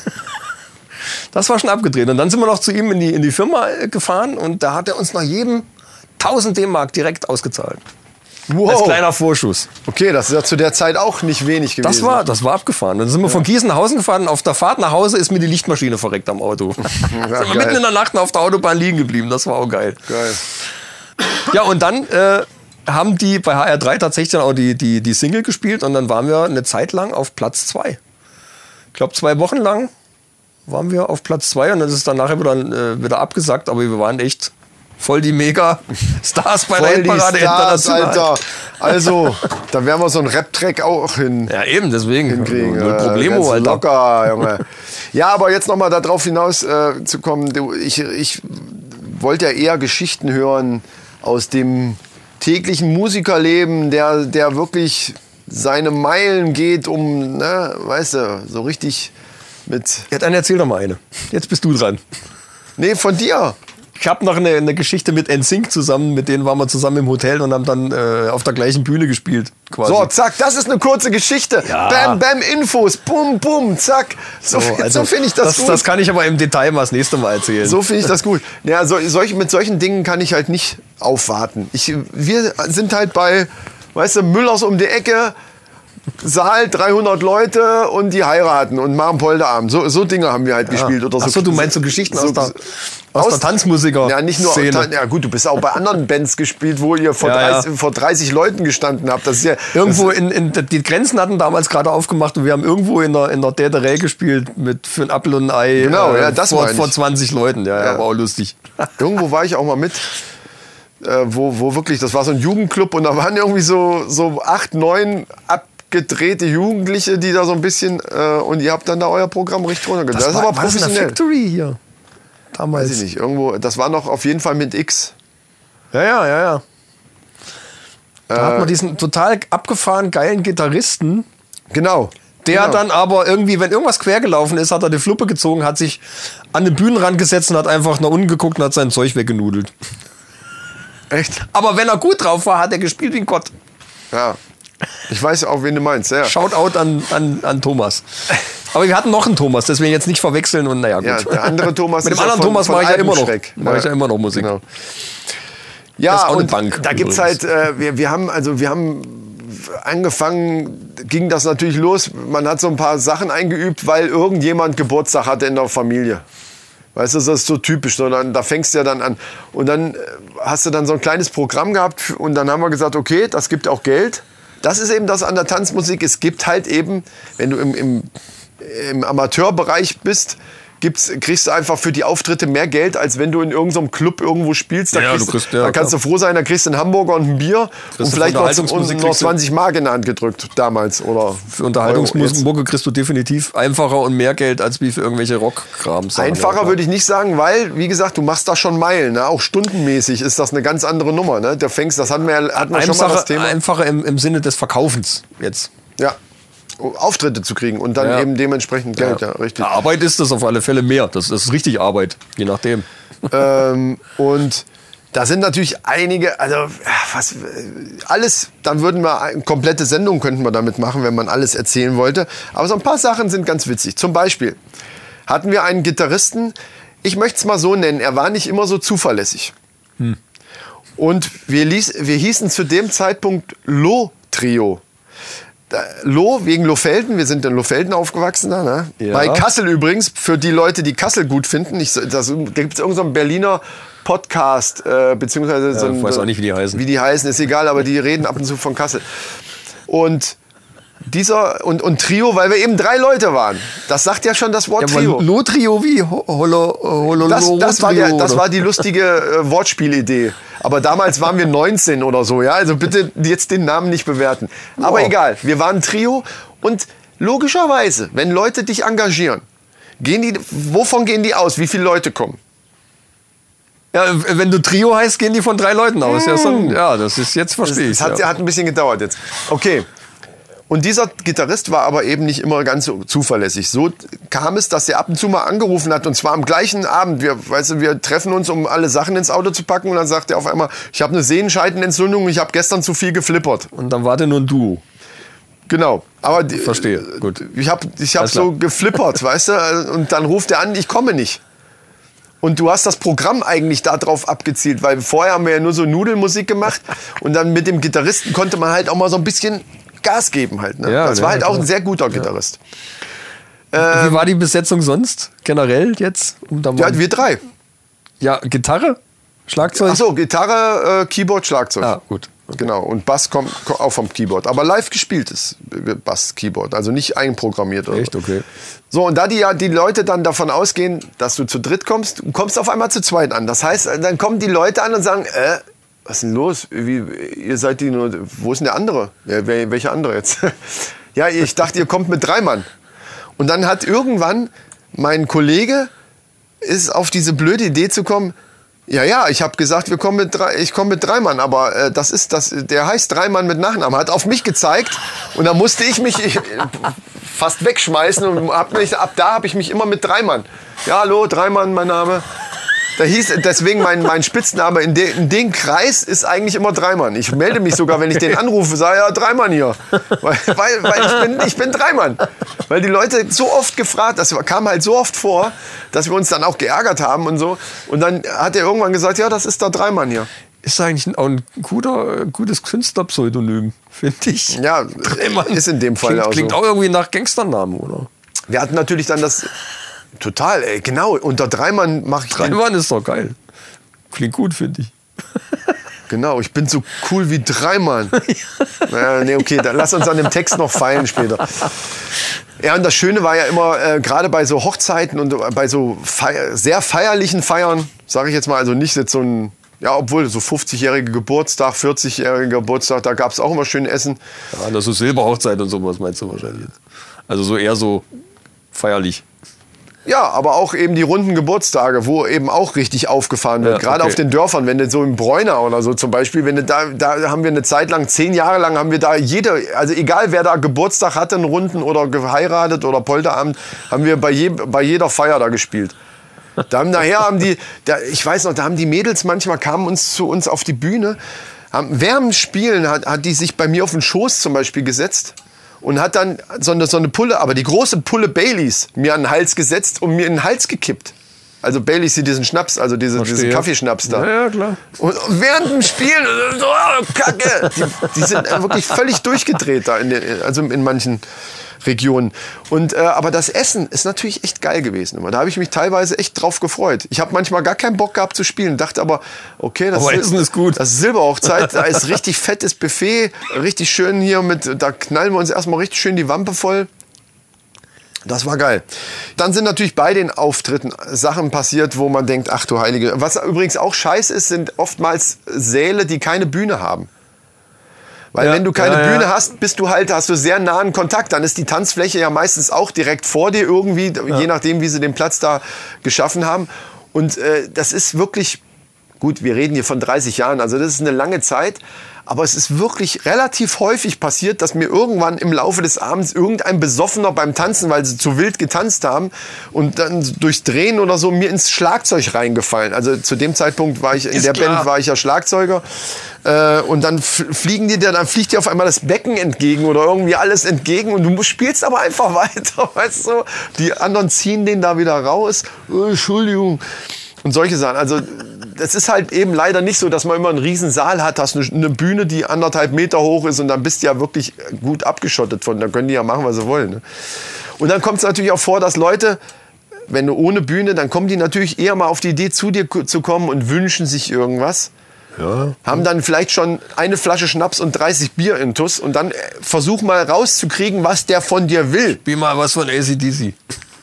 [SPEAKER 2] Das war schon abgedreht. Und dann sind wir noch zu ihm in die, in die Firma äh, gefahren und da hat er uns nach jedem 1000 D-Mark direkt ausgezahlt. Als
[SPEAKER 1] Wow.
[SPEAKER 2] kleiner Vorschuss.
[SPEAKER 1] Okay, das ist ja zu der Zeit auch nicht wenig gewesen.
[SPEAKER 2] Das war, das war abgefahren. Dann sind wir von Gießen nach Hause gefahren. Auf der Fahrt nach Hause ist mir die Lichtmaschine verreckt am Auto. <laughs> sind wir mitten in der Nacht auf der Autobahn liegen geblieben. Das war auch geil.
[SPEAKER 1] geil.
[SPEAKER 2] Ja, und dann äh, haben die bei HR3 tatsächlich dann auch die, die, die Single gespielt und dann waren wir eine Zeit lang auf Platz zwei. Ich glaube, zwei Wochen lang waren wir auf Platz zwei und dann ist es dann nachher wieder, äh, wieder abgesagt, aber wir waren echt voll die Mega-Stars <laughs> bei der
[SPEAKER 1] Voll
[SPEAKER 2] Hitparade
[SPEAKER 1] Stars,
[SPEAKER 2] international.
[SPEAKER 1] Alter. Also, da werden wir so einen Rap-Track auch hin.
[SPEAKER 2] Ja, eben, deswegen.
[SPEAKER 1] hinkriegen.
[SPEAKER 2] Null
[SPEAKER 1] äh,
[SPEAKER 2] Problemo, Alter.
[SPEAKER 1] Locker, Junge. ja, aber jetzt nochmal darauf hinaus äh, zu kommen, ich, ich wollte ja eher Geschichten hören aus dem täglichen Musikerleben, der, der wirklich seine Meilen geht, um, ne, weißt du, so richtig mit.
[SPEAKER 2] Ja, dann erzähl doch mal eine. Jetzt bist du dran.
[SPEAKER 1] Nee, von dir.
[SPEAKER 2] Ich habe noch eine, eine Geschichte mit NSYNC zusammen, mit denen waren wir zusammen im Hotel und haben dann äh, auf der gleichen Bühne gespielt. Quasi.
[SPEAKER 1] So, zack, das ist eine kurze Geschichte.
[SPEAKER 2] Ja.
[SPEAKER 1] Bam, bam, Infos, bum, bum, zack. So, so, finde ich das,
[SPEAKER 2] das
[SPEAKER 1] gut.
[SPEAKER 2] Das kann ich aber im Detail mal das nächste Mal erzählen.
[SPEAKER 1] So finde ich das gut. <laughs> Ja, so, solch, mit solchen Dingen kann ich halt nicht aufwarten. Ich, wir sind halt bei, weißt du, Müllers um die Ecke, Saal, 300 Leute und die heiraten und machen Polterabend. So, so Dinge haben wir halt gespielt. Oder so,
[SPEAKER 2] Achso, du meinst so Geschichten aus der, aus
[SPEAKER 1] aus-
[SPEAKER 2] der Tanzmusiker.
[SPEAKER 1] Ja, nicht nur.
[SPEAKER 2] Szene.
[SPEAKER 1] Ja, gut, du bist auch bei anderen Bands gespielt, wo ihr vor,
[SPEAKER 2] Ja, ja.
[SPEAKER 1] 30, vor 30 Leuten gestanden habt. Das ist ja
[SPEAKER 2] Irgendwo
[SPEAKER 1] das,
[SPEAKER 2] in, in, die Grenzen hatten damals gerade aufgemacht und wir haben irgendwo in der, in der Däderei gespielt mit für ein Apfel und ein Ei. äh,
[SPEAKER 1] Genau, ja, das
[SPEAKER 2] vor, vor 20 Leuten. Ja, ja,
[SPEAKER 1] Ja.
[SPEAKER 2] war auch lustig. <laughs>
[SPEAKER 1] Irgendwo war ich auch mal mit, äh, wo, wo wirklich, das war so ein Jugendclub und da waren irgendwie so, so acht, neun abgedrehte Jugendliche, die da so ein bisschen, äh, und ihr habt dann da euer Programm richtig runtergedacht. Das, ist aber
[SPEAKER 2] war das in der
[SPEAKER 1] professionell.
[SPEAKER 2] Factory hier? Damals.
[SPEAKER 1] Weiß ich nicht, irgendwo, das war noch auf jeden Fall mit X.
[SPEAKER 2] Ja, ja, ja, ja. Da
[SPEAKER 1] Äh,
[SPEAKER 2] hat man diesen total abgefahren geilen Gitarristen,
[SPEAKER 1] Genau.
[SPEAKER 2] der
[SPEAKER 1] genau.
[SPEAKER 2] dann aber irgendwie, wenn irgendwas quer gelaufen ist, hat er die Fluppe gezogen, hat sich an den Bühnenrand gesetzt und hat einfach nach unten geguckt und hat sein Zeug weggenudelt.
[SPEAKER 1] Echt?
[SPEAKER 2] Aber wenn er gut drauf war, hat er gespielt wie ein Gott.
[SPEAKER 1] Ja. Ich weiß auch, wen du meinst, ja.
[SPEAKER 2] Shoutout an, an, an Thomas. Aber wir hatten noch einen Thomas, deswegen jetzt nicht verwechseln und naja, gut.
[SPEAKER 1] Ja, der andere Thomas
[SPEAKER 2] Mit dem anderen
[SPEAKER 1] von-
[SPEAKER 2] Thomas mache ich ja immer noch, mache ich ja immer noch Musik.
[SPEAKER 1] Genau.
[SPEAKER 2] Das
[SPEAKER 1] Ja,
[SPEAKER 2] ist auch eine Bank,
[SPEAKER 1] da gibt's
[SPEAKER 2] übrigens.
[SPEAKER 1] halt, äh, wir, wir haben, also wir haben angefangen, ging das natürlich los. Man hat so ein paar Sachen eingeübt, weil irgendjemand Geburtstag hatte in der Familie. Weißt du, das ist so typisch. So, dann, da fängst du ja dann an. Und dann äh, hast du dann so ein kleines Programm gehabt und dann haben wir gesagt, okay, das gibt auch Geld. Das ist eben das an der Tanzmusik. Es gibt halt eben, wenn du im, im, im Amateurbereich bist, gibt's, kriegst du einfach für die Auftritte mehr Geld, als wenn du in irgendeinem Club irgendwo spielst. Da,
[SPEAKER 2] Ja,
[SPEAKER 1] kriegst,
[SPEAKER 2] du kriegst- ja,
[SPEAKER 1] da kannst du froh sein, da kriegst du einen Hamburger und ein Bier und vielleicht noch, noch
[SPEAKER 2] kriegst du-
[SPEAKER 1] 20 Mark in der Hand gedrückt damals. Oder
[SPEAKER 2] Für
[SPEAKER 1] Euro
[SPEAKER 2] Unterhaltungsmusik
[SPEAKER 1] jetzt.
[SPEAKER 2] Mucke kriegst du definitiv einfacher und mehr Geld als wie für irgendwelche Rockkrams.
[SPEAKER 1] Einfacher würde ich nicht sagen, weil, wie gesagt, du machst da schon Meilen. Ne? Auch stundenmäßig ist das eine ganz andere Nummer. Ne? Der fängst, das hatten wir, ja- hatten wir schon mal das Thema.
[SPEAKER 2] einfacher im, im Sinne des Verkaufens jetzt.
[SPEAKER 1] Ja. Auftritte zu kriegen und dann
[SPEAKER 2] Ja.
[SPEAKER 1] eben dementsprechend Geld, ja, richtig.
[SPEAKER 2] Arbeit ist das auf alle Fälle mehr. Das ist richtig Arbeit, je nachdem.
[SPEAKER 1] ähm, und da sind natürlich einige, also ja, was, alles, dann würden wir eine komplette Sendung könnten wir damit machen, wenn man alles erzählen wollte. Aber so ein paar Sachen sind ganz witzig. Zum Beispiel hatten wir einen Gitarristen, ich möchte es mal so nennen, er war nicht immer so zuverlässig. Und wir, ließ, wir hießen zu dem Zeitpunkt Lo-Trio. Da- Lo wegen Lofelden, wir sind in Lofelden aufgewachsen da, ne?
[SPEAKER 2] Ja.
[SPEAKER 1] Bei Kassel übrigens, für die Leute, die Kassel gut finden, ich, das, da gibt es irgendeinen so Berliner Podcast, äh, beziehungsweise so
[SPEAKER 2] ich
[SPEAKER 1] ein,
[SPEAKER 2] weiß auch nicht, wie die heißen.
[SPEAKER 1] Wie die heißen, ist egal, aber die reden ab und zu von Kassel. Und dieser, und, und Trio, weil wir eben drei Leute waren. Das sagt ja schon das Wort
[SPEAKER 2] Ja,
[SPEAKER 1] Trio.
[SPEAKER 2] Lotrio wie Ho- Holo, Holo,
[SPEAKER 1] Das, das, war, der, das war die lustige äh, Wortspielidee. Aber damals waren wir 19 oder so, ja. Also bitte jetzt den Namen nicht bewerten. Aber
[SPEAKER 2] Wow.
[SPEAKER 1] egal, wir waren Trio und logischerweise, wenn Leute dich engagieren, gehen die, wovon gehen die aus? Wie viele Leute kommen?
[SPEAKER 2] Ja, wenn du Trio heißt, gehen die von drei Leuten aus. Ja, dann, ja das ist jetzt verstehe ich.
[SPEAKER 1] Das hat,
[SPEAKER 2] ja.
[SPEAKER 1] hat ein bisschen gedauert jetzt. Okay. Und dieser Gitarrist war aber eben nicht immer ganz so zuverlässig. So kam es, dass er ab und zu mal angerufen hat und zwar am gleichen Abend. Wir, weißt du, wir treffen uns, um alle Sachen ins Auto zu packen und dann sagt er auf einmal, ich habe eine Sehenscheidenentzündung, ich habe gestern zu viel geflippert.
[SPEAKER 2] Und dann war der nur ein Duo.
[SPEAKER 1] Genau. Aber die,
[SPEAKER 2] Verstehe, gut.
[SPEAKER 1] Ich habe ich hab
[SPEAKER 2] Alles klar.
[SPEAKER 1] so geflippert, <laughs> weißt du, und dann ruft er an, ich komme nicht. Und du hast das Programm eigentlich darauf abgezielt, weil vorher haben wir ja nur so Nudelmusik gemacht und dann mit dem Gitarristen konnte man halt auch mal so ein bisschen Gas geben halt. Ne?
[SPEAKER 2] Ja,
[SPEAKER 1] das
[SPEAKER 2] ja,
[SPEAKER 1] war halt auch ein sehr guter Gitarrist.
[SPEAKER 2] Wie war die Besetzung sonst? Generell jetzt? Um
[SPEAKER 1] Ja, wir drei.
[SPEAKER 2] ja, Gitarre? Schlagzeug?
[SPEAKER 1] Ach so, Gitarre, äh, Keyboard, Schlagzeug.
[SPEAKER 2] Ah, gut.
[SPEAKER 1] Genau, und Bass kommt ko- auch vom Keyboard. Aber live gespieltes Bass, Keyboard, also nicht einprogrammiert. Oder
[SPEAKER 2] Echt? Okay.
[SPEAKER 1] So, und da die, ja, die Leute dann davon ausgehen, dass du zu dritt kommst, du kommst auf einmal zu zweit an. Das heißt, dann kommen die Leute an und sagen, äh, was ist denn los? Wie, ihr seid die nur, wo ist denn der andere? Ja, wer, welcher andere jetzt? <laughs> ja, ich dachte, ihr kommt mit drei Mann. Und dann hat irgendwann mein Kollege ist auf diese blöde Idee zu kommen, ja, ja, ich habe gesagt, wir kommen mit drei, ich komme mit drei Mann, aber äh, das ist das, der heißt drei Mann mit Nachnamen, hat auf mich gezeigt und da musste ich mich äh, fast wegschmeißen und hab mich, ab da habe ich mich immer mit drei Mann. Ja, hallo, drei Mann, mein Name. Da hieß, deswegen mein, mein Spitzname in, de, in dem Kreis ist eigentlich immer Dreimann. Ich melde mich sogar, wenn ich den anrufe, sage ja Dreimann hier. Weil, weil, weil ich, bin, ich bin Dreimann. Weil die Leute so oft gefragt, das kam halt so oft vor, dass wir uns dann auch geärgert haben und so. Und dann hat er irgendwann gesagt, ja, das ist der Dreimann hier.
[SPEAKER 2] Ist eigentlich ein, auch ein guter, gutes Künstlerpseudonym, finde ich.
[SPEAKER 1] Ja,
[SPEAKER 2] Dreimann.
[SPEAKER 1] ist in dem Fall
[SPEAKER 2] klingt,
[SPEAKER 1] auch
[SPEAKER 2] klingt
[SPEAKER 1] so.
[SPEAKER 2] auch irgendwie nach Gangsternamen, oder?
[SPEAKER 1] Wir hatten natürlich dann das, total, ey, genau, unter Dreimann mache ich den,
[SPEAKER 2] Dreimann ist doch geil. Klingt gut, finde ich.
[SPEAKER 1] Genau, ich bin so cool wie Dreimann. naja, <laughs> nee, okay, dann lass uns an dem Text noch feilen später. Ja, und das Schöne war ja immer, äh, gerade bei so Hochzeiten und bei so feier sehr feierlichen Feiern, sage ich jetzt mal, also nicht jetzt so ein, ja, obwohl so 50-jährige Geburtstag, 40-jähriger Geburtstag, da gab es auch immer schön Essen.
[SPEAKER 2] Ja, das ist so Silberhochzeit und sowas meinst du wahrscheinlich. Also so eher so feierlich.
[SPEAKER 1] Ja, aber auch eben die runden Geburtstage, wo eben auch richtig aufgefahren wird.
[SPEAKER 2] Ja,
[SPEAKER 1] Gerade
[SPEAKER 2] okay.
[SPEAKER 1] auf den Dörfern, wenn du so im Bräuner oder so zum Beispiel, wenn du da, da haben wir eine Zeit lang, zehn Jahre lang haben wir da jeder, also egal wer da Geburtstag hatte, einen runden oder geheiratet oder Polterabend, haben wir bei, je, bei jeder Feier da gespielt. Da haben nachher haben die, da, ich weiß noch, da haben die Mädels manchmal kamen uns zu uns auf die Bühne, haben, während Spielen hat, hat die sich bei mir auf den Schoß zum Beispiel gesetzt und hat dann so eine, so eine Pulle, aber die große Pulle Baileys mir an den Hals gesetzt und mir in den Hals gekippt. Also Baileys, diesen Schnaps, also diese, diesen. Kaffeeschnaps da.
[SPEAKER 2] Ja, ja, klar.
[SPEAKER 1] Und während dem Spielen, so, <laughs> oh, Kacke, die, die sind wirklich völlig durchgedreht da, in den, also in manchen Regionen. Und, äh, aber das Essen ist natürlich echt geil gewesen. immer. Da habe ich mich teilweise echt drauf gefreut. Ich habe manchmal gar keinen Bock gehabt zu spielen, dachte aber, okay, das,
[SPEAKER 2] Aber Essen ist gut.
[SPEAKER 1] das ist Silberhochzeit, da ist richtig fettes Buffet, richtig schön hier mit, da knallen wir uns erstmal richtig schön die Wampe voll. Das war geil. Dann sind natürlich bei den Auftritten Sachen passiert, wo man denkt, ach du Heilige. Was übrigens auch scheiße ist, sind oftmals Säle, die keine Bühne haben. Weil
[SPEAKER 2] Ja,
[SPEAKER 1] wenn du keine
[SPEAKER 2] ja, ja.
[SPEAKER 1] Bühne hast, bist du halt, hast du sehr nahen Kontakt. Dann ist die Tanzfläche ja meistens auch direkt vor dir irgendwie, je nachdem, wie sie den Platz da geschaffen haben. Und äh, das ist wirklich, gut, wir reden hier von 30 Jahren, also das ist eine lange Zeit. Aber es ist wirklich relativ häufig passiert, dass mir irgendwann im Laufe des Abends irgendein Besoffener beim Tanzen, weil sie zu wild getanzt haben und dann durchs Drehen oder so mir ins Schlagzeug reingefallen. Also zu dem Zeitpunkt war ich in
[SPEAKER 2] Ist
[SPEAKER 1] der
[SPEAKER 2] klar.
[SPEAKER 1] Band war ich ja Schlagzeuger äh, und dann fliegen die dir, dann fliegt dir auf einmal das Becken entgegen oder irgendwie alles entgegen und du spielst aber einfach <laughs> weiter, weißt du? Die anderen ziehen den da wieder raus. Oh, Entschuldigung. Und solche Sachen. Also das ist halt eben leider nicht so, dass man immer einen riesen Saal hat, hast eine, eine Bühne, die anderthalb Meter hoch ist und dann bist du ja wirklich gut abgeschottet von. Dann können die ja machen, was sie wollen. Ne? Und dann kommt es natürlich auch vor, dass Leute, wenn du ohne Bühne, dann kommen die natürlich eher mal auf die Idee, zu dir zu kommen und wünschen sich irgendwas. Haben dann vielleicht schon eine Flasche Schnaps und 30 Bier intus und dann äh, versuch mal rauszukriegen, was der von dir will.
[SPEAKER 2] Wie mal was von ACDC.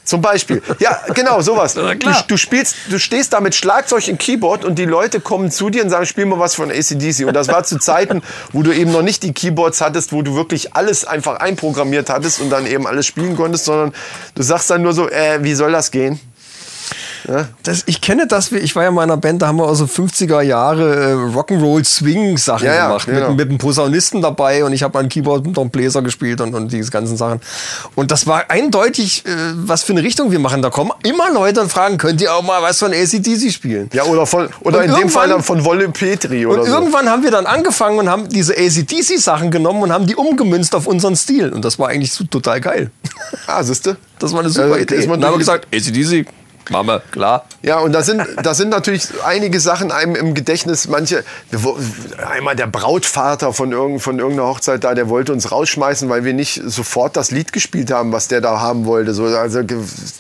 [SPEAKER 1] Zum Beispiel. Ja, genau, sowas. <laughs> Du, du spielst, du stehst da mit Schlagzeug und Keyboard und die Leute kommen zu dir und sagen, spiel mal was von ACDC. Und das war zu Zeiten, wo du eben noch nicht die Keyboards hattest, wo du wirklich alles einfach einprogrammiert hattest und dann eben alles spielen konntest, sondern du sagst dann nur so, äh, wie soll das gehen?
[SPEAKER 2] Das, ich kenne das, ich war ja in meiner Band, da haben wir also 50er Jahre äh, Rock'n'Roll Swing Sachen
[SPEAKER 1] Ja, ja,
[SPEAKER 2] gemacht.
[SPEAKER 1] genau.
[SPEAKER 2] Mit, mit einem Posaunisten dabei und ich habe an Keyboard und einem Bläser gespielt und, und diese ganzen Sachen. Und das war eindeutig, äh, was für eine Richtung wir machen. Da kommen immer Leute und fragen, könnt ihr auch mal was von ACDC spielen?
[SPEAKER 1] Ja, oder von, oder
[SPEAKER 2] Und
[SPEAKER 1] in dem Fall dann von Wolle Petri oder
[SPEAKER 2] Und
[SPEAKER 1] so.
[SPEAKER 2] irgendwann haben wir dann angefangen und haben diese ACDC-Sachen genommen und haben die umgemünzt auf unseren Stil. Und das war eigentlich so total geil.
[SPEAKER 1] Ah, siehste?
[SPEAKER 2] Das war eine super
[SPEAKER 1] Ja,
[SPEAKER 2] Idee. dann haben wir gesagt, ACDC, Mama, klar.
[SPEAKER 1] Ja, und da sind, da sind natürlich einige Sachen einem im Gedächtnis. Manche, einmal der Brautvater von, irgend, von irgendeiner Hochzeit da, der wollte uns rausschmeißen, weil wir nicht sofort das Lied gespielt haben, was der da haben wollte. So, also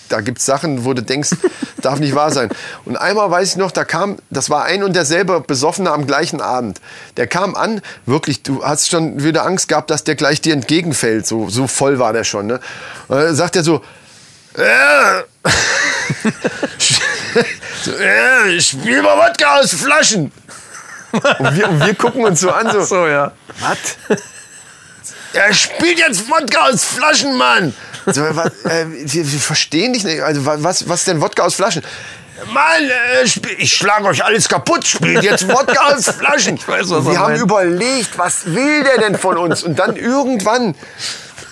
[SPEAKER 1] da gibt's Sachen, wo du denkst, <laughs> darf nicht wahr sein. Und einmal weiß ich noch, da kam, das war ein und derselbe Besoffene am gleichen Abend. Der kam an, wirklich, du hast schon wieder Angst gehabt, dass der gleich dir entgegenfällt. So, so voll war der schon. Ne? Und dann sagt er so, äh, so, äh, spiel mal Wodka aus Flaschen. Und wir, und wir gucken uns so an, so,
[SPEAKER 2] So, ja.
[SPEAKER 1] was? Er spielt jetzt Wodka aus Flaschen, Mann. So, was, äh, wir, wir verstehen dich nicht. Also, wa- was, was denn Wodka aus Flaschen? Mann, äh, ich schlage euch alles kaputt, spielt jetzt Wodka aus Flaschen.
[SPEAKER 2] weiß, was
[SPEAKER 1] wir haben
[SPEAKER 2] meint.
[SPEAKER 1] überlegt, was will der denn von uns? Und dann irgendwann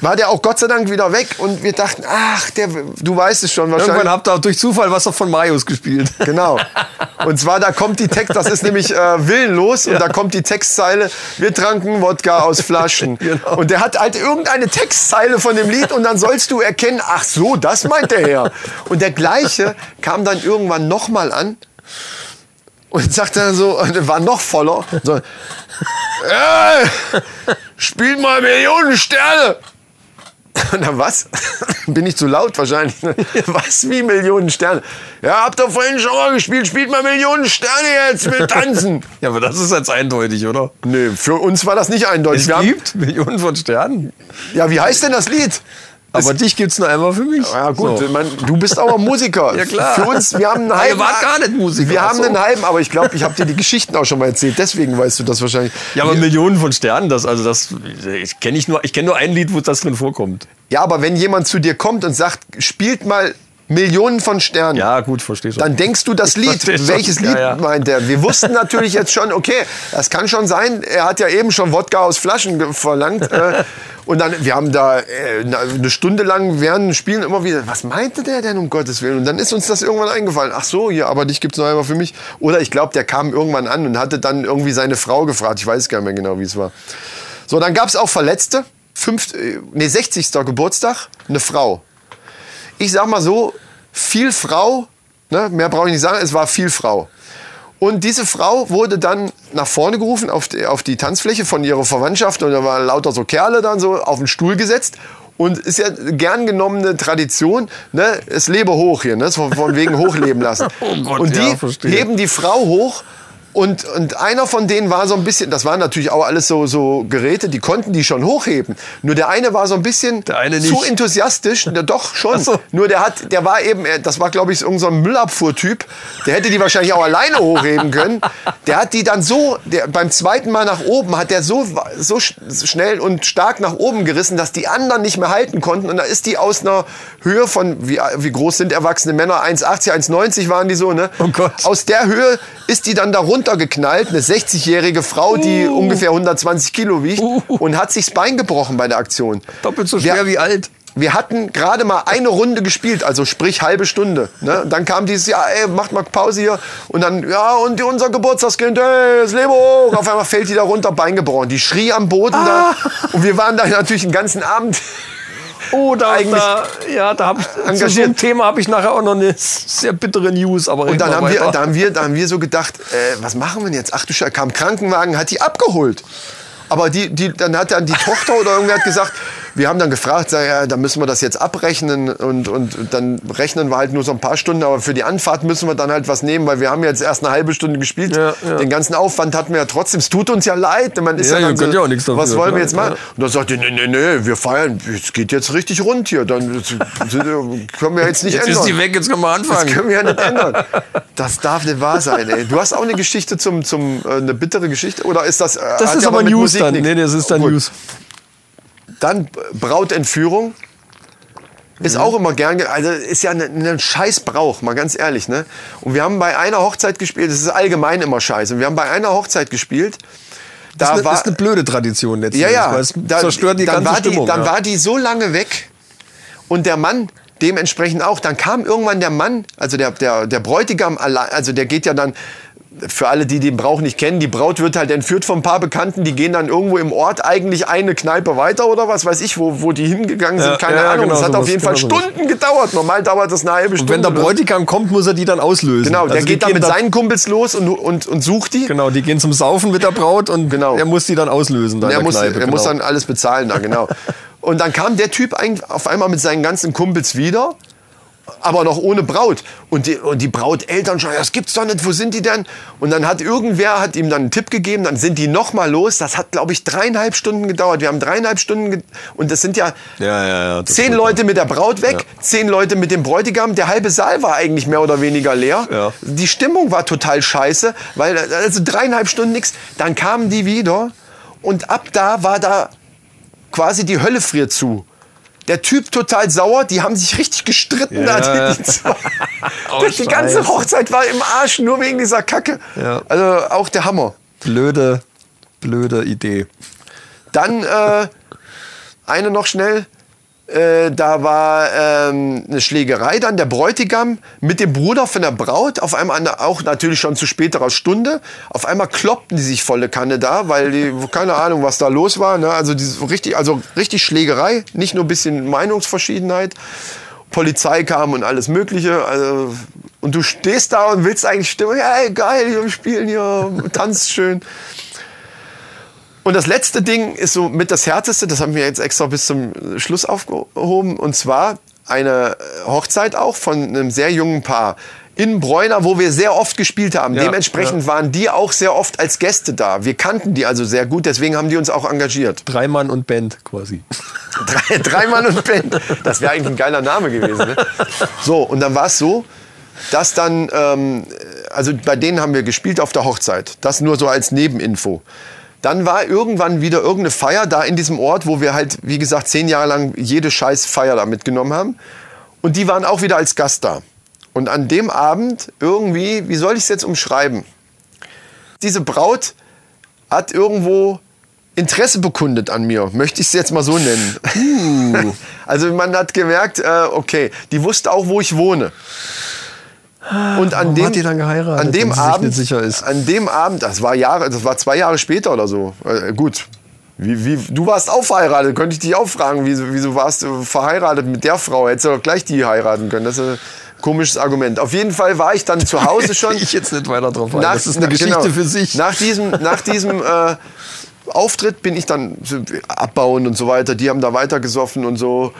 [SPEAKER 1] war der auch Gott sei Dank wieder weg und wir dachten, ach, der, du weißt es schon wahrscheinlich.
[SPEAKER 2] Irgendwann habt ihr durch Zufall was von Marius gespielt. <laughs>
[SPEAKER 1] Genau. Und zwar, da kommt die Text, das ist nämlich äh, willenlos, und da kommt die Textzeile, wir tranken Wodka aus Flaschen. <laughs>
[SPEAKER 2] Genau.
[SPEAKER 1] Und der hat halt irgendeine Textzeile von dem Lied und dann sollst du erkennen, ach so, das meint der Herr. Und der gleiche kam dann irgendwann nochmal an und sagte dann so, und war noch voller, so, ey, spielt mal Millionen Sterne. <laughs> Dann was? <laughs> Bin ich zu laut wahrscheinlich? <laughs> Was wie Millionen Sterne? Ja, habt ihr vorhin schon mal gespielt? Spielt mal Millionen Sterne jetzt mit Tanzen.
[SPEAKER 2] Ja, aber das ist jetzt eindeutig, oder?
[SPEAKER 1] Nee, für uns war das nicht eindeutig.
[SPEAKER 2] Es
[SPEAKER 1] Wir haben,
[SPEAKER 2] gibt Millionen von Sternen.
[SPEAKER 1] ja, wie heißt denn das Lied?
[SPEAKER 2] Aber dich gibt's nur einmal für mich.
[SPEAKER 1] Ja gut,
[SPEAKER 2] So.
[SPEAKER 1] mein, du bist aber Musiker. <laughs>
[SPEAKER 2] Ja, klar.
[SPEAKER 1] Für uns, wir haben einen
[SPEAKER 2] Aber ihr
[SPEAKER 1] halben.
[SPEAKER 2] wart gar nicht Musiker.
[SPEAKER 1] Wir haben
[SPEAKER 2] so.
[SPEAKER 1] einen halben, aber ich glaube, ich habe dir die Geschichten auch schon mal erzählt. Deswegen weißt du das wahrscheinlich.
[SPEAKER 2] Ja, aber Millionen von Sternen, das, also das, ich kenne ich nur, ich kenne nur ein Lied, wo das drin vorkommt.
[SPEAKER 1] Ja, aber wenn jemand zu dir kommt und sagt, spielt mal Millionen von Sternen.
[SPEAKER 2] Ja, gut, verstehe schon.
[SPEAKER 1] Dann denkst du das <laughs> Lied.
[SPEAKER 2] schon.
[SPEAKER 1] Welches
[SPEAKER 2] Ja,
[SPEAKER 1] Lied
[SPEAKER 2] ja.
[SPEAKER 1] meint er? Wir wussten natürlich jetzt schon, okay, das kann schon sein. Er hat ja eben schon Wodka aus Flaschen verlangt. Äh, <laughs> und dann, wir haben da äh, eine Stunde lang während Spielen immer wieder, was meinte der denn um Gottes Willen? Und dann ist uns das irgendwann eingefallen. Ach so, ja, aber dich gibt's noch einmal für mich. Oder ich glaube, der kam irgendwann an und hatte dann irgendwie seine Frau gefragt. Ich weiß gar nicht mehr genau, wie es war. So, dann gab's auch Verletzte. Fünf, äh, nee, 60. Geburtstag, eine Frau ich sag mal so, viel Frau, ne, mehr brauche ich nicht sagen, es war viel Frau. Und diese Frau wurde dann nach vorne gerufen auf die, auf die Tanzfläche von ihrer Verwandtschaft und da waren lauter so Kerle dann so auf den Stuhl gesetzt. Und ist ja gern genommene Tradition, ne? Es lebe hoch hier, ne? Von wegen hochleben lassen. <laughs>
[SPEAKER 2] Oh Gott,
[SPEAKER 1] und die
[SPEAKER 2] ja,
[SPEAKER 1] heben die Frau hoch und, und einer von denen war so ein bisschen, das waren natürlich auch alles so, so Geräte, die konnten die schon hochheben. Nur der eine war so ein bisschen zu enthusiastisch, der doch schon.
[SPEAKER 2] So.
[SPEAKER 1] Nur der hat, der war eben, äh, das war glaube ich irgendein so Müllabfuhrtyp, der hätte die wahrscheinlich auch alleine hochheben können. Der hat die dann so, der, beim zweiten Mal nach oben hat der so, so sch- schnell und stark nach oben gerissen, dass die anderen nicht mehr halten konnten. Und da ist die aus einer Höhe von, wie, wie groß sind erwachsene Männer? 1,80, 1,90 waren die so, ne?
[SPEAKER 2] Oh Gott.
[SPEAKER 1] Aus der Höhe ist die dann da runtergeknallt, eine 60-jährige Frau, die
[SPEAKER 2] Uh.
[SPEAKER 1] ungefähr 120 Kilo wiegt und hat sich das Bein gebrochen bei der Aktion.
[SPEAKER 2] Doppelt so
[SPEAKER 1] Wir-
[SPEAKER 2] schwer wie alt.
[SPEAKER 1] wir hatten gerade mal eine Runde gespielt, also sprich halbe Stunde. Ne? Dann kam dieses, ja, ey, macht mal Pause hier. Und dann, ja, und unser Geburtstagskind, ey, das Leben hoch. Auf einmal fällt die da runter, Bein gebrochen. Die schrie am Boden da. Und wir waren da natürlich den ganzen Abend.
[SPEAKER 2] Oh, da,
[SPEAKER 1] Eigentlich
[SPEAKER 2] da, ja, da habe ich, zu
[SPEAKER 1] engagiert.
[SPEAKER 2] einem Thema habe ich nachher auch noch eine sehr bittere News, aber
[SPEAKER 1] Und dann haben, wir, da, haben wir, da haben wir so gedacht, äh, was machen wir denn jetzt? Ach du Scheiße, kam Krankenwagen, hat die abgeholt. Aber die, die, dann hat dann die Tochter oder irgendwer hat gesagt, wir haben dann gefragt, sag, ja, da müssen wir das jetzt abrechnen und, und dann rechnen wir halt nur so ein paar Stunden, aber für die Anfahrt müssen wir dann halt was nehmen, weil wir haben jetzt erst eine halbe Stunde gespielt.
[SPEAKER 2] Ja, ja.
[SPEAKER 1] Den ganzen Aufwand hatten wir ja trotzdem. Es tut uns ja leid. Man ist
[SPEAKER 2] Ja,
[SPEAKER 1] ja, dann
[SPEAKER 2] könnt ja auch nichts dafür,
[SPEAKER 1] Was wollen wir jetzt machen? Und dann sagt die, nee, nee, nee, wir feiern, es geht jetzt richtig rund hier. Dann können wir jetzt nicht
[SPEAKER 2] Jetzt
[SPEAKER 1] ändern.
[SPEAKER 2] ist die weg, jetzt können wir
[SPEAKER 1] Das
[SPEAKER 2] anfangen.
[SPEAKER 1] können wir ja nicht ändern. Das darf nicht wahr sein, ey. Du hast auch eine Geschichte zum, zum äh, eine bittere Geschichte oder ist das? Äh,
[SPEAKER 2] Das ist aber News dann.
[SPEAKER 1] nichts?
[SPEAKER 2] Nee, das ist dann
[SPEAKER 1] Gut.
[SPEAKER 2] News.
[SPEAKER 1] Dann Brautentführung. Ist auch immer gern, ge- also ist ja ein ne, scheiß Brauch, mal ganz ehrlich, ne? Und wir haben bei einer Hochzeit gespielt, das ist allgemein immer scheiße. Und wir haben bei einer Hochzeit gespielt, da
[SPEAKER 2] Das ist, eine,
[SPEAKER 1] war,
[SPEAKER 2] ist eine blöde Tradition letztlich.
[SPEAKER 1] ja, ja.
[SPEAKER 2] Weil es
[SPEAKER 1] Da-
[SPEAKER 2] zerstört die
[SPEAKER 1] dann
[SPEAKER 2] ganze
[SPEAKER 1] war
[SPEAKER 2] Stimmung.
[SPEAKER 1] Die, dann
[SPEAKER 2] ja.
[SPEAKER 1] war die so lange weg und der Mann dementsprechend auch. Dann kam irgendwann der Mann, also der, der, der Bräutigam, allein, also der geht ja dann, für alle, die den Brauch nicht kennen, die Braut wird halt entführt von ein paar Bekannten, die gehen dann irgendwo im Ort eigentlich eine Kneipe weiter oder was weiß ich, wo, wo die hingegangen sind,
[SPEAKER 2] Ja,
[SPEAKER 1] keine
[SPEAKER 2] ja,
[SPEAKER 1] Ahnung.
[SPEAKER 2] genau
[SPEAKER 1] das hat
[SPEAKER 2] sowas,
[SPEAKER 1] auf jeden Fall
[SPEAKER 2] genau.
[SPEAKER 1] Stunden gedauert. Normal dauert das eine halbe
[SPEAKER 2] Und
[SPEAKER 1] Stunde.
[SPEAKER 2] wenn der
[SPEAKER 1] so.
[SPEAKER 2] Bräutigam kommt, muss er die dann auslösen.
[SPEAKER 1] Genau, der
[SPEAKER 2] Also die
[SPEAKER 1] geht dann mit
[SPEAKER 2] da-
[SPEAKER 1] seinen Kumpels los und, und, und sucht die.
[SPEAKER 2] Genau, die gehen zum Saufen mit der Braut und
[SPEAKER 1] Genau.
[SPEAKER 2] er muss die dann auslösen. Da in
[SPEAKER 1] er
[SPEAKER 2] der
[SPEAKER 1] muss,
[SPEAKER 2] Kneipe,
[SPEAKER 1] er muss
[SPEAKER 2] genau.
[SPEAKER 1] dann alles bezahlen da, genau. <laughs> Und dann kam der Typ auf einmal mit seinen ganzen Kumpels wieder, aber noch ohne Braut. Und die, und die Brauteltern schon, das gibt's doch nicht, wo sind die denn? Und dann hat irgendwer hat ihm dann einen Tipp gegeben, dann sind die noch mal los. Das hat, glaube ich, dreieinhalb Stunden gedauert. Wir haben dreieinhalb Stunden, und das sind ja,
[SPEAKER 2] Ja, ja, ja.
[SPEAKER 1] zehn Leute mit der Braut weg, zehn Leute mit dem Bräutigam. Der halbe Saal war eigentlich mehr oder weniger leer. Die Stimmung war total scheiße, weil also dreieinhalb Stunden nichts. Dann kamen die wieder und ab da war da quasi die Hölle friert zu. Der Typ total sauer, die haben sich richtig gestritten.
[SPEAKER 2] Ja.
[SPEAKER 1] da, die, die, zwei. <laughs>
[SPEAKER 2] Oh,
[SPEAKER 1] die ganze. Hochzeit war im Arsch, nur wegen dieser Kacke.
[SPEAKER 2] Ja.
[SPEAKER 1] Also auch der Hammer.
[SPEAKER 2] Blöde, blöde Idee.
[SPEAKER 1] Dann äh, eine noch schnell. Äh, da war ähm, eine Schlägerei dann, der Bräutigam mit dem Bruder von der Braut, auf einmal, auch natürlich schon zu späterer Stunde, auf einmal kloppten die sich volle Kanne da, weil die, keine Ahnung, was da los war. Ne? Also, diese, richtig, also richtig Schlägerei, nicht nur ein bisschen Meinungsverschiedenheit. Polizei kam und alles Mögliche. Also, und du stehst da und willst eigentlich stimmen, hey, geil, wir spielen hier, tanzt schön. Und das letzte Ding ist so mit das härteste, das haben wir jetzt extra bis zum Schluss aufgehoben, und zwar eine Hochzeit auch von einem sehr jungen Paar in Bräuner, wo wir sehr oft gespielt haben.
[SPEAKER 2] Ja,
[SPEAKER 1] Dementsprechend waren die auch sehr oft als Gäste da. Wir kannten die also sehr gut, deswegen haben die uns auch engagiert.
[SPEAKER 2] Drei Mann und Band quasi. <laughs>
[SPEAKER 1] Drei, drei Mann und Band. Das wäre eigentlich ein geiler Name gewesen. Ne? So, und dann war es so, dass dann, ähm, also bei denen haben wir gespielt auf der Hochzeit. Das nur so als Nebeninfo. Dann war irgendwann wieder irgendeine Feier da in diesem Ort, wo wir halt, wie gesagt, zehn Jahre lang jede scheiß Feier da mitgenommen haben. Und die waren auch wieder als Gast da. Und an dem Abend irgendwie, wie soll ich es jetzt umschreiben? Diese Braut hat irgendwo Interesse bekundet an mir, möchte ich es jetzt mal so nennen. <laughs> Also man hat gemerkt, äh, okay, die wusste auch, wo ich wohne. Und an
[SPEAKER 2] Warum
[SPEAKER 1] dem,
[SPEAKER 2] hat die dann geheiratet,
[SPEAKER 1] an dem Abend,
[SPEAKER 2] sicher ist?
[SPEAKER 1] an dem Abend, das war Jahre, das war zwei Jahre später oder so. Äh, gut, wie, wie, du warst auch verheiratet, könnte ich dich auch fragen, wieso, wieso warst du verheiratet mit der Frau? Hättest du doch gleich die heiraten können. Das ist ein komisches Argument. Auf jeden Fall war ich dann zu Hause <laughs> schon.
[SPEAKER 2] ich jetzt nicht weiter drauf ein.
[SPEAKER 1] Nach-
[SPEAKER 2] Das ist eine
[SPEAKER 1] na-
[SPEAKER 2] Geschichte
[SPEAKER 1] genau.
[SPEAKER 2] für sich.
[SPEAKER 1] Nach diesem, nach diesem <laughs> äh, Auftritt bin ich dann abbauen und so weiter. Die haben da weiter gesoffen und so.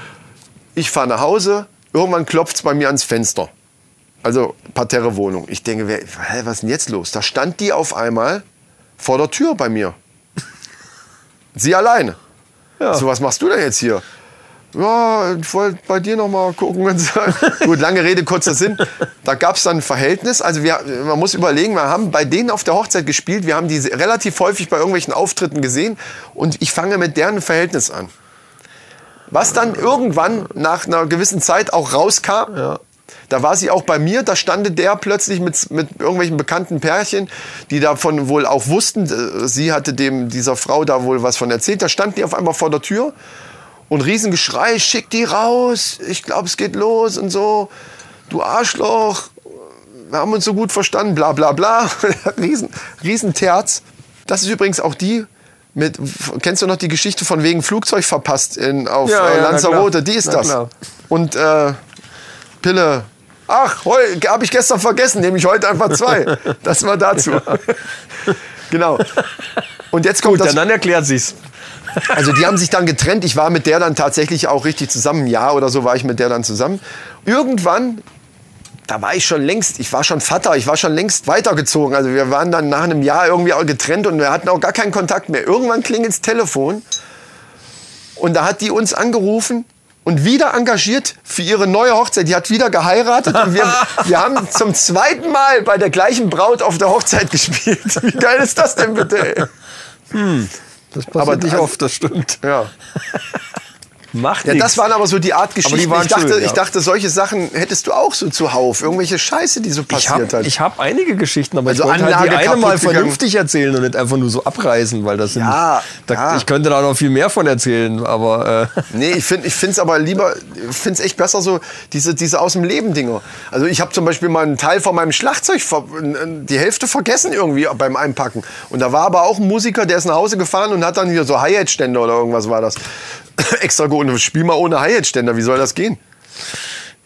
[SPEAKER 1] Ich fahre nach Hause. Irgendwann klopft es bei mir ans Fenster. Also Parterre-Wohnung. Ich denke, wer, hä, was ist denn jetzt los? Da stand die auf einmal vor der Tür bei mir. <laughs> Sie alleine. So, was machst du denn jetzt hier? Ja, ich wollte bei dir noch mal gucken. <laughs> Gut, lange Rede, kurzer Sinn. Da gab es dann ein Verhältnis. Also wir, man muss überlegen, wir haben bei denen auf der Hochzeit gespielt. Wir haben die relativ häufig bei irgendwelchen Auftritten gesehen. Und ich fange mit deren Verhältnis an. Was dann irgendwann nach einer gewissen Zeit auch rauskam. Da war sie auch bei mir, da stand der plötzlich mit, mit irgendwelchen bekannten Pärchen, die davon wohl auch wussten. äh, Sie hatte dem, dieser Frau da wohl was von erzählt. Da standen die auf einmal vor der Tür und Riesengeschrei, schick die raus, ich glaube, es geht los und so. Du Arschloch, wir haben uns so gut verstanden, bla bla bla. <laughs> Riesen, Riesenterz. Das ist übrigens auch die, mit, kennst du noch die Geschichte von wegen Flugzeug verpasst in, auf
[SPEAKER 2] Ja,
[SPEAKER 1] äh,
[SPEAKER 2] ja,
[SPEAKER 1] Lanzarote? Die ist
[SPEAKER 2] Na
[SPEAKER 1] das.
[SPEAKER 2] klar.
[SPEAKER 1] Und äh, Pille. Ach, habe ich gestern vergessen, nehme ich heute einfach zwei. <laughs> Das war dazu. genau. Und jetzt kommt
[SPEAKER 2] Gut,
[SPEAKER 1] das
[SPEAKER 2] dann, dann erklärt sich's.
[SPEAKER 1] also die haben sich dann getrennt. Ich war mit der dann tatsächlich auch richtig zusammen. Ein Jahr oder so war ich mit der dann zusammen. Irgendwann, da war ich schon längst, ich war schon Vater, ich war schon längst weitergezogen. Also wir waren dann nach einem Jahr irgendwie auch getrennt und wir hatten auch gar keinen Kontakt mehr. Irgendwann klingelt das Telefon und da hat die uns angerufen und wieder engagiert für ihre neue Hochzeit. Die hat wieder geheiratet und wir, <laughs> wir haben zum zweiten Mal bei der gleichen Braut auf der Hochzeit gespielt. Wie geil ist das denn bitte? Ey?
[SPEAKER 2] Das passiert
[SPEAKER 1] Aber
[SPEAKER 2] nicht
[SPEAKER 1] also-
[SPEAKER 2] oft, das stimmt.
[SPEAKER 1] Ja.
[SPEAKER 2] Macht
[SPEAKER 1] Ja, das waren aber so die Art Geschichten. ich, dachte,
[SPEAKER 2] schön, ja.
[SPEAKER 1] ich dachte, solche Sachen hättest du auch so zuhauf. Irgendwelche Scheiße, die so
[SPEAKER 2] Ich
[SPEAKER 1] passiert
[SPEAKER 2] habe
[SPEAKER 1] hat.
[SPEAKER 2] ich hab einige Geschichten, aber
[SPEAKER 1] Also
[SPEAKER 2] ich wollte halt die eine mal
[SPEAKER 1] kaputt gegangen.
[SPEAKER 2] vernünftig erzählen und nicht einfach nur so abreißen, weil das sind,
[SPEAKER 1] Ja,
[SPEAKER 2] da,
[SPEAKER 1] ja.
[SPEAKER 2] ich könnte da noch viel mehr von erzählen, aber äh, <laughs>
[SPEAKER 1] Nee, ich finde es aber lieber, ich finde es echt besser so, diese, diese aus dem Leben Dinger. Also ich habe zum Beispiel mal einen Teil von meinem Schlagzeug, die Hälfte vergessen irgendwie beim Einpacken. Und da war aber auch ein Musiker, der ist nach Hause gefahren und hat dann hier so Hi-Hat-Ständer oder irgendwas war das. <coughs> Extra geholt. Spiel mal ohne Hi-Hat-Ständer, wie soll das gehen?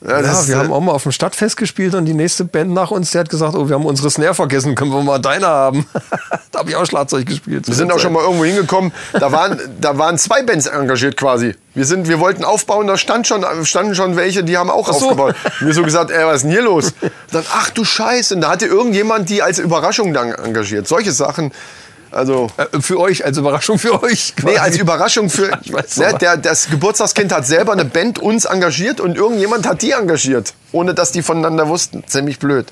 [SPEAKER 1] Ja,
[SPEAKER 2] ja,
[SPEAKER 1] das,
[SPEAKER 2] wir
[SPEAKER 1] äh,
[SPEAKER 2] haben auch mal auf dem Stadtfest gespielt und die nächste Band nach uns, die hat gesagt, oh, wir haben unsere Snare vergessen, können wir mal deine haben. <laughs> da habe ich auch Schlagzeug gespielt.
[SPEAKER 1] Wir sind auch schon mal irgendwo hingekommen. Da waren, da waren zwei Bands engagiert quasi. Wir, sind, wir wollten aufbauen, da stand schon, standen schon welche, die haben auch
[SPEAKER 2] so.
[SPEAKER 1] aufgebaut. Und wir so gesagt, ey, was ist denn hier los? Dann, ach du Scheiße. Und da hatte irgendjemand die als Überraschung dann engagiert. Solche Sachen. Also,
[SPEAKER 2] Äh, für euch, als Überraschung für euch. <laughs>
[SPEAKER 1] nee,
[SPEAKER 2] quasi.
[SPEAKER 1] als Überraschung für. <laughs>
[SPEAKER 2] Ich weiß
[SPEAKER 1] ne, der, das Geburtstagskind hat selber eine Band uns engagiert und irgendjemand hat die engagiert. Ohne dass die voneinander wussten. Ziemlich blöd.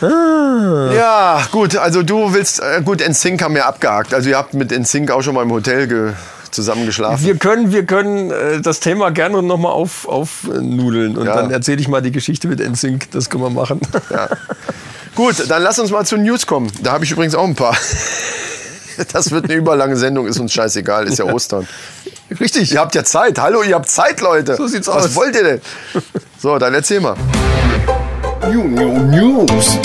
[SPEAKER 2] Ah.
[SPEAKER 1] Ja, gut, also du willst, äh, gut, NSYNC haben wir abgehakt. Also ihr habt mit NSYNC auch schon mal im Hotel ge zusammen geschlafen.
[SPEAKER 2] Wir können, wir können äh, das Thema gerne nochmal auf, aufnudeln und
[SPEAKER 1] Ja.
[SPEAKER 2] dann erzähle ich mal die Geschichte mit NSYNC. Das können wir machen. <laughs>
[SPEAKER 1] Gut, dann lass uns mal zu News kommen. Da habe ich übrigens auch ein paar. <laughs> Das wird eine überlange Sendung, ist uns scheißegal, ist ja Ostern.
[SPEAKER 2] Richtig.
[SPEAKER 1] Ihr habt ja Zeit. Hallo, ihr habt Zeit, Leute.
[SPEAKER 2] So sieht's
[SPEAKER 1] Was
[SPEAKER 2] aus.
[SPEAKER 1] wollt ihr denn? So, dann erzähl mal.
[SPEAKER 3] New, new News.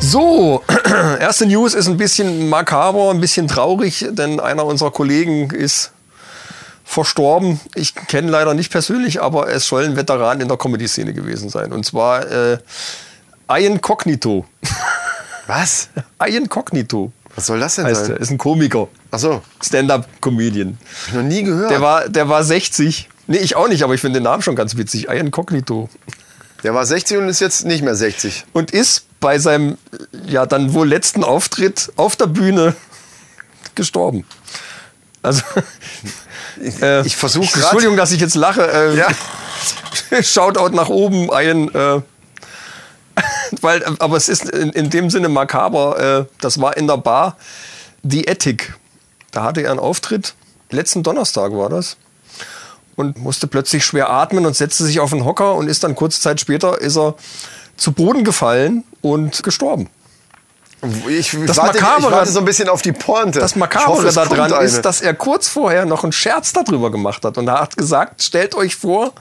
[SPEAKER 2] So, <clears throat> erste News ist ein bisschen makaber, ein bisschen traurig, denn einer unserer Kollegen ist verstorben. Ich kenne leider nicht persönlich, aber es soll ein Veteran in der Comedy-Szene gewesen sein. Und zwar äh, Ian Cognito. <laughs>
[SPEAKER 1] Was?
[SPEAKER 2] Ian Cognito
[SPEAKER 1] Was soll das denn
[SPEAKER 2] heißt er.
[SPEAKER 1] sein?
[SPEAKER 2] Ist ein Komiker,
[SPEAKER 1] Ach so,
[SPEAKER 2] Stand-up-Comedian.
[SPEAKER 1] hab ich noch nie gehört.
[SPEAKER 2] Der war, der war 60. Nee, ich auch nicht, aber ich finde den Namen schon ganz witzig. Ian Cognito.
[SPEAKER 1] Der war 60 und ist jetzt nicht mehr 60.
[SPEAKER 2] und ist bei seinem ja dann wohl letzten Auftritt auf der Bühne gestorben. Also äh,
[SPEAKER 1] ich versuch grad-
[SPEAKER 2] Entschuldigung, dass ich jetzt lache. Äh,
[SPEAKER 1] Ja. <laughs>
[SPEAKER 2] Shoutout nach oben ein. Äh, <laughs> weil, äh, aber es ist in, in dem Sinne makaber. Äh, das war in der Bar die Ethik. Da hatte er einen Auftritt. Letzten Donnerstag war das. Und musste plötzlich schwer atmen und setzte sich auf den Hocker und ist dann kurze Zeit später ist er zu Boden gefallen und gestorben.
[SPEAKER 1] Ich
[SPEAKER 2] Das
[SPEAKER 1] warte, ich
[SPEAKER 2] Makabere-
[SPEAKER 1] warte so ein bisschen auf die Pointe.
[SPEAKER 2] Das
[SPEAKER 1] Ich hoffe,
[SPEAKER 2] Makabere
[SPEAKER 1] es
[SPEAKER 2] da
[SPEAKER 1] kommt
[SPEAKER 2] dran
[SPEAKER 1] eine.
[SPEAKER 2] ist, dass er kurz vorher noch einen Scherz darüber gemacht hat. Und er hat gesagt, stellt euch vor,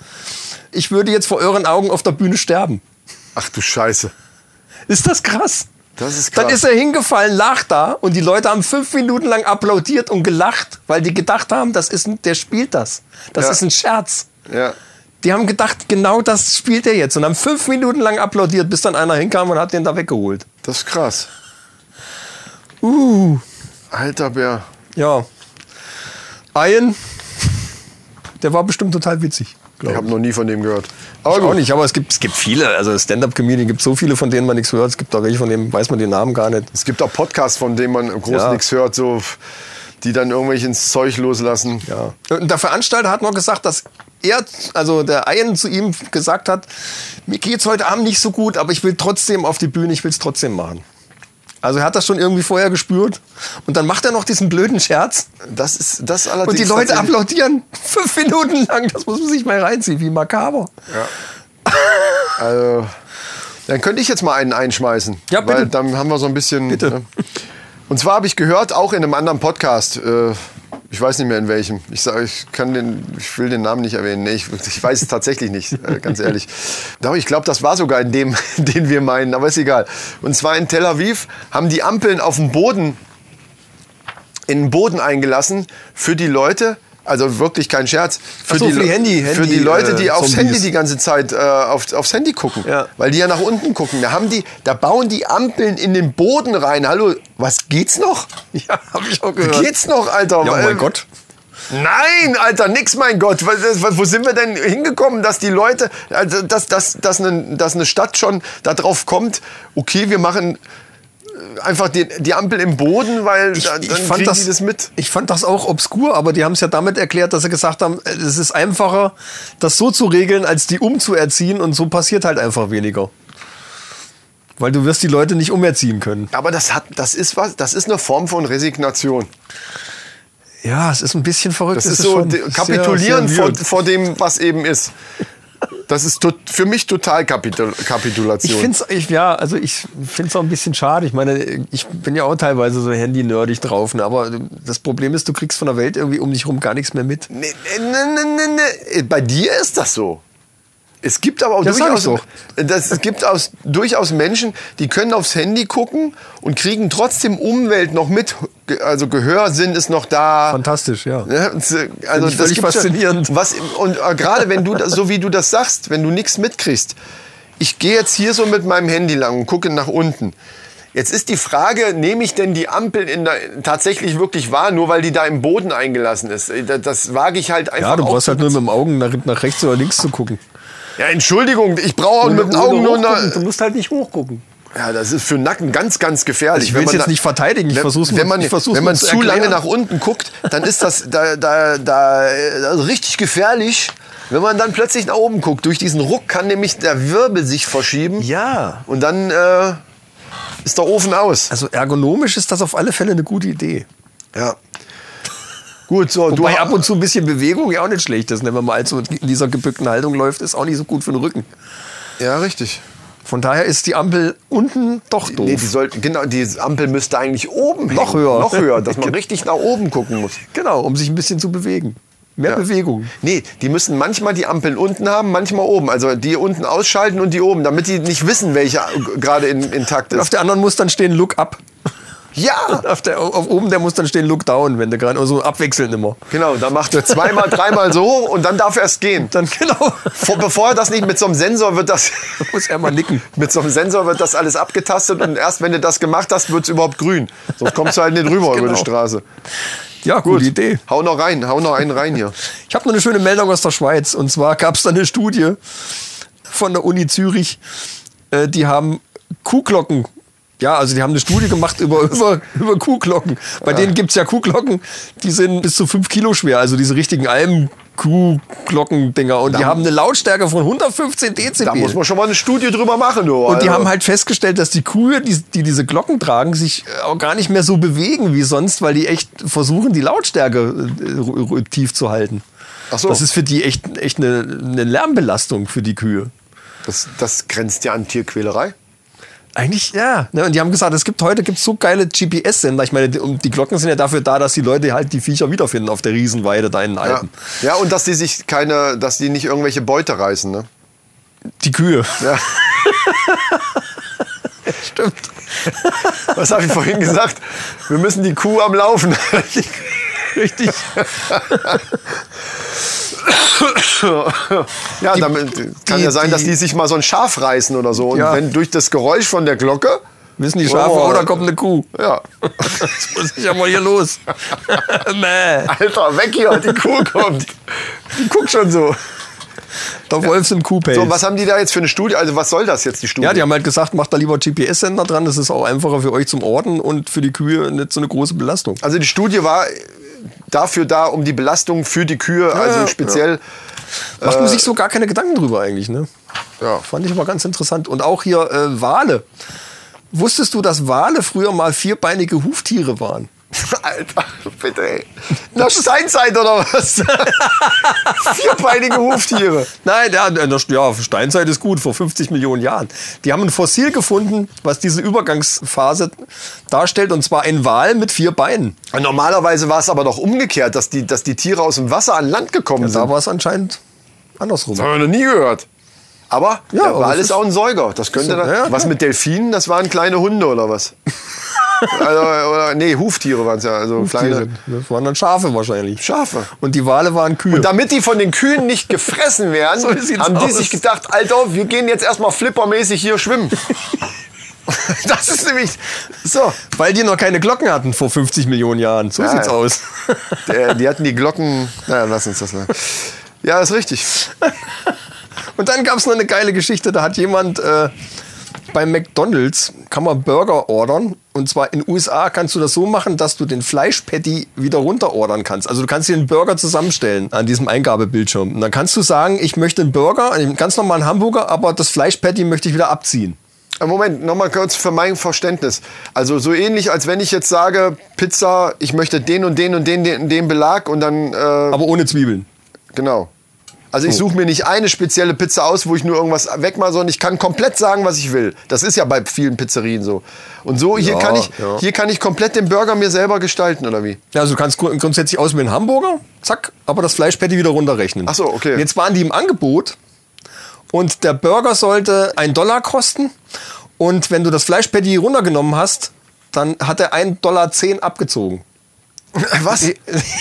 [SPEAKER 2] ich würde jetzt vor euren Augen auf der Bühne sterben.
[SPEAKER 1] Ach du Scheiße.
[SPEAKER 2] Ist das krass?
[SPEAKER 1] Das ist krass.
[SPEAKER 2] Dann ist er hingefallen, lag da und die Leute haben fünf Minuten lang applaudiert und gelacht, weil die gedacht haben, das ist ein, der spielt das. Das
[SPEAKER 1] Ja.
[SPEAKER 2] ist ein Scherz.
[SPEAKER 1] Ja.
[SPEAKER 2] Die haben gedacht, genau das spielt er jetzt und haben fünf Minuten lang applaudiert, bis dann einer hinkam und hat den da weggeholt.
[SPEAKER 1] Das ist krass.
[SPEAKER 2] Uh.
[SPEAKER 1] Alter Bär.
[SPEAKER 2] Ja. Ian, der war bestimmt total witzig.
[SPEAKER 1] Ich habe noch nie von dem gehört.
[SPEAKER 2] Ich auch nicht, aber es gibt, es gibt viele. Also Stand-Up-Comedian gibt so viele, von denen man nichts hört. Es gibt auch welche, von denen weiß man den Namen gar nicht.
[SPEAKER 1] Es gibt auch Podcasts, von denen man groß
[SPEAKER 2] Ja.
[SPEAKER 1] nichts hört, so, die dann irgendwelche ins Zeug loslassen.
[SPEAKER 2] Ja. Und der Veranstalter hat noch gesagt, dass er, also der Ian zu ihm gesagt hat, mir geht's heute Abend nicht so gut, aber ich will trotzdem auf die Bühne, ich will es trotzdem machen. Also er hat das schon irgendwie vorher gespürt. Und dann macht er noch diesen blöden Scherz.
[SPEAKER 1] Das ist das allerdings.
[SPEAKER 2] Und die Leute applaudieren <laughs> fünf Minuten lang. Das muss man sich mal reinziehen, wie makaber.
[SPEAKER 1] Also, dann könnte ich jetzt mal einen einschmeißen.
[SPEAKER 2] Ja, bitte.
[SPEAKER 1] Weil dann haben wir so ein bisschen.
[SPEAKER 2] Bitte.
[SPEAKER 1] Ne? Und zwar habe ich gehört, auch in einem anderen Podcast, äh, ich weiß nicht mehr in welchem. Ich sage, ich kann den, ich will den Namen nicht erwähnen. Nee, ich, ich weiß es tatsächlich nicht, äh, ganz ehrlich. Doch, ich glaube, das war sogar in dem, <laughs> den wir meinen, aber ist egal. Und zwar in Tel Aviv haben die Ampeln auf dem Boden in den Boden eingelassen für die Leute. Also wirklich kein Scherz. Für,
[SPEAKER 2] so, für die Handy-
[SPEAKER 1] für
[SPEAKER 2] Handy,
[SPEAKER 1] die Leute, die
[SPEAKER 2] äh,
[SPEAKER 1] aufs
[SPEAKER 2] Zombies.
[SPEAKER 1] Handy die ganze Zeit äh, auf, aufs Handy gucken.
[SPEAKER 2] Ja.
[SPEAKER 1] Weil die ja nach unten gucken. Da haben die, da bauen die Ampeln in den Boden rein. Hallo, was geht's noch? <laughs>
[SPEAKER 2] Ja, habe ich auch gehört.
[SPEAKER 1] Geht's noch, Alter?
[SPEAKER 2] Ja, oh mein Gott.
[SPEAKER 1] Nein, Alter, nix, mein Gott. Wo sind wir denn hingekommen, dass die Leute, also dass, dass, dass, eine, dass eine Stadt schon darauf kommt, okay, wir machen einfach die, die Ampel im Boden, weil da, dann kriegen die das mit.
[SPEAKER 2] Ich fand das auch obskur, aber die haben es ja damit erklärt, dass sie gesagt haben, äh, es ist einfacher, das so zu regeln, als die umzuerziehen und so passiert halt einfach weniger. Weil du wirst die Leute nicht umerziehen können.
[SPEAKER 1] Aber das hat, das ist was, das ist eine Form von Resignation.
[SPEAKER 2] Ja, es ist ein bisschen verrückt.
[SPEAKER 1] Das
[SPEAKER 2] es
[SPEAKER 1] ist so
[SPEAKER 2] schon
[SPEAKER 1] de-
[SPEAKER 2] sehr,
[SPEAKER 1] Kapitulieren
[SPEAKER 2] sehr
[SPEAKER 1] vor, vor dem, was eben ist. Das ist für mich total Kapitul Kapitulation.
[SPEAKER 2] Ich finde es, ja, also ich finde es auch ein bisschen schade. Ich meine, ich bin ja auch teilweise so handy-nerdig drauf, ne? aber das Problem ist, du kriegst von der Welt irgendwie um dich rum gar nichts mehr mit.
[SPEAKER 1] Nee, nee, nee, nee, nee. Bei dir ist das so. Es gibt aber auch
[SPEAKER 2] Das
[SPEAKER 1] durchaus, das, es gibt aus, durchaus Menschen, die können aufs Handy gucken und kriegen trotzdem Umwelt noch mit. Also Gehörsinn ist noch da.
[SPEAKER 2] Fantastisch, ja.
[SPEAKER 1] Äh, Also
[SPEAKER 2] ich völlig
[SPEAKER 1] gibt's ja-
[SPEAKER 2] faszinierend.
[SPEAKER 1] Was, und äh, gerade wenn du, das- so wie du das sagst, wenn du nichts mitkriegst. Ich gehe jetzt hier so mit meinem Handy lang und gucke nach unten. Jetzt ist die Frage, nehme ich denn die Ampel in der, tatsächlich wirklich wahr, nur weil die da im Boden eingelassen ist? Äh, Das, das wage ich halt einfach
[SPEAKER 2] Ja, du
[SPEAKER 1] auch
[SPEAKER 2] brauchst halt nur mit dem Augen nach, nach rechts oder links zu gucken.
[SPEAKER 1] Ja, Entschuldigung, ich brauche auch mit den Augen nur nach,
[SPEAKER 2] Du musst halt nicht hochgucken.
[SPEAKER 1] Ja, das ist für den Nacken ganz, ganz gefährlich.
[SPEAKER 2] Ich
[SPEAKER 1] Wenn man
[SPEAKER 2] jetzt
[SPEAKER 1] da-
[SPEAKER 2] nicht verteidigen, ich
[SPEAKER 1] wenn,
[SPEAKER 2] versuch's nur-
[SPEAKER 1] wenn man,
[SPEAKER 2] ich versuch's
[SPEAKER 1] wenn man
[SPEAKER 2] zu
[SPEAKER 1] zu lange nach unten guckt, dann ist das da, da, da, also richtig gefährlich. Wenn man dann plötzlich nach oben guckt, durch diesen Ruck kann nämlich der Wirbel sich verschieben.
[SPEAKER 2] Ja.
[SPEAKER 1] Und dann äh, ist der Ofen aus.
[SPEAKER 2] Also ergonomisch ist das auf alle Fälle eine gute Idee.
[SPEAKER 1] Ja. Gut, so, du
[SPEAKER 2] Wobei ab und zu ein bisschen Bewegung ja auch nicht schlecht ist. ne? Wenn man mal so in dieser gebückten Haltung läuft, ist auch nicht so gut für den Rücken.
[SPEAKER 1] Ja, richtig.
[SPEAKER 2] Von daher ist die Ampel unten doch doof.
[SPEAKER 1] Nee, die sollten, genau, die Ampel müsste eigentlich oben
[SPEAKER 2] Noch
[SPEAKER 1] hängen.
[SPEAKER 2] höher.
[SPEAKER 1] Noch höher, dass man <laughs> richtig nach oben gucken muss.
[SPEAKER 2] genau, um sich ein bisschen zu bewegen. Mehr
[SPEAKER 1] Ja.
[SPEAKER 2] Bewegung.
[SPEAKER 1] Nee, die müssen manchmal die Ampeln unten haben, manchmal oben. Also die unten ausschalten und die oben, damit die nicht wissen, welche gerade in, intakt
[SPEAKER 2] Und auf
[SPEAKER 1] ist.
[SPEAKER 2] der anderen muss dann stehen Look up.
[SPEAKER 1] Ja,
[SPEAKER 2] Auf, der, auf oben der muss dann stehen Look down, wenn du gerade so abwechselnd immer.
[SPEAKER 1] genau. Da macht er zweimal, dreimal so und dann darf er erst gehen.
[SPEAKER 2] Dann genau.
[SPEAKER 1] Vor, bevor er das nicht mit so einem Sensor wird das <laughs>
[SPEAKER 2] muss er mal nicken.
[SPEAKER 1] mit so einem Sensor wird das alles abgetastet und erst wenn du das gemacht hast, wird es überhaupt grün. Sonst kommst du halt nicht rüber über
[SPEAKER 2] Genau.
[SPEAKER 1] die Straße.
[SPEAKER 2] Ja, gute Idee.
[SPEAKER 1] Hau noch rein, hau noch einen rein hier.
[SPEAKER 2] Ich habe noch eine schöne Meldung aus der Schweiz. Und zwar gab es da eine Studie von der Uni Zürich. Äh, die haben Kuhglocken. Ja, also die haben eine Studie gemacht über, <laughs> über, über Kuhglocken. Bei denen gibt's ja Kuhglocken, die sind bis zu 5 Kilo schwer. Also diese richtigen Alm-Kuhglocken-Dinger. Und die haben eine Lautstärke von 115 Dezibel.
[SPEAKER 1] Da muss man schon mal eine Studie drüber machen, du.
[SPEAKER 2] Und die
[SPEAKER 1] Also,
[SPEAKER 2] haben halt festgestellt, dass die Kühe, die, die diese Glocken tragen, sich äh, auch gar nicht mehr so bewegen wie sonst, weil die echt versuchen, die Lautstärke äh, tief zu halten.
[SPEAKER 1] Ach so.
[SPEAKER 2] Das ist für die echt, echt eine, eine Lärmbelastung für die Kühe.
[SPEAKER 1] das, das grenzt ja an Tierquälerei.
[SPEAKER 2] Eigentlich ja. Ne? Und die haben gesagt, es gibt heute gibt's so geile GPS-Sender. Ich meine, die, und die Glocken sind ja dafür da, dass die Leute halt die Viecher wiederfinden auf der Riesenweide da in den
[SPEAKER 1] Ja.
[SPEAKER 2] Alpen.
[SPEAKER 1] ja, und dass die sich keine, dass die nicht irgendwelche Beute reißen, ne?
[SPEAKER 2] Die Kühe.
[SPEAKER 1] Ja. <laughs>
[SPEAKER 2] Stimmt.
[SPEAKER 1] Was habe ich vorhin gesagt? Wir müssen die Kuh am Laufen. halten. <laughs>
[SPEAKER 2] Richtig.
[SPEAKER 1] ja,
[SPEAKER 2] Die-
[SPEAKER 1] damit kann
[SPEAKER 2] die-
[SPEAKER 1] ja sein, dass
[SPEAKER 2] die-
[SPEAKER 1] sich mal so ein Schaf reißen oder so. Und
[SPEAKER 2] Ja.
[SPEAKER 1] wenn durch das Geräusch von der Glocke.
[SPEAKER 2] Wissen die Schafe,
[SPEAKER 1] Oh.
[SPEAKER 2] oh, da kommt eine Kuh.
[SPEAKER 1] Ja. <laughs>
[SPEAKER 2] Jetzt muss ich ja mal hier los. <laughs> Mäh.
[SPEAKER 1] Alter, weg hier, die Kuh kommt. Die guckt schon so.
[SPEAKER 2] Der Wolf im Kuhpelz.
[SPEAKER 1] So, was haben die da jetzt für eine Studie? Also, was soll das jetzt, die Studie?
[SPEAKER 2] ja, die haben halt gesagt, macht da lieber GPS-Sender dran. Das ist auch einfacher für euch zum Orten und für die Kühe nicht so eine große Belastung.
[SPEAKER 1] also, die Studie war dafür da, um die Belastung für die Kühe, also
[SPEAKER 2] ja,
[SPEAKER 1] speziell.
[SPEAKER 2] Macht man sich so gar keine Gedanken drüber eigentlich, ne?
[SPEAKER 1] Ja.
[SPEAKER 2] Fand ich aber ganz interessant. Und auch hier äh, Wale. Wusstest du, dass Wale früher mal vierbeinige Huftiere waren? <laughs>
[SPEAKER 1] Alter, bitte, ey. In der Steinzeit oder was? <laughs> Vierbeinige Huftiere.
[SPEAKER 2] Nein, ja, der ja, Steinzeit ist gut, vor 50 Millionen Jahren. Die haben ein Fossil gefunden, was diese Übergangsphase darstellt, und zwar ein Wal mit vier Beinen.
[SPEAKER 1] Normalerweise war es aber doch umgekehrt, dass die, dass die Tiere aus dem Wasser an Land gekommen
[SPEAKER 2] Da
[SPEAKER 1] sind.
[SPEAKER 2] war es anscheinend andersrum.
[SPEAKER 1] Das haben wir noch nie gehört. Aber
[SPEAKER 2] Ja,
[SPEAKER 1] der Wal ist auch ein Säuger. Das könnte
[SPEAKER 2] So,
[SPEAKER 1] dann,
[SPEAKER 2] ja,
[SPEAKER 1] Was
[SPEAKER 2] ja.
[SPEAKER 1] mit Delfinen? Das waren kleine Hunde oder was? <laughs> also, oder, nee, Huftiere waren es ja. Also kleine
[SPEAKER 2] Das waren dann Schafe wahrscheinlich.
[SPEAKER 1] Schafe.
[SPEAKER 2] Und die Wale waren Kühe.
[SPEAKER 1] Damit die von den Kühen nicht gefressen werden, <laughs>
[SPEAKER 2] So
[SPEAKER 1] haben die
[SPEAKER 2] aus.
[SPEAKER 1] sich gedacht, Alter, wir gehen jetzt erstmal flippermäßig hier schwimmen. <laughs> das ist nämlich so.
[SPEAKER 2] Weil die noch keine Glocken hatten vor 50 Millionen Jahren. So
[SPEAKER 1] Ja,
[SPEAKER 2] sieht's aus.
[SPEAKER 1] Der, die hatten die Glocken. Naja, lass uns das mal. Ja, ist richtig.
[SPEAKER 2] Und dann gab es noch eine geile Geschichte, da hat jemand äh, bei McDonalds, kann man Burger ordern. Und zwar in den USA kannst du das so machen, dass du den Fleischpatty wieder runter ordern kannst. Also du kannst dir einen Burger zusammenstellen an diesem Eingabebildschirm. Und dann kannst du sagen, ich möchte einen Burger, einen ganz normalen Hamburger, aber das Fleischpatty möchte ich wieder abziehen.
[SPEAKER 1] Äh, Moment, nochmal kurz für mein Verständnis. Also so ähnlich, als wenn ich jetzt sage, Pizza, ich möchte den und den und den, den, den Belag und dann, äh,
[SPEAKER 2] Aber ohne Zwiebeln.
[SPEAKER 1] genau. Also ich suche mir nicht eine spezielle Pizza aus, wo ich nur irgendwas wegmache, sondern ich kann komplett sagen, was ich will. Das ist ja bei vielen Pizzerien so. Und so, hier,
[SPEAKER 2] Ja,
[SPEAKER 1] kann ich,
[SPEAKER 2] ja.
[SPEAKER 1] hier kann ich komplett den Burger mir selber gestalten, oder wie?
[SPEAKER 2] Ja, also du kannst grund- grundsätzlich auswählen Hamburger, zack, aber das Fleischpatty wieder runterrechnen.
[SPEAKER 1] Ach so, okay.
[SPEAKER 2] Jetzt waren die im Angebot und der Burger sollte ein Dollar kosten und wenn du das Fleischpatty runtergenommen hast, dann hat er 1,10 Dollar abgezogen.
[SPEAKER 1] Was?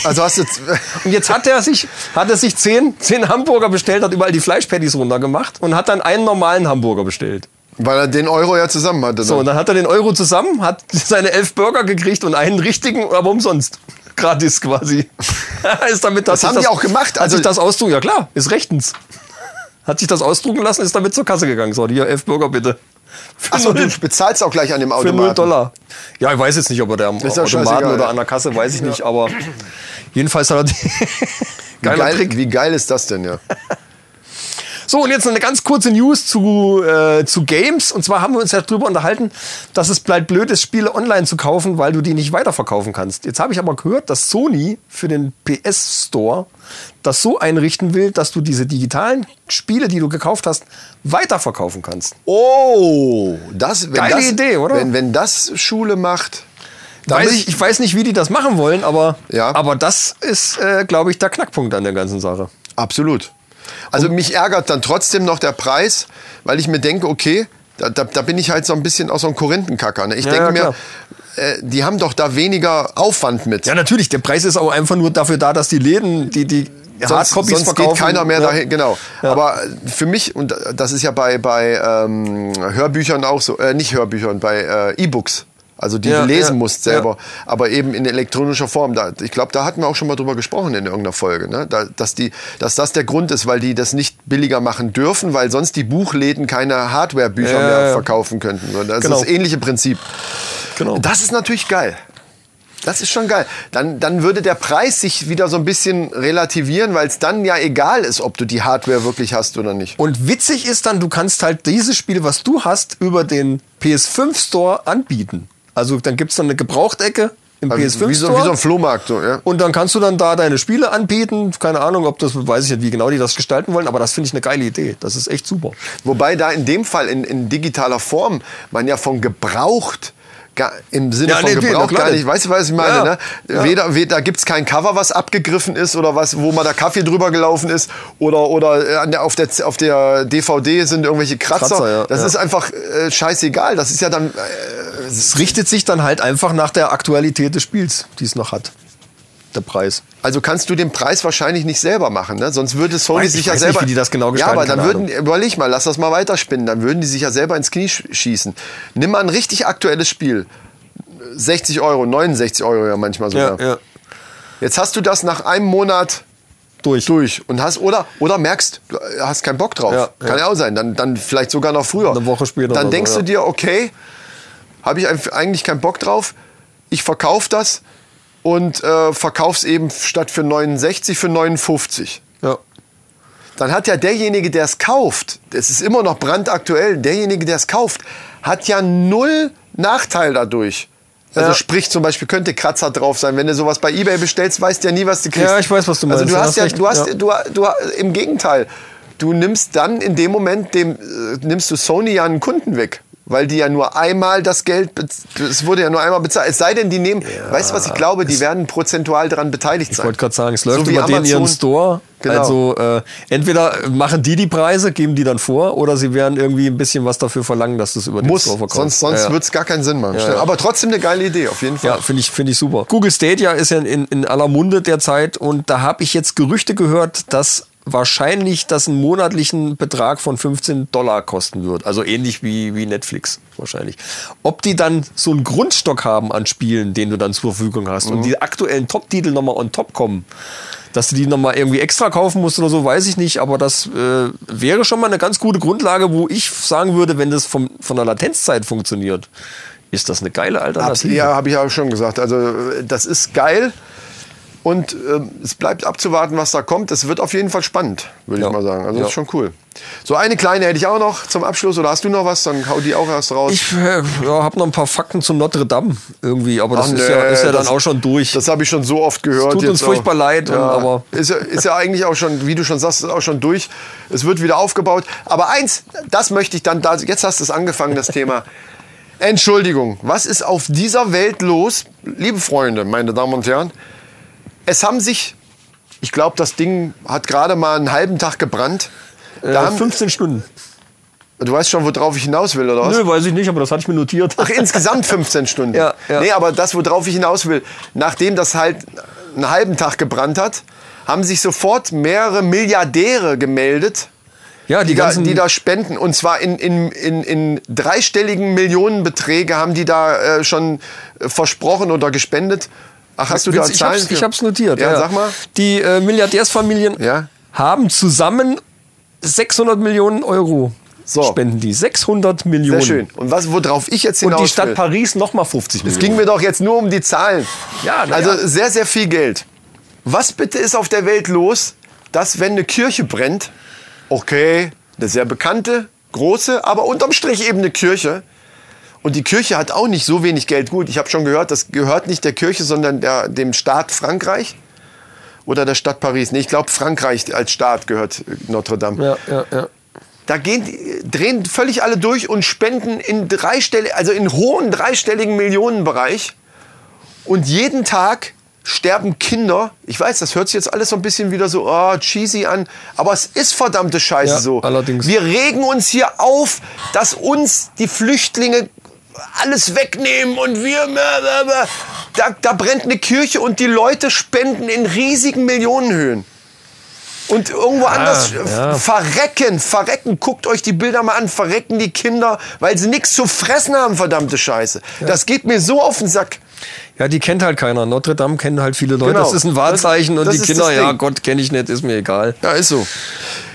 [SPEAKER 1] Also hast du jetzt, <laughs>
[SPEAKER 2] Und jetzt hat er sich, hat er sich 10, 10 Hamburger bestellt, hat überall die Fleischpatties runtergemacht und hat dann einen normalen Hamburger bestellt.
[SPEAKER 1] weil er den Euro ja zusammen hatte.
[SPEAKER 2] So,
[SPEAKER 1] dann.
[SPEAKER 2] und dann hat er den Euro zusammen, hat <laughs> seine elf Burger gekriegt und einen richtigen, aber umsonst. Gratis quasi. <laughs> ist damit,
[SPEAKER 1] Das haben die auch gemacht,
[SPEAKER 2] Hat
[SPEAKER 1] also-
[SPEAKER 2] sich das ausdrucken, ja klar, ist rechtens. Hat sich das ausdrucken lassen, ist damit zur Kasse gegangen. So, hier elf Burger bitte. Für,
[SPEAKER 1] Achso, du bezahlst auch gleich an dem
[SPEAKER 2] für
[SPEAKER 1] Automaten.
[SPEAKER 2] null Dollar. Ja, ich weiß jetzt nicht, ob er der am
[SPEAKER 1] ja
[SPEAKER 2] Automaten
[SPEAKER 1] scheißegal,
[SPEAKER 2] oder
[SPEAKER 1] ja.
[SPEAKER 2] an der Kasse, weiß ich nicht, aber jedenfalls hat er die
[SPEAKER 1] Wie geil,
[SPEAKER 2] Trick.
[SPEAKER 1] wie geil ist das denn, ja?
[SPEAKER 2] So, und jetzt eine ganz kurze News zu, äh, zu Games. Und zwar haben wir uns ja darüber unterhalten, dass es bleibt blöd ist, Spiele online zu kaufen, weil du die nicht weiterverkaufen kannst. Jetzt habe ich aber gehört, dass Sony für den PS Store das so einrichten will, dass du diese digitalen Spiele, die du gekauft hast, weiterverkaufen kannst.
[SPEAKER 1] Oh, das, wenn
[SPEAKER 2] Geile
[SPEAKER 1] das,
[SPEAKER 2] Idee, oder?
[SPEAKER 1] Wenn, wenn das Schule macht.
[SPEAKER 2] Weiß ich, ich weiß nicht, wie die das machen wollen, aber,
[SPEAKER 1] Ja.
[SPEAKER 2] aber das ist, äh, glaube ich, der Knackpunkt an der ganzen Sache.
[SPEAKER 1] Absolut. Also mich ärgert dann trotzdem noch der Preis, weil ich mir denke, okay, da, da, da bin ich halt so ein bisschen auch so ein Korinthenkacker. Ne? Ich
[SPEAKER 2] Ja,
[SPEAKER 1] denke
[SPEAKER 2] ja,
[SPEAKER 1] mir, äh, die haben doch da weniger Aufwand mit.
[SPEAKER 2] Ja, natürlich. Der Preis ist auch einfach nur dafür da, dass die Läden, die, die
[SPEAKER 1] sonst,
[SPEAKER 2] Hardcopies
[SPEAKER 1] sonst
[SPEAKER 2] verkaufen.
[SPEAKER 1] geht keiner mehr
[SPEAKER 2] ja.
[SPEAKER 1] dahin, genau. Aber für mich, und das ist ja bei, bei ähm, Hörbüchern auch so, äh, nicht Hörbüchern, bei äh, E-Books. Also die
[SPEAKER 2] Ja,
[SPEAKER 1] du lesen
[SPEAKER 2] ja,
[SPEAKER 1] musst selber, aber eben in elektronischer Form. Da, ich glaube, da hatten wir auch schon mal drüber gesprochen in irgendeiner Folge, ne? da, dass, die, dass das der Grund ist, weil die das nicht billiger machen dürfen, weil sonst die Buchläden keine Hardware-Bücher
[SPEAKER 2] Ja,
[SPEAKER 1] mehr
[SPEAKER 2] ja.
[SPEAKER 1] verkaufen könnten. So, Das
[SPEAKER 2] Genau.
[SPEAKER 1] ist das ähnliche Prinzip.
[SPEAKER 2] Genau.
[SPEAKER 1] Das ist natürlich geil. Das ist schon geil. Dann, dann würde der Preis sich wieder so ein bisschen relativieren, weil es dann ja egal ist, ob du die Hardware wirklich hast oder nicht.
[SPEAKER 2] Und witzig ist dann, du kannst halt dieses Spiel, was du hast, über den PS5 Store anbieten. Also dann gibt's dann eine Gebrauchtecke im PS5
[SPEAKER 1] Also wie, so, wie so ein Flohmarkt. So, ja.
[SPEAKER 2] und dann kannst du dann da deine Spiele anbieten. Keine Ahnung, ob das, weiß ich nicht, wie genau die das gestalten wollen, aber das finde ich eine geile Idee. Das ist echt super.
[SPEAKER 1] Wobei da in dem Fall in, in digitaler Form man ja von gebraucht gar, im Sinne
[SPEAKER 2] Ja,
[SPEAKER 1] von
[SPEAKER 2] nee, nee,
[SPEAKER 1] Gebrauch
[SPEAKER 2] klar
[SPEAKER 1] gar
[SPEAKER 2] nicht.
[SPEAKER 1] Weißt du, was ich meine?
[SPEAKER 2] Ja,
[SPEAKER 1] ne?
[SPEAKER 2] ja.
[SPEAKER 1] Weder, weder, da gibt es kein Cover, was abgegriffen ist oder was, wo mal der Kaffee drüber gelaufen ist oder, oder äh, an der, auf, der, auf der DVD sind irgendwelche Kratzer.
[SPEAKER 2] Kratzer,
[SPEAKER 1] das ist einfach äh, scheißegal. Das ist ja dann. Äh,
[SPEAKER 2] Es richtet sich dann halt einfach nach der Aktualität des Spiels, die es noch hat. Der Preis.
[SPEAKER 1] Also kannst du den Preis wahrscheinlich nicht selber machen, ne? Sonst würde Sony
[SPEAKER 2] Weiß- ich
[SPEAKER 1] sich ja selber.
[SPEAKER 2] nicht, wie die das genau
[SPEAKER 1] Ja,
[SPEAKER 2] gestalten,
[SPEAKER 1] aber dann würden, überleg mal, lass das mal weiterspinnen. Dann würden die sich ja selber ins Knie sch- schießen. Nimm mal ein richtig aktuelles Spiel. 60 Euro, 69 Euro ja manchmal sogar.
[SPEAKER 2] ja.
[SPEAKER 1] Jetzt hast du das nach einem Monat
[SPEAKER 2] Durch.
[SPEAKER 1] durch und hast oder oder merkst, du hast keinen Bock drauf.
[SPEAKER 2] Ja,
[SPEAKER 1] Kann ja. auch sein. Dann, dann vielleicht sogar noch früher.
[SPEAKER 2] Eine Woche später
[SPEAKER 1] Dann
[SPEAKER 2] so,
[SPEAKER 1] denkst
[SPEAKER 2] ja.
[SPEAKER 1] du dir, okay, habe ich eigentlich keinen Bock drauf. Ich verkaufe das und äh, verkauf's eben statt für 69 für 59.
[SPEAKER 2] Ja.
[SPEAKER 1] Dann hat ja derjenige, der es kauft, es ist immer noch brandaktuell, derjenige, der es kauft, hat ja null Nachteil dadurch. Also
[SPEAKER 2] Ja.
[SPEAKER 1] sprich zum Beispiel könnte Kratzer drauf sein. Wenn du sowas bei eBay bestellst, weißt du ja nie, was du kriegst.
[SPEAKER 2] Ja, ich weiß, was du
[SPEAKER 1] Also
[SPEAKER 2] meinst.
[SPEAKER 1] du
[SPEAKER 2] Du
[SPEAKER 1] hast
[SPEAKER 2] hast
[SPEAKER 1] ja,
[SPEAKER 2] recht.
[SPEAKER 1] du hast,
[SPEAKER 2] Ja.
[SPEAKER 1] du, du, im Gegenteil, du nimmst dann in dem Moment dem, äh, nimmst du Sony ja einen Kunden weg. Weil die ja nur einmal das Geld, es wurde ja nur einmal bezahlt. Es sei denn, die nehmen, weißt du was, ich glaube, die werden prozentual daran beteiligt
[SPEAKER 2] Ich
[SPEAKER 1] sein.
[SPEAKER 2] wollte gerade sagen, es läuft
[SPEAKER 1] So
[SPEAKER 2] über den ihren. Store.
[SPEAKER 1] Genau.
[SPEAKER 2] Also äh, entweder machen die die Preise, geben die dann vor, oder sie werden irgendwie ein bisschen was dafür verlangen, dass du es über den
[SPEAKER 1] Muss,
[SPEAKER 2] Store verkaufst.
[SPEAKER 1] sonst, sonst
[SPEAKER 2] ja, ja.
[SPEAKER 1] wird es gar keinen Sinn machen.
[SPEAKER 2] Ja, ja.
[SPEAKER 1] Aber trotzdem eine geile Idee, auf jeden Fall.
[SPEAKER 2] Ja, finde ich, finde ich super. Google Stadia ist ja in, in aller Munde derzeit und da habe ich jetzt Gerüchte gehört, dass wahrscheinlich das einen monatlichen Betrag von 15 Dollar kosten wird. Also ähnlich wie, wie Netflix wahrscheinlich. Ob die dann so einen Grundstock haben an Spielen, den du dann zur Verfügung hast
[SPEAKER 1] Mhm.
[SPEAKER 2] und die aktuellen Top-Titel nochmal on top kommen, dass du die nochmal irgendwie extra kaufen musst oder so, weiß ich nicht. Aber das äh, wäre schon mal eine ganz gute Grundlage, wo ich sagen würde, wenn das vom, von der Latenzzeit funktioniert, ist das eine geile Alternative.
[SPEAKER 1] Ja, habe ich ja schon gesagt. Also äh, das ist geil. Und ähm, es bleibt abzuwarten, was da kommt. Es wird auf jeden Fall spannend, würde
[SPEAKER 2] Ja.
[SPEAKER 1] ich mal sagen. Also
[SPEAKER 2] Ja.
[SPEAKER 1] das ist schon cool. So eine kleine hätte ich auch noch zum Abschluss. Oder hast du noch was? Dann hau die auch erst raus.
[SPEAKER 2] Ich äh, ja, habe noch ein paar Fakten zu Notre Dame irgendwie, aber das
[SPEAKER 1] Ach,
[SPEAKER 2] ist, ja, ist ja dann
[SPEAKER 1] das-
[SPEAKER 2] auch schon durch.
[SPEAKER 1] Das habe ich schon so oft gehört.
[SPEAKER 2] tut
[SPEAKER 1] jetzt
[SPEAKER 2] uns furchtbar
[SPEAKER 1] auch.
[SPEAKER 2] leid, und- aber-
[SPEAKER 1] Ist ja, ist ja eigentlich auch schon, wie du schon sagst, ist auch schon durch. Es wird wieder aufgebaut. Aber eins, das möchte ich dann, da, jetzt hast du es angefangen, das Thema. Entschuldigung, was ist auf dieser Welt los? Liebe Freunde, meine Damen und Herren, es haben sich, ich glaube, das Ding hat gerade mal einen halben Tag gebrannt.
[SPEAKER 2] äh,
[SPEAKER 1] Da haben,
[SPEAKER 2] 15 Stunden.
[SPEAKER 1] du weißt schon, worauf ich hinaus will, oder was?
[SPEAKER 2] Nö, weiß ich nicht, aber das hatte ich mir notiert.
[SPEAKER 1] Ach, insgesamt 15 <laughs> Stunden.
[SPEAKER 2] Ja, ja.
[SPEAKER 1] Nee, aber das, worauf ich hinaus will, nachdem das halt einen halben Tag gebrannt hat, haben sich sofort mehrere Milliardäre gemeldet,
[SPEAKER 2] ja, die,
[SPEAKER 1] die, da,
[SPEAKER 2] ganzen,
[SPEAKER 1] die da spenden. Und zwar in, in, in, in dreistelligen Millionenbeträge haben die da äh, schon äh, versprochen oder gespendet. Ach, hast du da
[SPEAKER 2] ich
[SPEAKER 1] Zahlen?
[SPEAKER 2] hab's, ich hab's notiert.
[SPEAKER 1] Ja,
[SPEAKER 2] Ja,
[SPEAKER 1] sag mal.
[SPEAKER 2] Die äh, Milliardärsfamilien
[SPEAKER 1] Ja.
[SPEAKER 2] haben zusammen 600 Millionen Euro
[SPEAKER 1] So.
[SPEAKER 2] spenden die. 600 Millionen.
[SPEAKER 1] Sehr schön. Und was, worauf ich jetzt hinaus
[SPEAKER 2] Und die Stadt
[SPEAKER 1] will,
[SPEAKER 2] Paris nochmal 50
[SPEAKER 1] Es
[SPEAKER 2] Millionen.
[SPEAKER 1] ging mir doch jetzt nur um die Zahlen.
[SPEAKER 2] Ja,
[SPEAKER 1] also
[SPEAKER 2] ja.
[SPEAKER 1] sehr, sehr viel Geld. Was bitte ist auf der Welt los, dass wenn eine Kirche brennt, okay, eine sehr bekannte, große, aber unterm Strich eben eine Kirche. Und die Kirche hat auch nicht so wenig Geld. Gut, ich habe schon gehört, das gehört nicht der Kirche, sondern der, dem Staat Frankreich oder der Stadt Paris. Nee, ich glaube, Frankreich als Staat gehört Notre Dame.
[SPEAKER 2] Ja, ja, ja.
[SPEAKER 1] Da gehen, drehen völlig alle durch und spenden in dreistellig, also in hohen dreistelligen Millionenbereich. Und jeden Tag sterben Kinder. Ich weiß, das hört sich jetzt alles so ein bisschen wieder so oh, cheesy an, aber es ist verdammte Scheiße
[SPEAKER 2] Ja,
[SPEAKER 1] so.
[SPEAKER 2] allerdings.
[SPEAKER 1] Wir regen uns hier auf, dass uns die Flüchtlinge alles wegnehmen und wir da, da brennt eine Kirche und die Leute spenden in riesigen Millionenhöhen. Und irgendwo anders äh,
[SPEAKER 2] ja.
[SPEAKER 1] verrecken, verrecken. Guckt euch die Bilder mal an, verrecken die Kinder, weil sie nichts zu fressen haben, verdammte Scheiße. Das geht mir so auf den Sack.
[SPEAKER 2] Ja, die kennt halt keiner. Notre Dame kennen halt viele Leute.
[SPEAKER 1] Genau.
[SPEAKER 2] Das ist ein Wahrzeichen
[SPEAKER 1] Das-
[SPEAKER 2] und
[SPEAKER 1] das
[SPEAKER 2] die Kinder, ja. Gott, kenne ich nicht, ist mir egal.
[SPEAKER 1] Ja, ist so.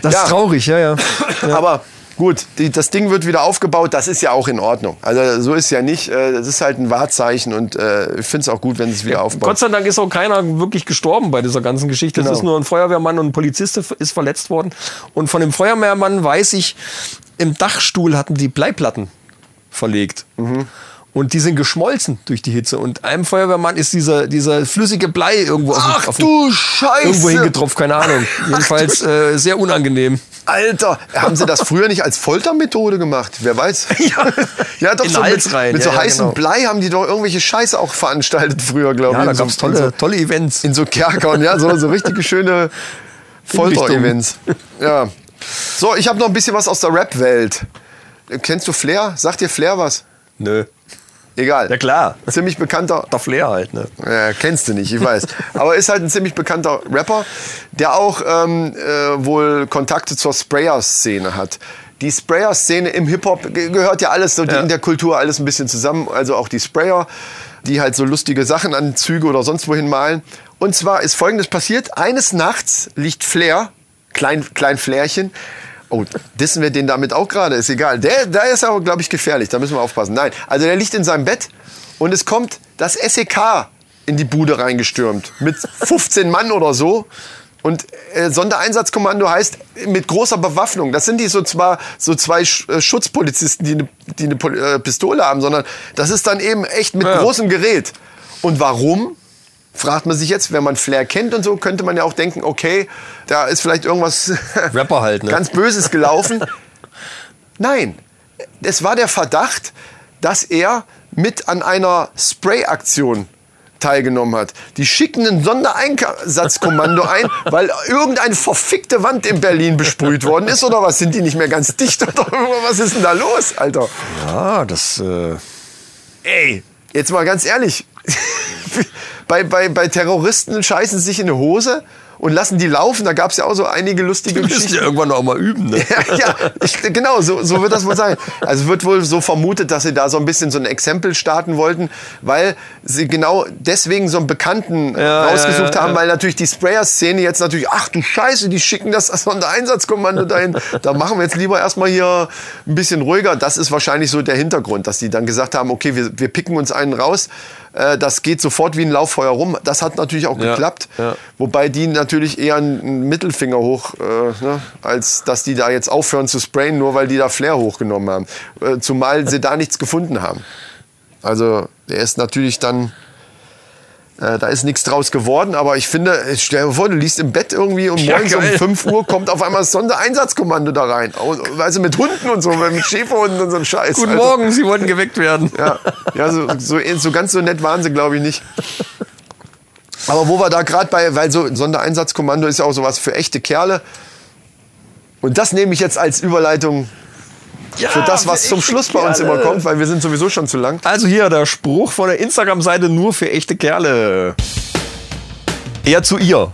[SPEAKER 2] Das
[SPEAKER 1] Ja.
[SPEAKER 2] ist traurig, ja, ja. <laughs>
[SPEAKER 1] Aber gut, die, das Ding wird wieder aufgebaut, das ist ja auch in Ordnung. Also so ist ja nicht, äh, das ist halt ein Wahrzeichen und äh, ich finde es auch gut, wenn es wieder aufbaut.
[SPEAKER 2] Gott sei Dank ist auch keiner wirklich gestorben bei dieser ganzen Geschichte.
[SPEAKER 1] Genau.
[SPEAKER 2] Es ist nur ein Feuerwehrmann und ein Polizist ist verletzt worden. Und von dem Feuerwehrmann weiß ich, im Dachstuhl hatten die Bleiplatten verlegt.
[SPEAKER 1] Mhm.
[SPEAKER 2] Und die sind geschmolzen durch die Hitze. Und einem Feuerwehrmann ist dieser, dieser flüssige Blei irgendwo auf,
[SPEAKER 1] Ach
[SPEAKER 2] auf
[SPEAKER 1] du Scheiße!
[SPEAKER 2] irgendwo hingetropft, keine Ahnung. Jedenfalls äh, sehr unangenehm.
[SPEAKER 1] Alter, haben sie das früher nicht als Foltermethode gemacht? Wer weiß? <laughs> Ja, ja doch
[SPEAKER 2] In
[SPEAKER 1] so mit,
[SPEAKER 2] rein.
[SPEAKER 1] mit
[SPEAKER 2] Ja,
[SPEAKER 1] so
[SPEAKER 2] ja,
[SPEAKER 1] heißem
[SPEAKER 2] genau.
[SPEAKER 1] Blei haben die doch irgendwelche Scheiße auch veranstaltet früher, glaube
[SPEAKER 2] Ja,
[SPEAKER 1] ich.
[SPEAKER 2] da
[SPEAKER 1] in so-
[SPEAKER 2] gab es
[SPEAKER 1] in
[SPEAKER 2] tolle,
[SPEAKER 1] so,
[SPEAKER 2] tolle Events.
[SPEAKER 1] in so Kerkern, ja, so, so richtige schöne Folter-Events. <laughs> Ja. So, ich habe noch ein bisschen was aus der Rap-Welt. Kennst du Flair? Sagt dir Flair was?
[SPEAKER 2] Nö.
[SPEAKER 1] Egal.
[SPEAKER 2] Ja klar.
[SPEAKER 1] Ziemlich bekannter
[SPEAKER 2] Der Flair halt, ne?
[SPEAKER 1] ja, kennst du nicht, ich weiß. Aber ist halt ein ziemlich bekannter Rapper, der auch ähm, äh, wohl Kontakte zur Sprayer-Szene hat. Die Sprayer-Szene im Hip-Hop ge- gehört ja alles so
[SPEAKER 2] Ja.
[SPEAKER 1] in der Kultur alles ein bisschen zusammen. Also auch die Sprayer, die halt so lustige Sachen an Züge oder sonst wohin malen. Und zwar ist Folgendes passiert. Eines Nachts liegt Flair, klein, klein Flärchen, Oh, dissen wir den damit auch gerade? Ist egal. Der, der ist aber, glaube ich, gefährlich. Da müssen wir aufpassen. Nein, also der liegt in seinem Bett und es kommt das SEK in die Bude reingestürmt. Mit 15 Mann oder so. Und äh, Sondereinsatzkommando heißt mit großer Bewaffnung. Das sind die so zwar so zwei Sch äh, Schutzpolizisten, die eine die Pol- äh, Pistole haben, sondern das ist dann eben echt mit
[SPEAKER 2] Ja.
[SPEAKER 1] großem Gerät. Und warum? Fragt man sich jetzt, wenn man Flair kennt und so, könnte man ja auch denken, okay, da ist vielleicht irgendwas <laughs>
[SPEAKER 2] Rapper halt, ne?
[SPEAKER 1] ganz Böses gelaufen. <laughs> Nein, es war der Verdacht, dass er mit an einer Spray-Aktion teilgenommen hat. Die schicken ein Sondereinsatzkommando ein, <laughs> weil irgendeine verfickte Wand in Berlin besprüht worden ist oder was? Sind die nicht mehr ganz dicht oder was ist denn da los, Alter?
[SPEAKER 2] Ja, das. Äh,
[SPEAKER 1] Ey, jetzt mal ganz ehrlich. Bei, bei, bei Terroristen scheißen sie sich in eine Hose und lassen die laufen. Da gab es ja auch so einige lustige
[SPEAKER 2] müssen
[SPEAKER 1] Geschichten.
[SPEAKER 2] ja irgendwann auch mal üben, ne? <laughs>
[SPEAKER 1] Ja, ja ich, genau, so, so wird das wohl sein. Also wird wohl so vermutet, dass sie da so ein bisschen so ein Exempel starten wollten, weil sie genau deswegen so einen Bekannten
[SPEAKER 2] Ja,
[SPEAKER 1] rausgesucht
[SPEAKER 2] ja,
[SPEAKER 1] haben, weil natürlich die Sprayer-Szene jetzt natürlich, ach du Scheiße, die schicken das Sondereinsatzkommando dahin. Da machen wir jetzt lieber erstmal hier ein bisschen ruhiger. Das ist wahrscheinlich so der Hintergrund, dass die dann gesagt haben, okay, wir, wir picken uns einen raus. Äh, Das geht sofort wie ein Lauffeuer rum. Das hat natürlich auch
[SPEAKER 2] Ja,
[SPEAKER 1] geklappt.
[SPEAKER 2] ja.
[SPEAKER 1] Wobei die natürlich eher einen Mittelfinger hoch, äh, ne, als dass die da jetzt aufhören zu sprayen, nur weil die da Flair hochgenommen haben. Äh, zumal sie da nichts gefunden haben. Also der ist natürlich dann, äh, da ist nichts draus geworden, aber ich finde, stell dir vor, du liest im Bett irgendwie und
[SPEAKER 2] Ja,
[SPEAKER 1] morgens um
[SPEAKER 2] geil.
[SPEAKER 1] 5 Uhr kommt auf einmal das Sondereinsatzkommando da rein. Au- Weißt du, mit Hunden und so, mit Schäferhunden und so ein Scheiß.
[SPEAKER 2] Guten
[SPEAKER 1] Also,
[SPEAKER 2] Morgen, Sie wollten geweckt werden.
[SPEAKER 1] ja, ja so, so, so ganz so nett waren sie, glaube ich, nicht. Aber wo wir da gerade bei, weil so ein Sondereinsatzkommando ist ja auch sowas für echte Kerle. Und das nehme ich jetzt als Überleitung für das, was zum Schluss bei uns immer kommt, weil wir sind sowieso schon zu lang.
[SPEAKER 2] Also hier der Spruch von der Instagram-Seite nur für echte Kerle. Er zu ihr.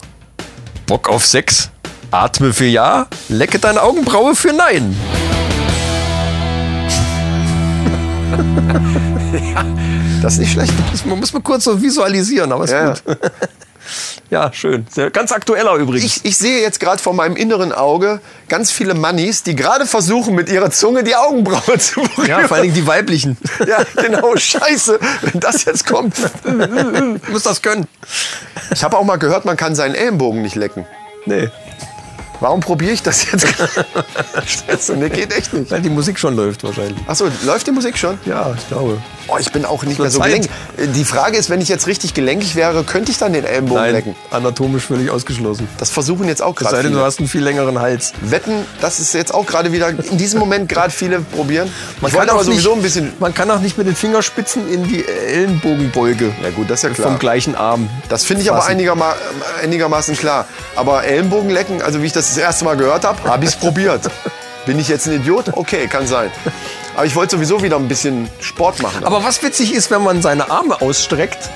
[SPEAKER 2] Bock auf Sex? Atme für Ja, lecke deine Augenbraue für Nein. <laughs>
[SPEAKER 1] Das ist nicht schlecht.
[SPEAKER 2] Das muss- muss man kurz so visualisieren, aber ist
[SPEAKER 1] Ja,
[SPEAKER 2] gut. <laughs> Ja, schön. Sehr, ganz aktueller übrigens.
[SPEAKER 1] Ich, ich sehe jetzt gerade vor meinem inneren Auge ganz viele Mannis, die gerade versuchen, mit ihrer Zunge die Augenbraue zu berühren.
[SPEAKER 2] ja, vor allen Dingen die weiblichen. <laughs>
[SPEAKER 1] Ja, genau, scheiße, wenn das jetzt kommt.
[SPEAKER 2] Du musst das können.
[SPEAKER 1] Ich habe auch mal gehört, man kann seinen Ellenbogen nicht lecken.
[SPEAKER 2] Nee.
[SPEAKER 1] Warum probiere ich das jetzt? Du, nee, geht echt nicht.
[SPEAKER 2] Weil die Musik schon läuft wahrscheinlich.
[SPEAKER 1] Achso, läuft die Musik schon?
[SPEAKER 2] Ja, ich glaube.
[SPEAKER 1] Oh, ich bin auch nicht mehr so
[SPEAKER 2] Zeit.
[SPEAKER 1] gelenkig. Die Frage ist, wenn ich jetzt richtig gelenkig wäre, könnte ich dann den Ellenbogen
[SPEAKER 2] Nein,
[SPEAKER 1] lecken?
[SPEAKER 2] anatomisch völlig ausgeschlossen.
[SPEAKER 1] Das versuchen jetzt auch
[SPEAKER 2] Es sei
[SPEAKER 1] gerade
[SPEAKER 2] denn, du
[SPEAKER 1] viele.
[SPEAKER 2] hast einen viel längeren Hals.
[SPEAKER 1] Wetten, das ist jetzt auch gerade wieder in diesem Moment gerade viele probieren.
[SPEAKER 2] Man
[SPEAKER 1] ich wollte aber sowieso
[SPEAKER 2] nicht,
[SPEAKER 1] ein bisschen.
[SPEAKER 2] Man kann auch nicht mit den Fingerspitzen in die Ellenbogenbeuge
[SPEAKER 1] Ja gut, das ist ja klar.
[SPEAKER 2] vom gleichen Arm.
[SPEAKER 1] Das finde ich aber einigerma einigermaßen klar. Aber Ellenbogen lecken, also wie ich das das erste Mal gehört habe, habe ich es probiert. Bin ich jetzt ein Idiot? Okay, kann sein. Aber ich wollte sowieso wieder ein bisschen Sport machen.
[SPEAKER 2] Aber was witzig ist, wenn man seine Arme ausstreckt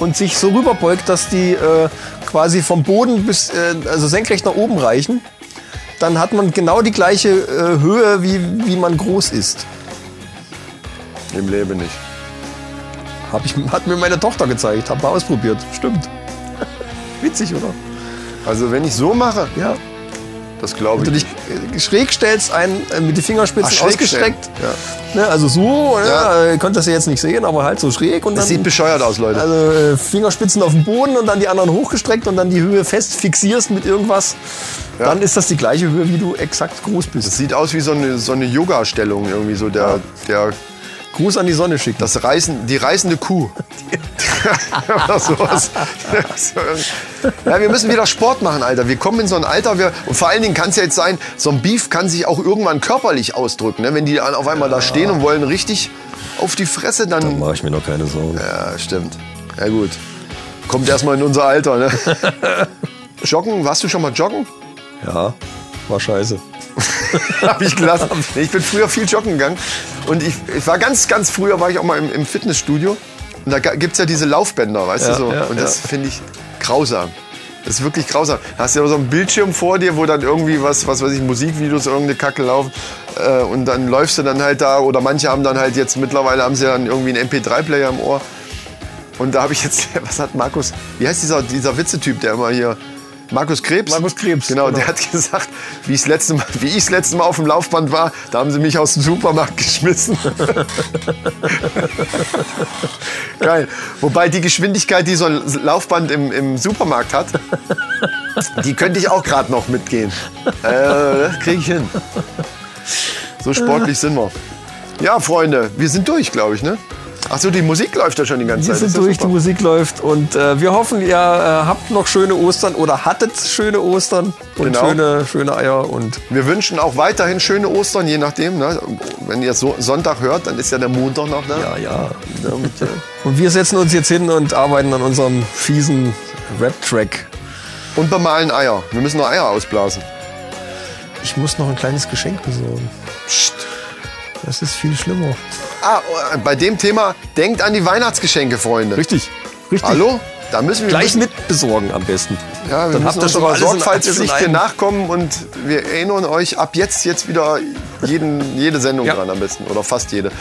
[SPEAKER 2] und sich so rüberbeugt, dass die äh, quasi vom Boden bis äh, also senkrecht nach oben reichen, dann hat man genau die gleiche äh, Höhe, wie, wie man groß ist.
[SPEAKER 1] Im Leben nicht.
[SPEAKER 2] Hab ich, hat mir meine Tochter gezeigt, hab mal ausprobiert. Stimmt. <laughs> Witzig, oder?
[SPEAKER 1] Also wenn ich so mache,
[SPEAKER 2] Ja.
[SPEAKER 1] Das glaube
[SPEAKER 2] Wenn
[SPEAKER 1] ich.
[SPEAKER 2] du dich schräg stellst, einen äh, mit den Fingerspitzen
[SPEAKER 1] Ach,
[SPEAKER 2] ausgestreckt.
[SPEAKER 1] stellen.
[SPEAKER 2] Ne, also so,
[SPEAKER 1] Ja.
[SPEAKER 2] ne, ihr könnt das ja jetzt nicht sehen, aber halt so schräg und
[SPEAKER 1] Das
[SPEAKER 2] dann
[SPEAKER 1] sieht bescheuert aus, Leute.
[SPEAKER 2] also äh, Fingerspitzen auf dem Boden und dann die anderen hochgestreckt und dann die Höhe fest fixierst mit irgendwas. Dann ist das die gleiche Höhe, wie du exakt groß
[SPEAKER 1] Das
[SPEAKER 2] bist.
[SPEAKER 1] sieht aus wie so eine, so eine Yoga-Stellung irgendwie so der, der
[SPEAKER 2] Gruß an die Sonne schicken.
[SPEAKER 1] das Reißen, die reißende Kuh. <laughs> Oder sowas. ja, wir müssen wieder Sport machen, Alter. Wir kommen in so ein Alter, wir, und vor allen Dingen kann es ja jetzt sein, so ein Beef kann sich auch irgendwann körperlich ausdrücken. Ne? Wenn die dann auf einmal da stehen und wollen richtig auf die Fresse, dann.
[SPEAKER 2] mache ich mir noch keine Sorgen.
[SPEAKER 1] Ja, stimmt. Ja, gut. Kommt erstmal in unser Alter, ne? <laughs> Joggen, warst du schon mal joggen?
[SPEAKER 2] Ja, war scheiße. <laughs>
[SPEAKER 1] Habe ich gelassen. Ich bin früher viel joggen gegangen. Und ich, ich war ganz, ganz früher, war ich auch mal im, im Fitnessstudio. Und da gibt es ja diese Laufbänder, weißt
[SPEAKER 2] Ja,
[SPEAKER 1] du so.
[SPEAKER 2] ja,
[SPEAKER 1] und das
[SPEAKER 2] ja.
[SPEAKER 1] finde ich grausam. Das ist wirklich grausam. Da hast du ja so einen Bildschirm vor dir, wo dann irgendwie was, was weiß ich, Musikvideos, irgendeine Kacke laufen. Äh, und dann läufst du dann halt da. Oder manche haben dann halt jetzt, mittlerweile haben sie dann irgendwie einen MP3-Player im Ohr. Und da habe ich jetzt, <laughs> was hat Markus, wie heißt dieser, dieser Witzetyp, der immer hier, Markus Krebs?
[SPEAKER 2] Markus Krebs,
[SPEAKER 1] Genau,
[SPEAKER 2] genau.
[SPEAKER 1] der hat gesagt, wie ich das letzte Mal, wie letzte Mal auf dem Laufband war, da haben sie mich aus dem Supermarkt geschmissen. <laughs> Geil. Wobei die Geschwindigkeit, die so ein Laufband im, im Supermarkt hat, die könnte ich auch gerade noch mitgehen. Äh, das kriege ich hin. So sportlich sind wir. Ja, Freunde, wir sind durch, glaube ich, ne? Achso, die Musik läuft ja schon die ganze
[SPEAKER 2] Wir
[SPEAKER 1] Zeit.
[SPEAKER 2] sind
[SPEAKER 1] Ist ja
[SPEAKER 2] durch, die
[SPEAKER 1] super.
[SPEAKER 2] Musik läuft und äh, wir hoffen, ihr äh, habt noch schöne Ostern oder hattet schöne Ostern und
[SPEAKER 1] Genau.
[SPEAKER 2] schöne, schöne Eier und
[SPEAKER 1] Wir wünschen auch weiterhin schöne Ostern, je nachdem. Ne? Wenn ihr so Sonntag hört, dann ist ja der Montag noch da.
[SPEAKER 2] ja, ja.
[SPEAKER 1] Und, äh,
[SPEAKER 2] Und wir setzen uns jetzt hin und arbeiten an unserem fiesen Rap-Track.
[SPEAKER 1] und bemalen Eier. Wir müssen noch Eier ausblasen.
[SPEAKER 2] Ich muss noch ein kleines Geschenk besorgen.
[SPEAKER 1] Psst.
[SPEAKER 2] Das ist viel schlimmer.
[SPEAKER 1] Ah, äh, bei dem Thema, denkt an die Weihnachtsgeschenke, Freunde.
[SPEAKER 2] Richtig. Richtig.
[SPEAKER 1] Hallo? Da müssen wir
[SPEAKER 2] Gleich
[SPEAKER 1] müssen,
[SPEAKER 2] mit besorgen am besten.
[SPEAKER 1] Ja, wir
[SPEAKER 2] Dann
[SPEAKER 1] müssen
[SPEAKER 2] habt
[SPEAKER 1] unserer
[SPEAKER 2] in-
[SPEAKER 1] Sorgfaltspflicht hier nachkommen und wir erinnern euch ab jetzt jetzt wieder jeden, jede Sendung
[SPEAKER 2] Ja.
[SPEAKER 1] dran am besten oder fast jede.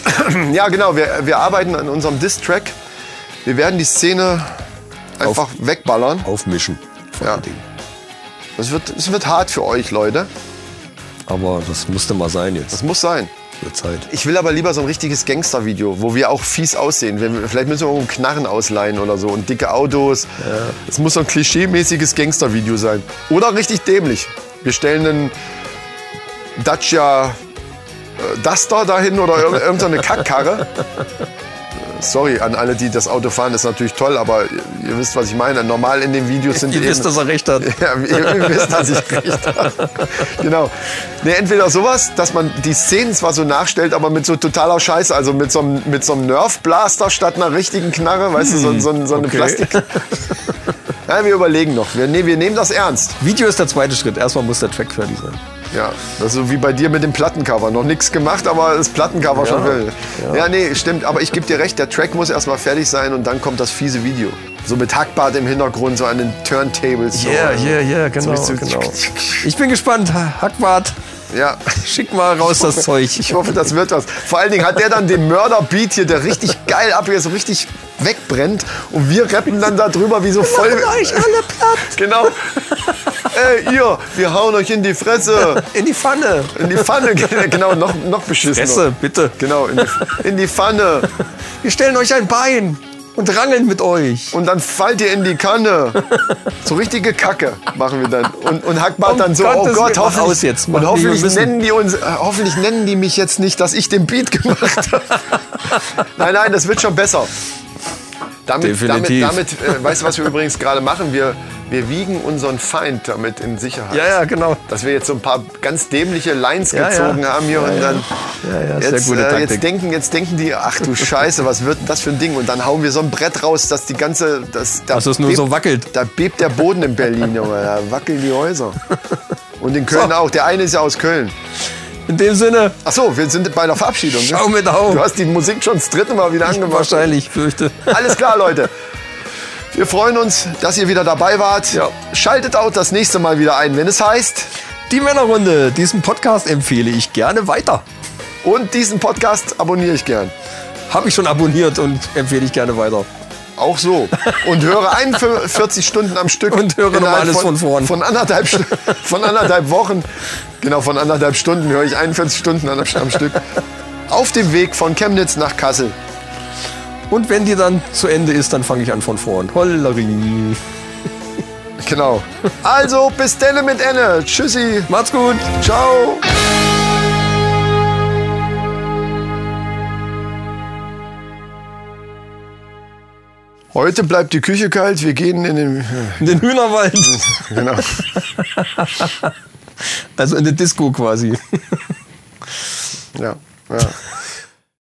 [SPEAKER 1] <clears throat> ja, genau, wir, wir arbeiten an unserem Diss-Track. Wir werden die Szene einfach wegballern.
[SPEAKER 2] Aufmischen. Vor
[SPEAKER 1] Ja.
[SPEAKER 2] allen Dingen.
[SPEAKER 1] Das wird, das wird hart für euch, Leute.
[SPEAKER 2] Aber das musste mal sein jetzt.
[SPEAKER 1] Das muss sein.
[SPEAKER 2] Wird Zeit.
[SPEAKER 1] Ich will aber lieber so ein richtiges Gangster-Video, wo wir auch fies aussehen. Wir, vielleicht müssen wir irgendwo Knarren ausleihen oder so und dicke Autos. Es muss so ein klischee-mäßiges Gangster-Video sein. Oder richtig dämlich. Wir stellen einen Dacia äh, Duster dahin oder irg- irgendeine Kackkarre. <laughs> Sorry an alle, die das Auto fahren, ist natürlich toll, aber ihr, wisst, was ich meine. Normal in den Videos sind
[SPEAKER 2] Ihr
[SPEAKER 1] eben-
[SPEAKER 2] wisst, dass er recht hat. <laughs>
[SPEAKER 1] ja, ihr, ihr wisst, dass ich recht habe. <laughs> Genau. Nee, entweder sowas, dass man die Szenen zwar so nachstellt, aber mit so totaler Scheiße, also mit so einem, mit so einem Nerf-Blaster statt einer richtigen Knarre, weißt du, so, so, so eine
[SPEAKER 2] okay.
[SPEAKER 1] Plastik. <laughs> Ja, wir überlegen noch. Wir, nee, wir nehmen das ernst.
[SPEAKER 2] Video ist der zweite Schritt. Erstmal muss der Track fertig sein.
[SPEAKER 1] Ja, das ist so wie bei dir mit dem Plattencover. Noch nichts gemacht, aber das Plattencover schon will. Ja. nee, stimmt. Aber ich gebe dir recht, der Track muss erstmal fertig sein und dann kommt das fiese Video. So mit Hackbart im Hintergrund, so an den Turntables. so.
[SPEAKER 2] Yeah, yeah, yeah, genau,
[SPEAKER 1] So-
[SPEAKER 2] genau. Ich bin gespannt. Hackbart,
[SPEAKER 1] Ja.
[SPEAKER 2] schick mal raus das Zeug.
[SPEAKER 1] Ich hoffe, das wird was. Vor allen Dingen hat der dann den Mörder-Beat hier, der richtig geil abgeht, so richtig wegbrennt. Und wir rappen dann da drüber wie so voll.
[SPEAKER 2] euch alle platt. <laughs>
[SPEAKER 1] Genau. Ey, ihr, wir hauen euch in die Fresse. <laughs>
[SPEAKER 2] In die Pfanne.
[SPEAKER 1] In die Pfanne. <laughs> Genau, noch, noch beschissen.
[SPEAKER 2] Fresse, bitte.
[SPEAKER 1] Genau, in die, in die Pfanne.
[SPEAKER 2] Wir stellen euch ein Bein. und rangeln mit euch.
[SPEAKER 1] Und dann fallt ihr in die Kanne. <laughs> So richtige Kacke machen wir dann. Und, und Hackbart
[SPEAKER 2] Um
[SPEAKER 1] dann so,
[SPEAKER 2] Gottes
[SPEAKER 1] oh Gott, hoffentlich,
[SPEAKER 2] aus jetzt, mach
[SPEAKER 1] und hoffentlich nennen, die uns, äh, hoffentlich nennen die mich jetzt nicht, dass ich den Beat gemacht habe. nein, nein, das wird schon besser. Damit, damit,
[SPEAKER 2] Definitiv.
[SPEAKER 1] damit äh, weißt du, was wir übrigens gerade machen? Wir, wir wiegen unseren Feind damit in Sicherheit.
[SPEAKER 2] Ja, ja, genau.
[SPEAKER 1] Dass wir jetzt so ein paar ganz dämliche Lines
[SPEAKER 2] Ja,
[SPEAKER 1] gezogen
[SPEAKER 2] ja.
[SPEAKER 1] haben hier und dann
[SPEAKER 2] Ja, ja, sehr
[SPEAKER 1] jetzt, äh, jetzt denken, jetzt denken die, ach du <laughs> Scheiße, was wird denn das für ein Ding? Und dann hauen wir so ein Brett raus, dass die ganze, das, da
[SPEAKER 2] Dass es nur so wackelt.
[SPEAKER 1] Da bebt der Boden in Berlin, Junge, da wackeln die Häuser. <laughs> Und in Köln
[SPEAKER 2] So.
[SPEAKER 1] auch. Der eine ist ja aus Köln.
[SPEAKER 2] In dem Sinne,
[SPEAKER 1] Ach so, wir sind bei der Verabschiedung. ne?
[SPEAKER 2] schau mit auf.
[SPEAKER 1] Du hast die Musik schon das dritte Mal wieder angemacht.
[SPEAKER 2] Wahrscheinlich, fürchte.
[SPEAKER 1] Alles klar, Leute. Wir freuen uns, dass ihr wieder dabei wart.
[SPEAKER 2] Ja.
[SPEAKER 1] Schaltet auch das nächste Mal wieder ein, wenn es heißt.
[SPEAKER 2] Die Männerrunde, diesen Podcast empfehle ich gerne weiter.
[SPEAKER 1] Und diesen Podcast abonniere ich gern.
[SPEAKER 2] Habe ich schon abonniert und empfehle ich gerne weiter.
[SPEAKER 1] Auch so. Und höre 41 Stunden am Stück.
[SPEAKER 2] Und höre
[SPEAKER 1] innerhalb
[SPEAKER 2] alles von vorn.
[SPEAKER 1] Von anderthalb, von anderthalb Wochen. Genau, von anderthalb Stunden höre ich 41 Stunden am, am Stück. Auf dem Weg von Chemnitz nach Kassel.
[SPEAKER 2] Und wenn die dann zu Ende ist, dann fange ich an von vorn. Hollerie.
[SPEAKER 1] Genau. Also, bis denne mit Enne. Tschüssi.
[SPEAKER 2] Macht's gut.
[SPEAKER 1] Ciao. Heute bleibt die Küche kalt. Wir gehen in den.
[SPEAKER 2] In den Hühnerwald. <laughs>
[SPEAKER 1] Genau.
[SPEAKER 2] Also in der Disco quasi.
[SPEAKER 1] Ja. ja.